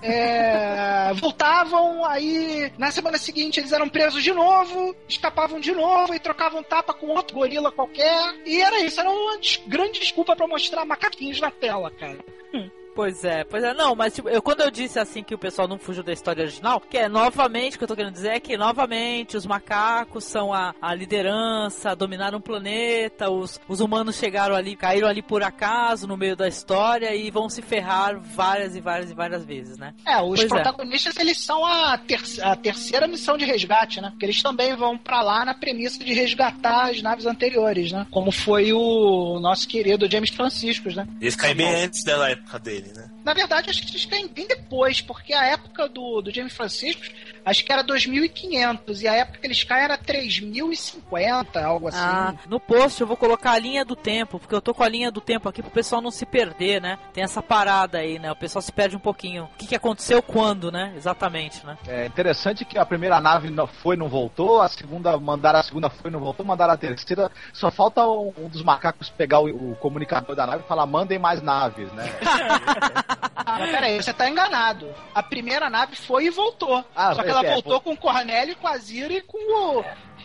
é, voltavam, aí na semana seguinte eles eram presos de novo, escapavam de novo e trocavam tapa com outro gorila qualquer. E era isso, era uma grande desculpa para mostrar macaquinhos na tela, cara. Hum. Pois é, pois é. Não, mas tipo, eu, quando eu disse assim que o pessoal não fugiu da história original, que é novamente, o que eu tô querendo dizer é que novamente os macacos são a, a liderança, dominaram o planeta, os, os humanos chegaram ali, caíram ali por acaso no meio da história e vão se ferrar várias e várias e várias vezes, né? É, os pois é. protagonistas é. eles são a, ter a terceira missão de resgate, né? Porque eles também vão para lá na premissa de resgatar as naves anteriores, né? Como foi o nosso querido James Franciscos, né? Eles caem bem antes da época dele dele, né? Na verdade, acho que eles caem bem depois, porque a época do, do James Francisco, acho que era 2.500, e a época que eles caem era 3.050, algo assim. Ah, no post eu vou colocar a linha do tempo, porque eu tô com a linha do tempo aqui pro pessoal não se perder, né? Tem essa parada aí, né? O pessoal se perde um pouquinho. O que, que aconteceu quando, né? Exatamente, né? É interessante que a primeira nave não foi não voltou, a segunda mandaram a segunda foi não voltou, mandaram a terceira. Só falta um, um dos macacos pegar o, o comunicador da nave e falar: mandem mais naves, né? Mas peraí, você tá enganado. A primeira nave foi e voltou. Ah, Só que ela voltou com o Cornélio, com a Zira e com o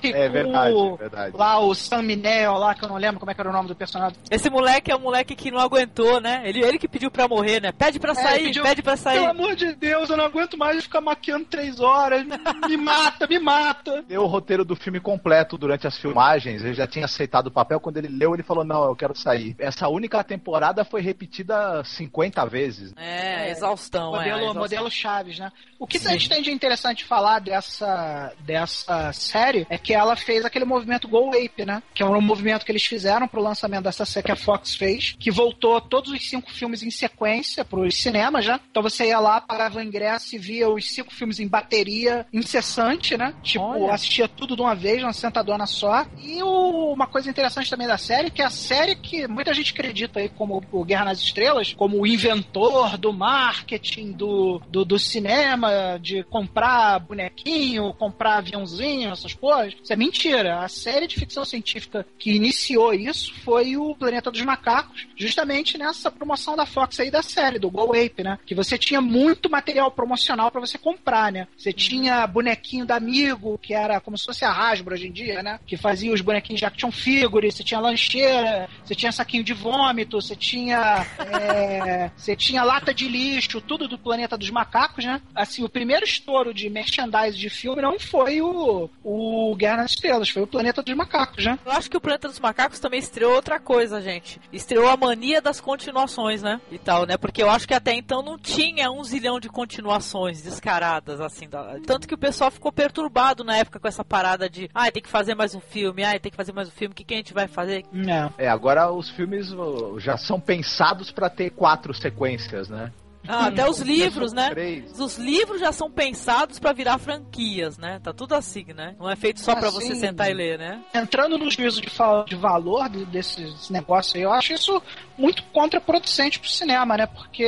é verdade, o, verdade. Lá o Sam Minel, lá, que eu não lembro como é que era o nome do personagem. Esse moleque é o moleque que não aguentou, né? Ele, ele que pediu pra morrer, né? Pede pra é, sair, pediu, pede pra sair. Pelo amor de Deus, eu não aguento mais ficar maquiando três horas. me mata, me mata. Deu o roteiro do filme completo durante as filmagens. Ele já tinha aceitado o papel. Quando ele leu, ele falou: Não, eu quero sair. Essa única temporada foi repetida 50 vezes. É, exaustão. Modelo, é, exaustão. modelo Chaves, né? O que Sim. a gente tem de interessante falar dessa, dessa série é que ela fez aquele movimento Go Ape, né? Que é um movimento que eles fizeram pro lançamento dessa série que a Fox fez, que voltou todos os cinco filmes em sequência pros cinemas, já. Então você ia lá, pagava o ingresso e via os cinco filmes em bateria incessante, né? Tipo, Olha. assistia tudo de uma vez, numa sentadona só. E o, uma coisa interessante também da série, que é a série que muita gente acredita aí como o Guerra nas Estrelas, como o inventor do marketing, do, do, do cinema, de comprar bonequinho, comprar aviãozinho, essas coisas. Isso é mentira. A série de ficção científica que iniciou isso foi o Planeta dos Macacos, justamente nessa promoção da Fox aí da série, do Go Ape, né? Que você tinha muito material promocional para você comprar, né? Você tinha bonequinho da Amigo, que era como se fosse a Hasbro hoje em dia, né? Que fazia os bonequinhos de action figure, você tinha lancheira, você tinha saquinho de vômito, você tinha é, você tinha lata de lixo, tudo do Planeta dos Macacos, né? Assim, o primeiro estouro de merchandise de filme não foi o, o Guerra Guerra nas Estrelas, foi o Planeta dos Macacos, né? Eu acho que o Planeta dos Macacos também estreou outra coisa, gente. Estreou a mania das continuações, né? E tal, né? Porque eu acho que até então não tinha um zilhão de continuações descaradas, assim. Da... Tanto que o pessoal ficou perturbado na época com essa parada de, ah, tem que fazer mais um filme, ah, tem que fazer mais um filme, o que, que a gente vai fazer? Não. É, agora os filmes já são pensados para ter quatro sequências, né? Ah, até os livros, né? Os livros já são pensados para virar franquias, né? Tá tudo assim, né? Não é feito só para você sentar e ler, né? Entrando no juízo de, de valor de, desse, desse negócio aí, eu acho isso muito contraproducente pro cinema, né? Porque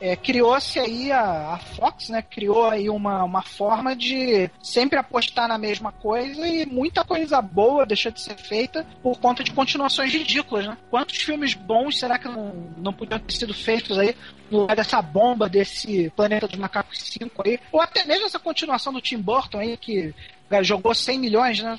é, criou-se aí a, a, Fox, né? Criou aí uma, uma forma de sempre apostar na mesma coisa e muita coisa boa deixa de ser feita por conta de continuações ridículas, né? Quantos filmes bons será que não, não podiam ter sido feitos aí no lugar dessa bomba desse Planeta dos Macacos 5 aí? Ou até mesmo essa continuação do Tim Burton aí que jogou 100 milhões, né?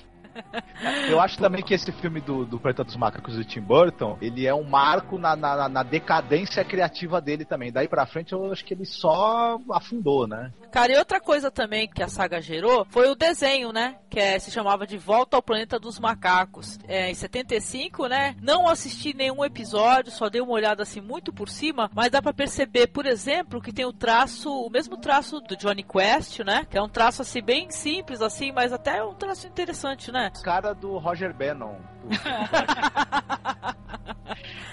Eu acho também que esse filme do, do Planeta dos Macacos do Tim Burton, ele é um marco na, na, na, decadência criativa dele também. Daí pra frente eu acho que ele só afundou, né? Cara, e outra coisa também que a saga gerou foi o desenho, né? Que é, se chamava de Volta ao Planeta dos Macacos. É, em 75, né? Não assisti nenhum episódio, só dei uma olhada assim muito por cima, mas dá para perceber, por exemplo, que tem o traço, o mesmo traço do Johnny Quest, né? Que é um traço assim bem simples assim, mas até um traço interessante, né? Cara do Roger Bannon.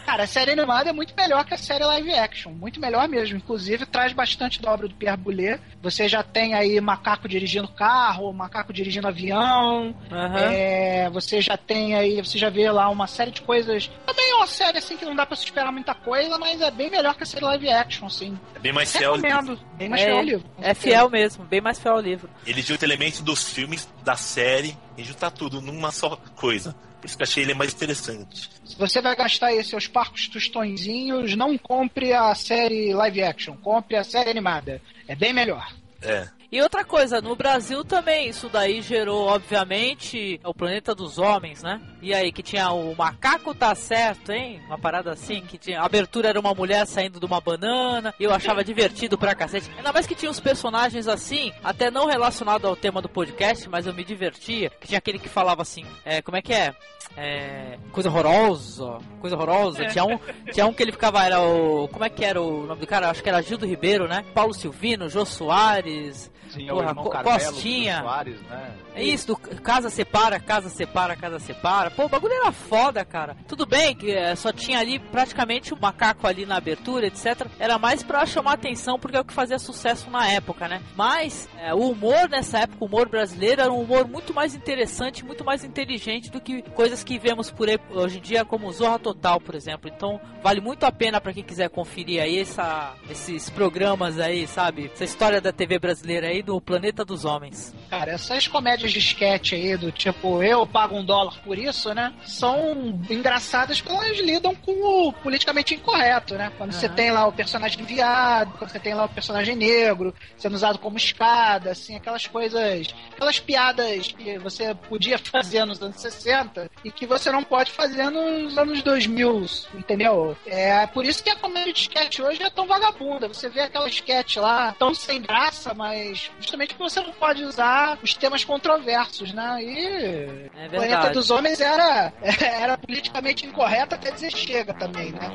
Cara, a série animada é muito melhor que a série live action. Muito melhor mesmo. Inclusive, traz bastante da obra do Pierre Boulet. Você já tem aí macaco dirigindo carro, macaco dirigindo avião. Uhum. É, você já tem aí, você já vê lá uma série de coisas. Também é uma série assim que não dá pra se esperar muita coisa, mas é bem melhor que a série live action, assim. É bem mais fiel ao livro. Bem mais é, fiel ao livro. É fiel mesmo, bem mais fiel ao livro. Ele junta elementos dos filmes, da série, e junta tudo numa só coisa. Por isso que achei ele mais interessante. Se você vai gastar aí seus parcos tostõezinhos, não compre a série live action, compre a série animada. É bem melhor. É. E outra coisa, no Brasil também, isso daí gerou, obviamente, o planeta dos homens, né? E aí, que tinha o macaco tá certo, hein? Uma parada assim, que tinha. A abertura era uma mulher saindo de uma banana, eu achava divertido pra cacete. Ainda mais que tinha uns personagens assim, até não relacionado ao tema do podcast, mas eu me divertia. Que tinha aquele que falava assim, é, como é que é? É, coisa horrorosa, coisa horrorosa. Tinha um, tinha um que ele ficava, era o. Como é que era o nome do cara? Acho que era Gildo Ribeiro, né? Paulo Silvino, Jô Soares. Sim, Porra, o Carmelo Costinha. Soares, né? É isso, do casa separa, casa separa, casa separa. Pô, o bagulho era foda, cara. Tudo bem que é, só tinha ali praticamente o macaco ali na abertura, etc. Era mais pra chamar atenção, porque é o que fazia sucesso na época, né? Mas é, o humor nessa época, o humor brasileiro, era um humor muito mais interessante, muito mais inteligente do que coisas que vemos por aí hoje em dia, como Zorra Total, por exemplo. Então, vale muito a pena pra quem quiser conferir aí essa, esses programas aí, sabe? Essa história da TV brasileira aí do Planeta dos Homens. Cara, essas comédias de sketch aí, do tipo, eu pago um dólar por isso, né? São engraçadas porque elas lidam com o politicamente incorreto, né? Quando você Aham. tem lá o personagem viado, quando você tem lá o personagem negro, sendo usado como escada, assim, aquelas coisas, aquelas piadas que você podia fazer nos anos 60 e que você não pode fazer nos anos 2000, entendeu? É por isso que a comédia de sketch hoje é tão vagabunda. Você vê aquela sketch lá tão sem graça, mas justamente porque você não pode usar os temas controversos, né? E É o Planeta dos Homens era, era politicamente incorreto até dizer chega também, né?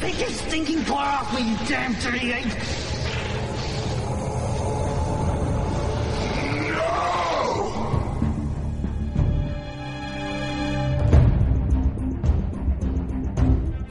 Take your stinking claw off me, you damn dirty ape!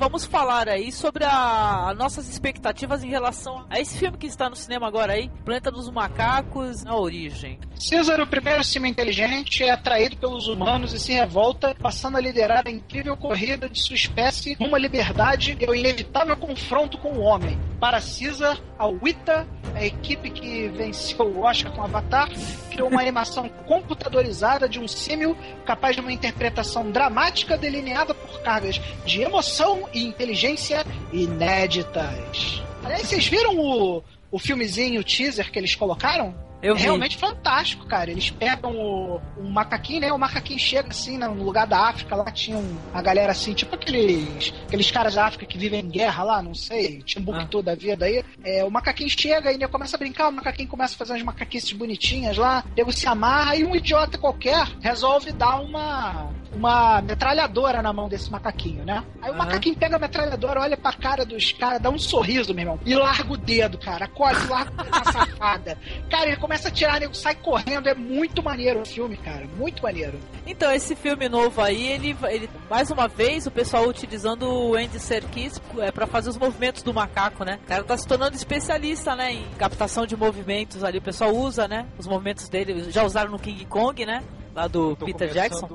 Vamos falar aí sobre as nossas expectativas em relação a esse filme que está no cinema agora aí, Planeta dos Macacos, a origem. César, o primeiro cima inteligente, é atraído pelos humanos e se revolta, passando a liderar a incrível corrida de sua espécie à liberdade e ao inevitável confronto com o homem. Para Caesar, a Wita, a equipe que venceu o Oscar com Avatar, criou uma animação computadorizada de um símil capaz de uma interpretação dramática delineada por cargas de emoção e inteligência inéditas. Aliás, vocês viram o, o filmezinho, o teaser que eles colocaram? Eu é vi. realmente fantástico, cara. Eles pegam o, um macaquinho, né? O macaquinho chega assim, né, no lugar da África, lá tinha um, a galera assim, tipo aqueles, aqueles caras da África que vivem em guerra lá, não sei, Timbuktu da vida aí. É, o macaquinho chega e né, começa a brincar, o macaquinho começa a fazer umas macaquices bonitinhas lá, o nego se amarra e um idiota qualquer resolve dar uma uma metralhadora na mão desse macaquinho, né? Aí o macaquinho pega a metralhadora, olha pra cara dos caras, dá um sorriso, meu irmão, e larga o dedo, cara. Acolhe, larga o dedo na safada. Cara, ele começa a tirar, nego sai correndo. É muito maneiro o filme, cara. Muito maneiro. Então, esse filme novo aí, ele, ele mais uma vez, o pessoal utilizando o Andy Serkis é, pra fazer os movimentos do macaco, né? O cara tá se tornando especialista, né? Em captação de movimentos ali. O pessoal usa, né? Os movimentos dele. Já usaram no King Kong, né? Lá do Peter Jackson.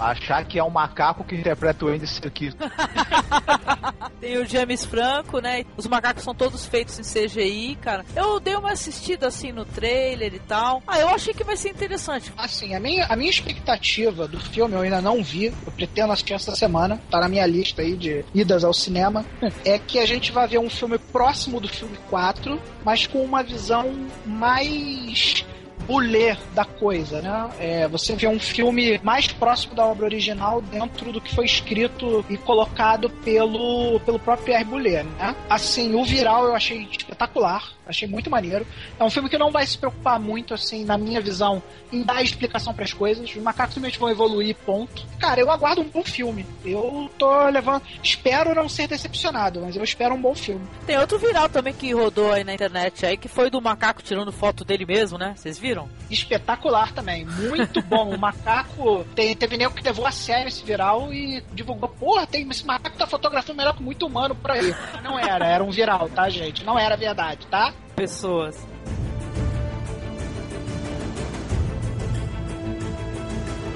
Achar que é um macaco que interpreta o Andy Serkis. Tem o James Franco, né? Os macacos são todos feitos em CGI, cara. Eu dei uma assistida assim no trailer e tal. Ah, eu achei que vai ser interessante. Assim, a minha, a minha expectativa do filme eu ainda não vi. Eu pretendo assistir essa semana. Tá na minha lista aí de idas ao cinema. É que a gente vai ver um filme próximo do filme 4, mas com uma visão mais bulê da coisa, né? É, você vê um filme mais próximo da obra original dentro do que foi escrito e colocado pelo, pelo próprio Pierre Boulet, né? Assim, o Viral eu achei espetacular, achei muito maneiro. É um filme que não vai se preocupar muito, assim, na minha visão, em dar explicação para as coisas. Os macacos simplesmente vão evoluir, ponto. Cara, eu aguardo um bom filme. Eu tô levando... Espero não ser decepcionado, mas eu espero um bom filme. Tem outro viral também que rodou aí na internet aí, que foi do macaco tirando foto dele mesmo, né? Vocês viram? Espetacular também, muito bom. O macaco tem, teve nego que levou a sério esse viral e divulgou. Porra, tem, esse macaco tá fotografando melhor que muito humano por aí. Não era, era um viral, tá, gente? Não era verdade, tá? Pessoas.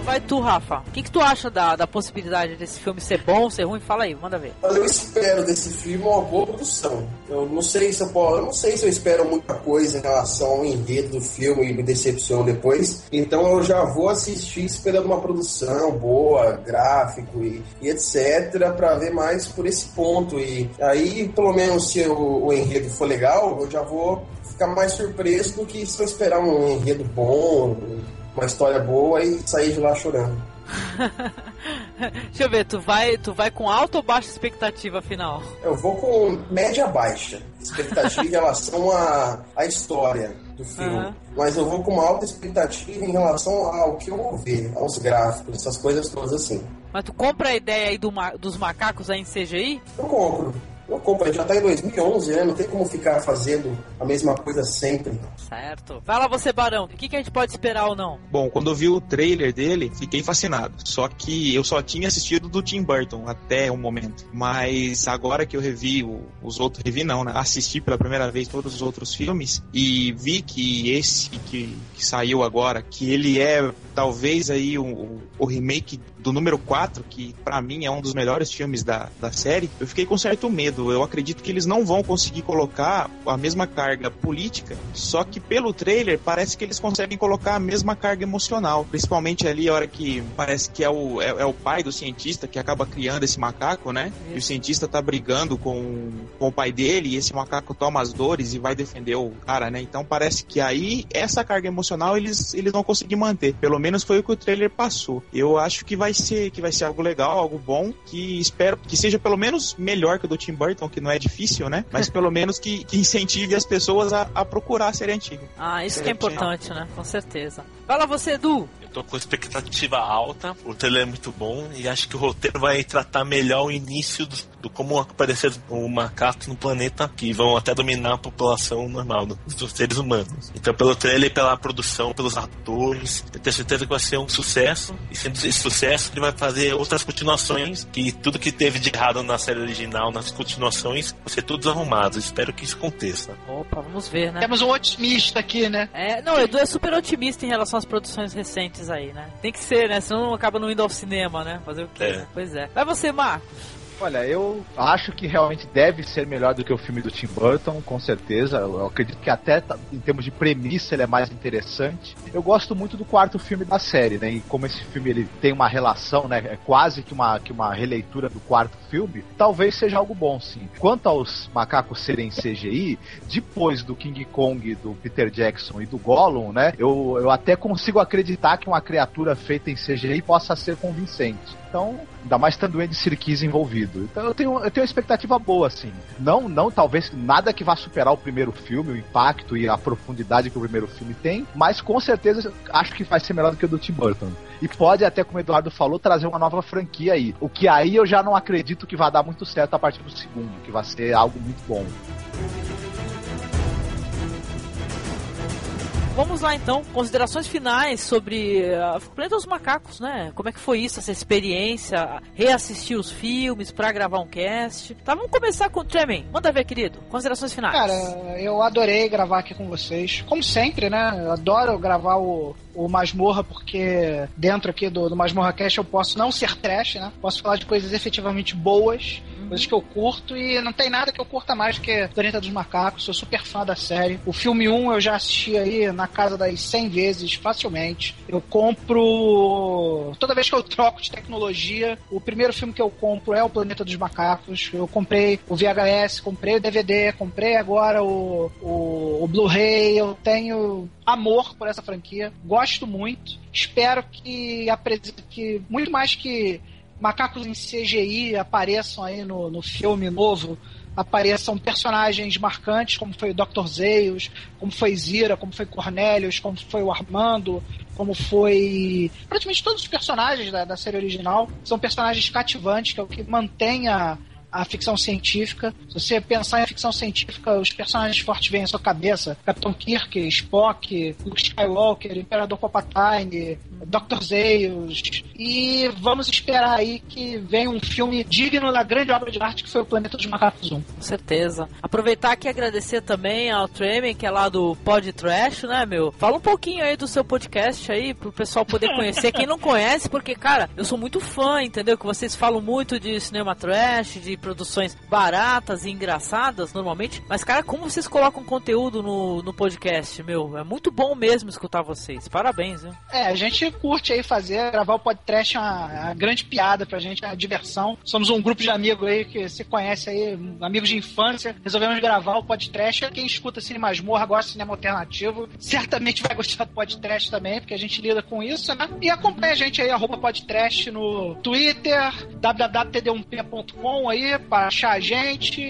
Vai tu, Rafa. O que, que tu acha da, da possibilidade desse filme ser bom, ser ruim? Fala aí, manda ver. Eu espero desse filme uma boa produção. Eu não sei se eu posso, eu não sei se eu espero muita coisa em relação ao enredo do filme e me decepciono depois. Então eu já vou assistir esperando uma produção boa, gráfico e, e etc, para ver mais por esse ponto. E aí, pelo menos se o, o enredo for legal, eu já vou ficar mais surpreso do que se eu esperar um enredo bom, uma história boa e sair de lá chorando. Deixa eu ver, tu vai, tu vai com alta ou baixa expectativa final? Eu vou com média baixa expectativa em relação à, à história do filme. Aham. Mas eu vou com uma alta expectativa em relação ao que eu vou ver, aos gráficos, essas coisas todas assim. Mas tu compra a ideia aí do ma- dos macacos aí em CGI? Eu compro. Eu compro, a gente já tá em 2011, né? Não tem como ficar fazendo a mesma coisa sempre. Certo. Fala você, Barão, o que, que a gente pode esperar ou não? Bom, quando eu vi o trailer dele, fiquei fascinado. Só que eu só tinha assistido do Tim Burton até o momento. Mas agora que eu revi o- os outros, revi não, né? Assisti pela primeira vez todos os outros filmes e vi que esse que, que saiu agora, que ele é talvez aí o, o- remake do número 4, que pra mim é um dos melhores filmes da, da série, eu fiquei com certo medo. Eu acredito que eles não vão conseguir colocar a mesma carga política, só que pelo trailer parece que eles conseguem colocar a mesma carga emocional. Principalmente ali a hora que parece que é o, é, é o pai do cientista que acaba criando esse macaco, né? E o cientista tá brigando com, com o pai dele e esse macaco toma as dores e vai defender o cara, né? Então parece que aí essa carga emocional eles, eles vão conseguir manter. Pelo menos foi o que o trailer passou. Eu acho que vai ser que vai ser algo legal, algo bom, que espero que seja pelo menos melhor que o do Tim Burton, que não é difícil, né? Mas pelo menos que, que incentive as pessoas a, a procurar a série antiga. Ah, isso que é importante, né? Com certeza. Fala você, Edu. Eu tô com expectativa alta, o trailer é muito bom e acho que o roteiro vai tratar melhor o início do, do como aparecer o macaco no planeta que vão até dominar a população normal do- dos seres humanos. Então, pelo trailer, pela produção, pelos atores, eu tenho certeza que vai ser um sucesso e sendo esse sucesso, ele vai fazer outras continuações que tudo que teve de errado na série original, nas continuações, vai ser tudo arrumado. Espero que isso aconteça. Opa, vamos ver, né? Temos um otimista aqui, né? É, não, o Edu é super otimista em relação às produções recentes aí, né? Tem que ser, né? Senão acaba não indo ao cinema, né? Fazer o quê? É. Pois é. Vai você, Marcos. Olha, eu acho que realmente deve ser melhor do que o filme do Tim Burton, com certeza. Eu acredito que até tá, em termos de premissa ele é mais interessante. Eu gosto muito do quarto filme da série, né? E como esse filme ele tem uma relação, né? É quase que uma, que uma releitura do quarto filme, talvez seja algo bom, sim. Quanto aos macacos serem CGI, depois do King Kong, do Peter Jackson e do Gollum, né? Eu, eu até consigo acreditar que uma criatura feita em CGI possa ser convincente. Então, ainda mais tendo o Andy Serkis envolvido. Então eu tenho, eu tenho uma expectativa boa, assim. Não, não talvez nada que vá superar o primeiro filme, o impacto e a profundidade que o primeiro filme tem, mas com certeza acho que vai ser melhor do que o do Tim Burton. E pode até, como o Eduardo falou, trazer uma nova franquia aí. O que aí eu já não acredito que vai dar muito certo a partir do segundo, que vai ser algo muito bom. Vamos lá então, considerações finais sobre uh, Planeta dos Macacos, né? Como é que foi isso, essa experiência? Reassistir os filmes para gravar um cast. Tá, vamos começar com o Tremen. Manda ver, querido. Considerações finais. Cara, eu adorei gravar aqui com vocês. Como sempre, né? Eu adoro gravar o, o Masmorra, porque dentro aqui do, do Masmorra Cast eu posso não ser trash, né? Posso falar de coisas efetivamente boas, uhum. coisas que eu curto, e não tem nada que eu curta mais do que Planeta dos Macacos. Sou super fã da série. O filme 1 eu já assisti aí na casa das 100 vezes, facilmente. Eu compro. Toda vez que eu troco de tecnologia, o primeiro filme que eu compro é o Planeta dos Macacos. Eu comprei o VHS, comprei o DVD, comprei agora o, o, o Blu-ray. Eu tenho amor por essa franquia. Gosto muito. Espero que, que muito mais que macacos em CGI apareçam aí no, no filme novo apareçam personagens marcantes, como foi o Dr. Zeus, como foi Zira, como foi Cornelius, como foi o Armando, como foi. Praticamente todos os personagens da, da série original são personagens cativantes, que é o que mantém a, a ficção científica. Se você pensar em ficção científica, os personagens fortes vêm à sua cabeça: Capitão Kirk, Spock, Luke Skywalker, Imperador Palpatine, Dr. Zeus. E vamos esperar aí que venha um filme digno da grande obra de arte que foi o Planeta dos Macacos 1. Com certeza. Aproveitar aqui e agradecer também ao Tremen, que é lá do Pod Trash, né, meu? Fala um pouquinho aí do seu podcast aí, pro pessoal poder conhecer. Quem não conhece, porque, cara, eu sou muito fã, entendeu? Que vocês falam muito de cinema trash, de produções baratas e engraçadas, normalmente. Mas, cara, como vocês colocam conteúdo no, no podcast, meu? É muito bom mesmo escutar vocês. Parabéns, viu? É, a gente curte aí fazer, gravar o podcast é uma, uma grande piada pra gente, é uma diversão. Somos um grupo de amigos aí que você conhece aí, amigos de infância. Resolvemos gravar o podcast. Quem escuta Cine Masmorra, gosta de cinema alternativo, certamente vai gostar do podcast também, porque a gente lida com isso, né? E acompanha a gente aí, arroba podcast no Twitter, www.td1p.com aí, para achar a gente.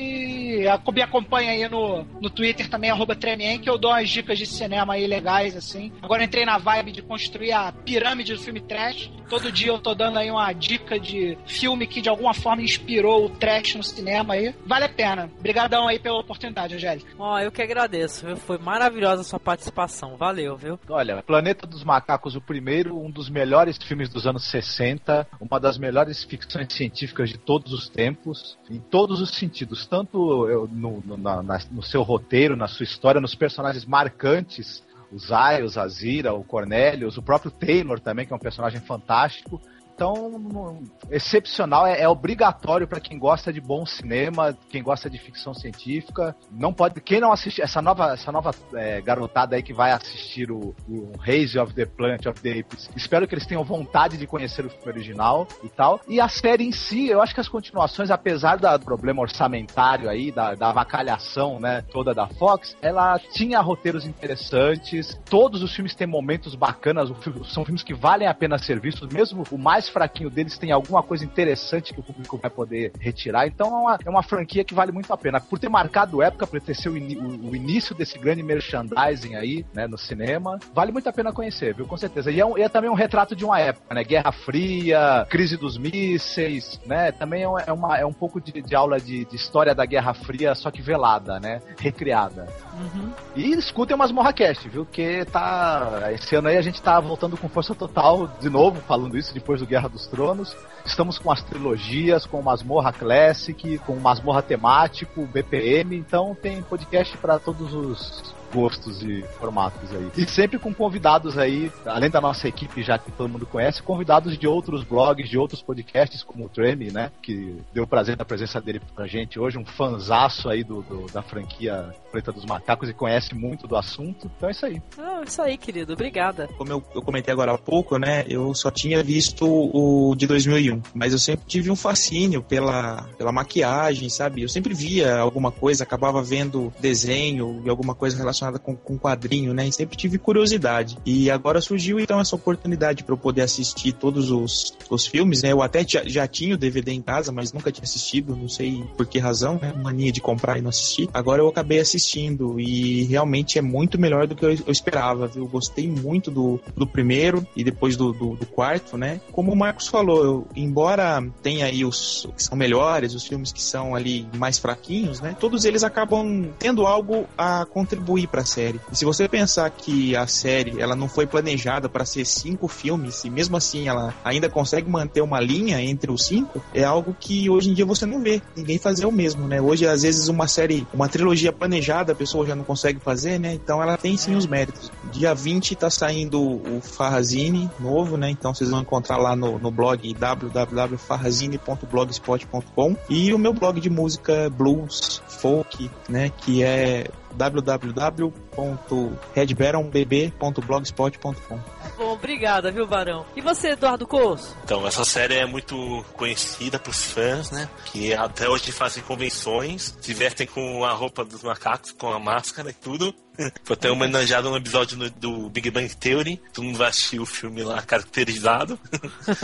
Me acompanha aí no, no Twitter também, arroba Tremien, que eu dou umas dicas de cinema aí legais, assim. Agora entrei na vibe de construir a pirâmide do filme trash. Todo dia eu tô dando aí uma dica de filme que de alguma forma inspirou o trash no cinema aí. Vale a pena. Obrigadão aí pela oportunidade, Angélica. Ó, oh, eu que agradeço, viu? Foi maravilhosa a sua participação. Valeu, viu? Olha, Planeta dos Macacos, o primeiro, um dos melhores filmes dos anos 60, uma das melhores ficções científicas de todos os tempos em todos os sentidos, tanto no, no, na, no seu roteiro, na sua história, nos personagens marcantes, o Zayos, a Zira, o Cornelius, o próprio Taylor também, que é um personagem fantástico, então, excepcional, é, é obrigatório para quem gosta de bom cinema, quem gosta de ficção científica. Não pode, quem não assistir essa nova, essa nova é, garotada aí que vai assistir o, o Raise of the Planet of the Apes, espero que eles tenham vontade de conhecer o filme original e tal. E a série em si, eu acho que as continuações, apesar do problema orçamentário aí, da, da avacalhação, né, toda da Fox, ela tinha roteiros interessantes. Todos os filmes têm momentos bacanas, são filmes que valem a pena ser vistos, mesmo o mais fraquinho deles tem alguma coisa interessante que o público vai poder retirar. Então é uma, é uma franquia que vale muito a pena. Por ter marcado época, por ter sido o, in, o, o, início desse grande merchandising aí, né, no cinema, vale muito a pena conhecer, viu? Com certeza. E é, um, é também um retrato de uma época, né? Guerra Fria, crise dos mísseis, né? Também é, é uma, é um pouco de, de aula de, de, história da Guerra Fria, só que velada, né? Recriada. Uhum. E escutem umas Morracast, viu? Que tá. Esse ano aí a gente tá voltando com força total, de novo, falando isso depois do Guerra dos Tronos. Estamos com as trilogias, com o Masmorra Classic, com o Masmorra Temático, BPM. Então tem podcast para todos os gostos e formatos aí. E sempre com convidados aí, além da nossa equipe já que todo mundo conhece, convidados de outros blogs, de outros podcasts, como o Treme, né? Que deu prazer da presença dele pra gente hoje, um fanzaço aí do, do da franquia Preta dos Macacos e conhece muito do assunto. Então é isso aí. Ah, isso aí, querido. Obrigada. Como eu, eu comentei agora há pouco, né? Eu só tinha visto o de 2001, mas eu sempre tive um fascínio pela, pela maquiagem, sabe? Eu sempre via alguma coisa, acabava vendo desenho e alguma coisa relacionada com, com quadrinho, né? E sempre tive curiosidade. E agora surgiu então essa oportunidade para eu poder assistir todos os, os filmes, né? Eu até já, já tinha o DVD em casa, mas nunca tinha assistido, não sei por que razão, né? Mania de comprar e não assistir. Agora eu acabei assistindo e realmente é muito melhor do que eu, eu esperava, viu? Gostei muito do, do primeiro e depois do, do, do quarto, né? Como o Marcos falou, eu, embora tenha aí os que são melhores, os filmes que são ali mais fraquinhos, né? Todos eles acabam tendo algo a contribuir para a série. E se você pensar que a série ela não foi planejada para ser cinco filmes e mesmo assim ela ainda consegue manter uma linha entre os cinco, é algo que hoje em dia você não vê ninguém fazer o mesmo, né? Hoje às vezes uma série, uma trilogia planejada a pessoa já não consegue fazer, né? Então ela tem sim os méritos. Dia 20 tá saindo o Farrazine novo, né? Então vocês vão encontrar lá no, no blog www.farrazine.blogspot.com e o meu blog de música blues, folk, né? Que é www.redbaronbb.blogspot.com Bom, obrigada, viu, Barão? E você, Eduardo Coço? Então, essa série é muito conhecida pros fãs, né? Que até hoje fazem convenções, se vestem com a roupa dos macacos, com a máscara e tudo. Foi até homenageado um episódio no, do Big Bang Theory. Todo mundo vai assistir o filme lá caracterizado.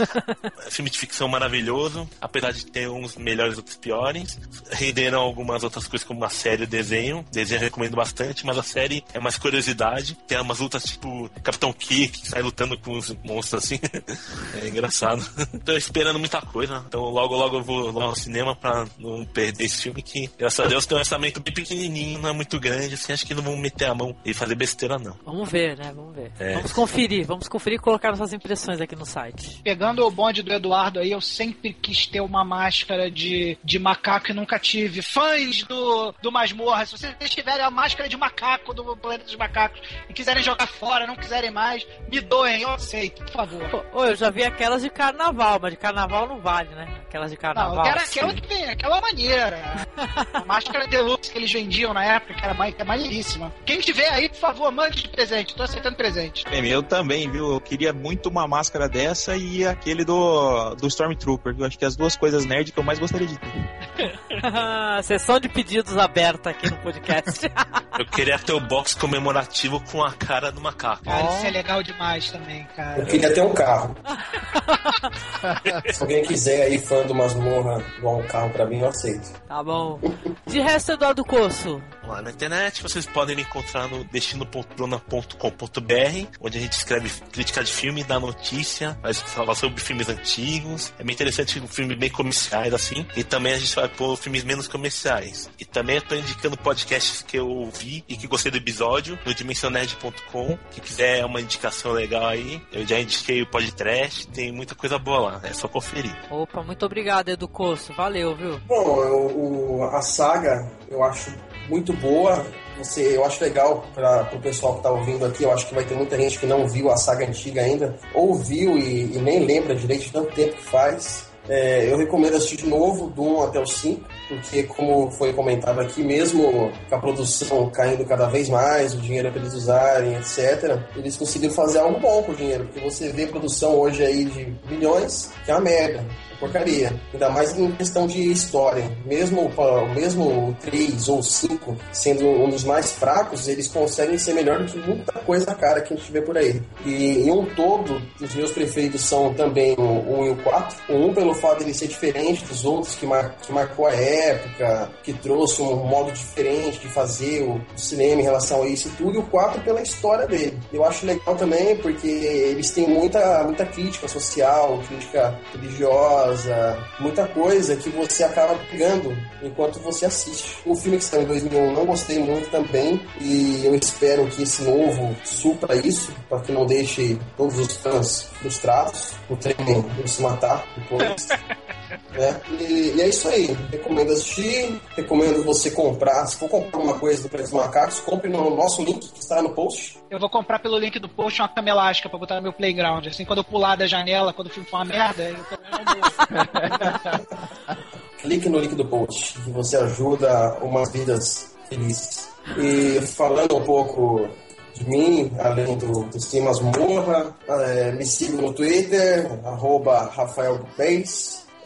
filme de ficção maravilhoso, apesar de ter uns melhores e outros piores. Renderam algumas outras coisas como a série e desenho. Desenho eu recomendo bastante, mas a série é mais curiosidade. Tem umas lutas tipo Capitão Kick, que sai lutando com os monstros assim. é engraçado. Tô esperando muita coisa. Então logo logo eu vou lá ao cinema pra não perder esse filme que, graças a Deus, tem um orçamento bem pequenininho, não é muito grande. Assim, acho que não vão meter a mão e fazer besteira, não. Vamos ver, né? Vamos ver. É. Vamos conferir, vamos conferir e colocar nossas impressões aqui no site. Pegando o bonde do Eduardo aí, eu sempre quis ter uma máscara de, de macaco e nunca tive. Fãs do, do Masmorra, se vocês tiverem a máscara de macaco do Planeta dos Macacos e quiserem jogar fora, não quiserem mais, me doem, eu aceito, por favor. Ô, eu já vi aquelas de carnaval, mas de carnaval não vale, né? Aquelas de carnaval. Não, eu quero aquela que tem, aquela maneira. A máscara deluxe que eles vendiam na época, que era mais, que é maneiríssima. Quem tiver aí, por favor, mande de presente. Tô aceitando presente. Bem, eu também, viu? Eu queria muito uma máscara dessa e aquele do, do Stormtrooper, viu? Acho que as duas coisas nerd que eu mais gostaria de ter. Sessão de pedidos aberta aqui no podcast. Eu queria ter o box comemorativo com a cara do macaco. Cara, isso é legal demais também, cara. Eu queria ter um carro. Se alguém quiser aí, fã do Masmorra, doar um carro pra mim, eu aceito. Tá bom. De resto, Eduardo Coço. Lá na internet vocês podem me encontrar no destino.bruna.com.br, onde a gente escreve crítica de filme, dá notícia, faz falar sobre filmes antigos. É bem interessante, um filme bem comerciais assim. E também a gente vai pôr filmes menos comerciais. E também eu tô indicando podcasts que eu ouvi e que gostei do episódio no dimensionerd.com. Quem quiser uma indicação legal aí, eu já indiquei o podcast, tem muita coisa boa lá, é só conferir. Opa, muito obrigado, Edu Coço. Valeu, viu? Bom, o, o- a saga eu acho muito boa. Você, eu acho legal para o pessoal que está ouvindo aqui. Eu acho que vai ter muita gente que não viu a saga antiga ainda, ou viu e, e nem lembra direito de tanto tempo que faz. É, eu recomendo assistir de novo, do 1 até o 5, porque, como foi comentado aqui, mesmo com a produção caindo cada vez mais, o dinheiro para eles usarem, etc., eles conseguiram fazer algo bom com o dinheiro, porque você vê produção hoje aí de milhões, que é uma merda. Porcaria. Ainda mais em questão de história. Mesmo mesmo o 3 ou 5 sendo um dos mais fracos, eles conseguem ser melhor do que muita coisa cara que a gente vê por aí. E em um todo, os meus preferidos são também o 1 e o 4. O 1 pelo fato de ele ser diferente dos outros, que, mar- que marcou a época, que trouxe um modo diferente de fazer o cinema em relação a isso e tudo. E o 4 pela história dele. Eu acho legal também porque eles têm muita, muita crítica social, crítica religiosa, muita coisa que você acaba pegando enquanto você assiste. O filme que saiu em 2001 não gostei muito também e eu espero que esse novo supra isso para que não deixe todos os fãs frustrados, o trem se matar depois. Né? E, e é isso aí. Recomendo assistir, recomendo você comprar. Se for comprar uma coisa do Preço Macacos, compre no nosso link que está no post. Eu vou comprar pelo link do post uma cama elástica pra botar no meu playground. Assim, quando eu pular da janela, quando o filme for uma merda, eu pelo menos. Clique no link do post que você ajuda umas vidas felizes. E falando um pouco de mim, além do, do Simas Morra, é, me sigam no Twitter, arroba Rafael.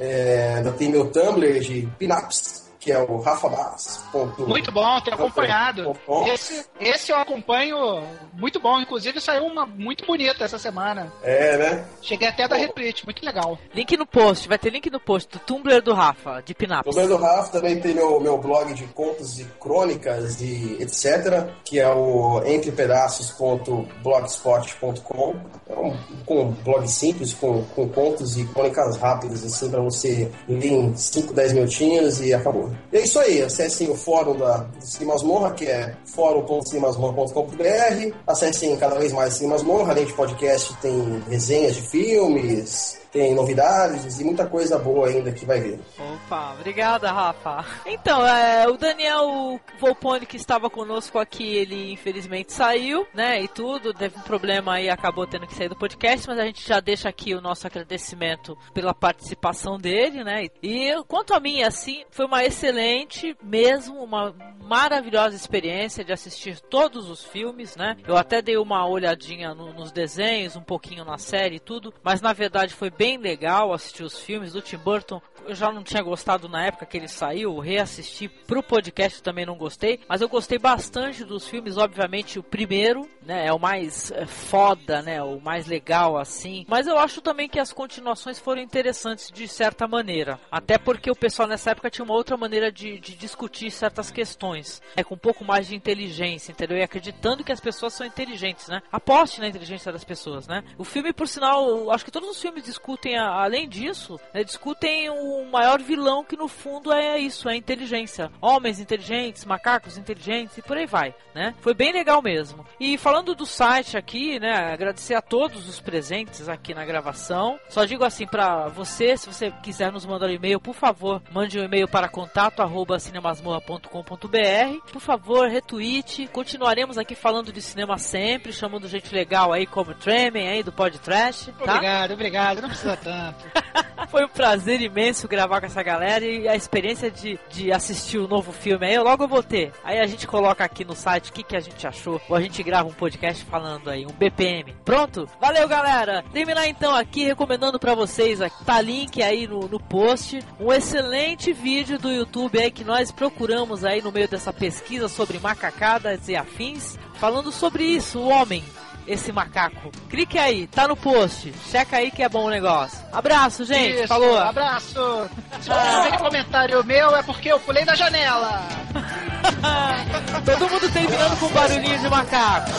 É, ainda tem meu Tumblr de Pinaps, que é o rafabas.com. Muito bom, tenho acompanhado. Esse, esse eu acompanho muito bom. Inclusive saiu uma muito bonita essa semana. É, né? Cheguei até a dar retweet, muito legal. Link no post, vai ter link no post do Tumblr do Rafa, de Pinaps. Tumblr do Rafa também tem meu, meu blog de contos e crônicas e etc, que é o entrepedaços.blogspot.com. É um, um blog simples, com, com contos e crônicas rápidas, assim, pra você ler em 5, 10 minutinhos e acabou. E é isso aí, acessem o fórum da, do Cine Masmorra, que é fórum.cinemasmorra.com.br. Acessem cada vez mais Cine Masmorra, além de podcast, tem resenhas de filmes, tem novidades e muita coisa boa ainda que vai vir. Opa, obrigada, Rafa. Então, é, o Daniel Volpone que estava conosco aqui, ele infelizmente saiu, né, e tudo, teve um problema aí, acabou tendo que sair do podcast, mas a gente já deixa aqui o nosso agradecimento pela participação dele, né, e quanto a mim, assim, foi uma excelente, mesmo, uma maravilhosa experiência de assistir todos os filmes, né, eu até dei uma olhadinha no, nos desenhos, um pouquinho na série e tudo, mas na verdade foi bem legal assistir os filmes do Tim Burton. Eu já não tinha gostado na época que ele saiu, reassisti pro podcast também não gostei, mas eu gostei bastante dos filmes, obviamente o primeiro, né, é o mais é, foda, né, o mais legal assim. Mas eu acho também que as continuações foram interessantes de certa maneira, até porque o pessoal nessa época tinha uma outra maneira de, de discutir certas questões, é com um pouco mais de inteligência, entendeu? E acreditando que as pessoas são inteligentes, né? Aposte na inteligência das pessoas, né? O filme, por sinal, acho que todos os filmes discutem discutem, além disso, né, discutem o maior vilão que no fundo é isso, é a inteligência. Homens inteligentes, macacos inteligentes e por aí vai, né? Foi bem legal mesmo. E falando do site aqui, né, agradecer a todos os presentes aqui na gravação. Só digo assim para você, se você quiser nos mandar um e-mail, por favor, mande um e-mail para contato@cinemasmorra.com.br. Por favor, retweet. Continuaremos aqui falando de cinema sempre, chamando gente legal aí como Tremen aí do podcast, tá? Obrigado, obrigado. Não Foi um prazer imenso gravar com essa galera e a experiência de, de assistir o novo filme aí, eu logo vou ter. Aí a gente coloca aqui no site o que, que a gente achou, ou a gente grava um podcast falando aí, um BPM. Pronto? Valeu, galera! Terminar então aqui recomendando para vocês, tá link aí no, no post, um excelente vídeo do YouTube aí que nós procuramos aí no meio dessa pesquisa sobre macacadas e afins, falando sobre isso, o homem esse macaco. Clique aí, tá no post. Checa aí que é bom o negócio. Abraço, gente. Isso, Falou. Abraço. Se você comentário meu é porque eu pulei da janela. Todo mundo terminando com barulhinho de macaco.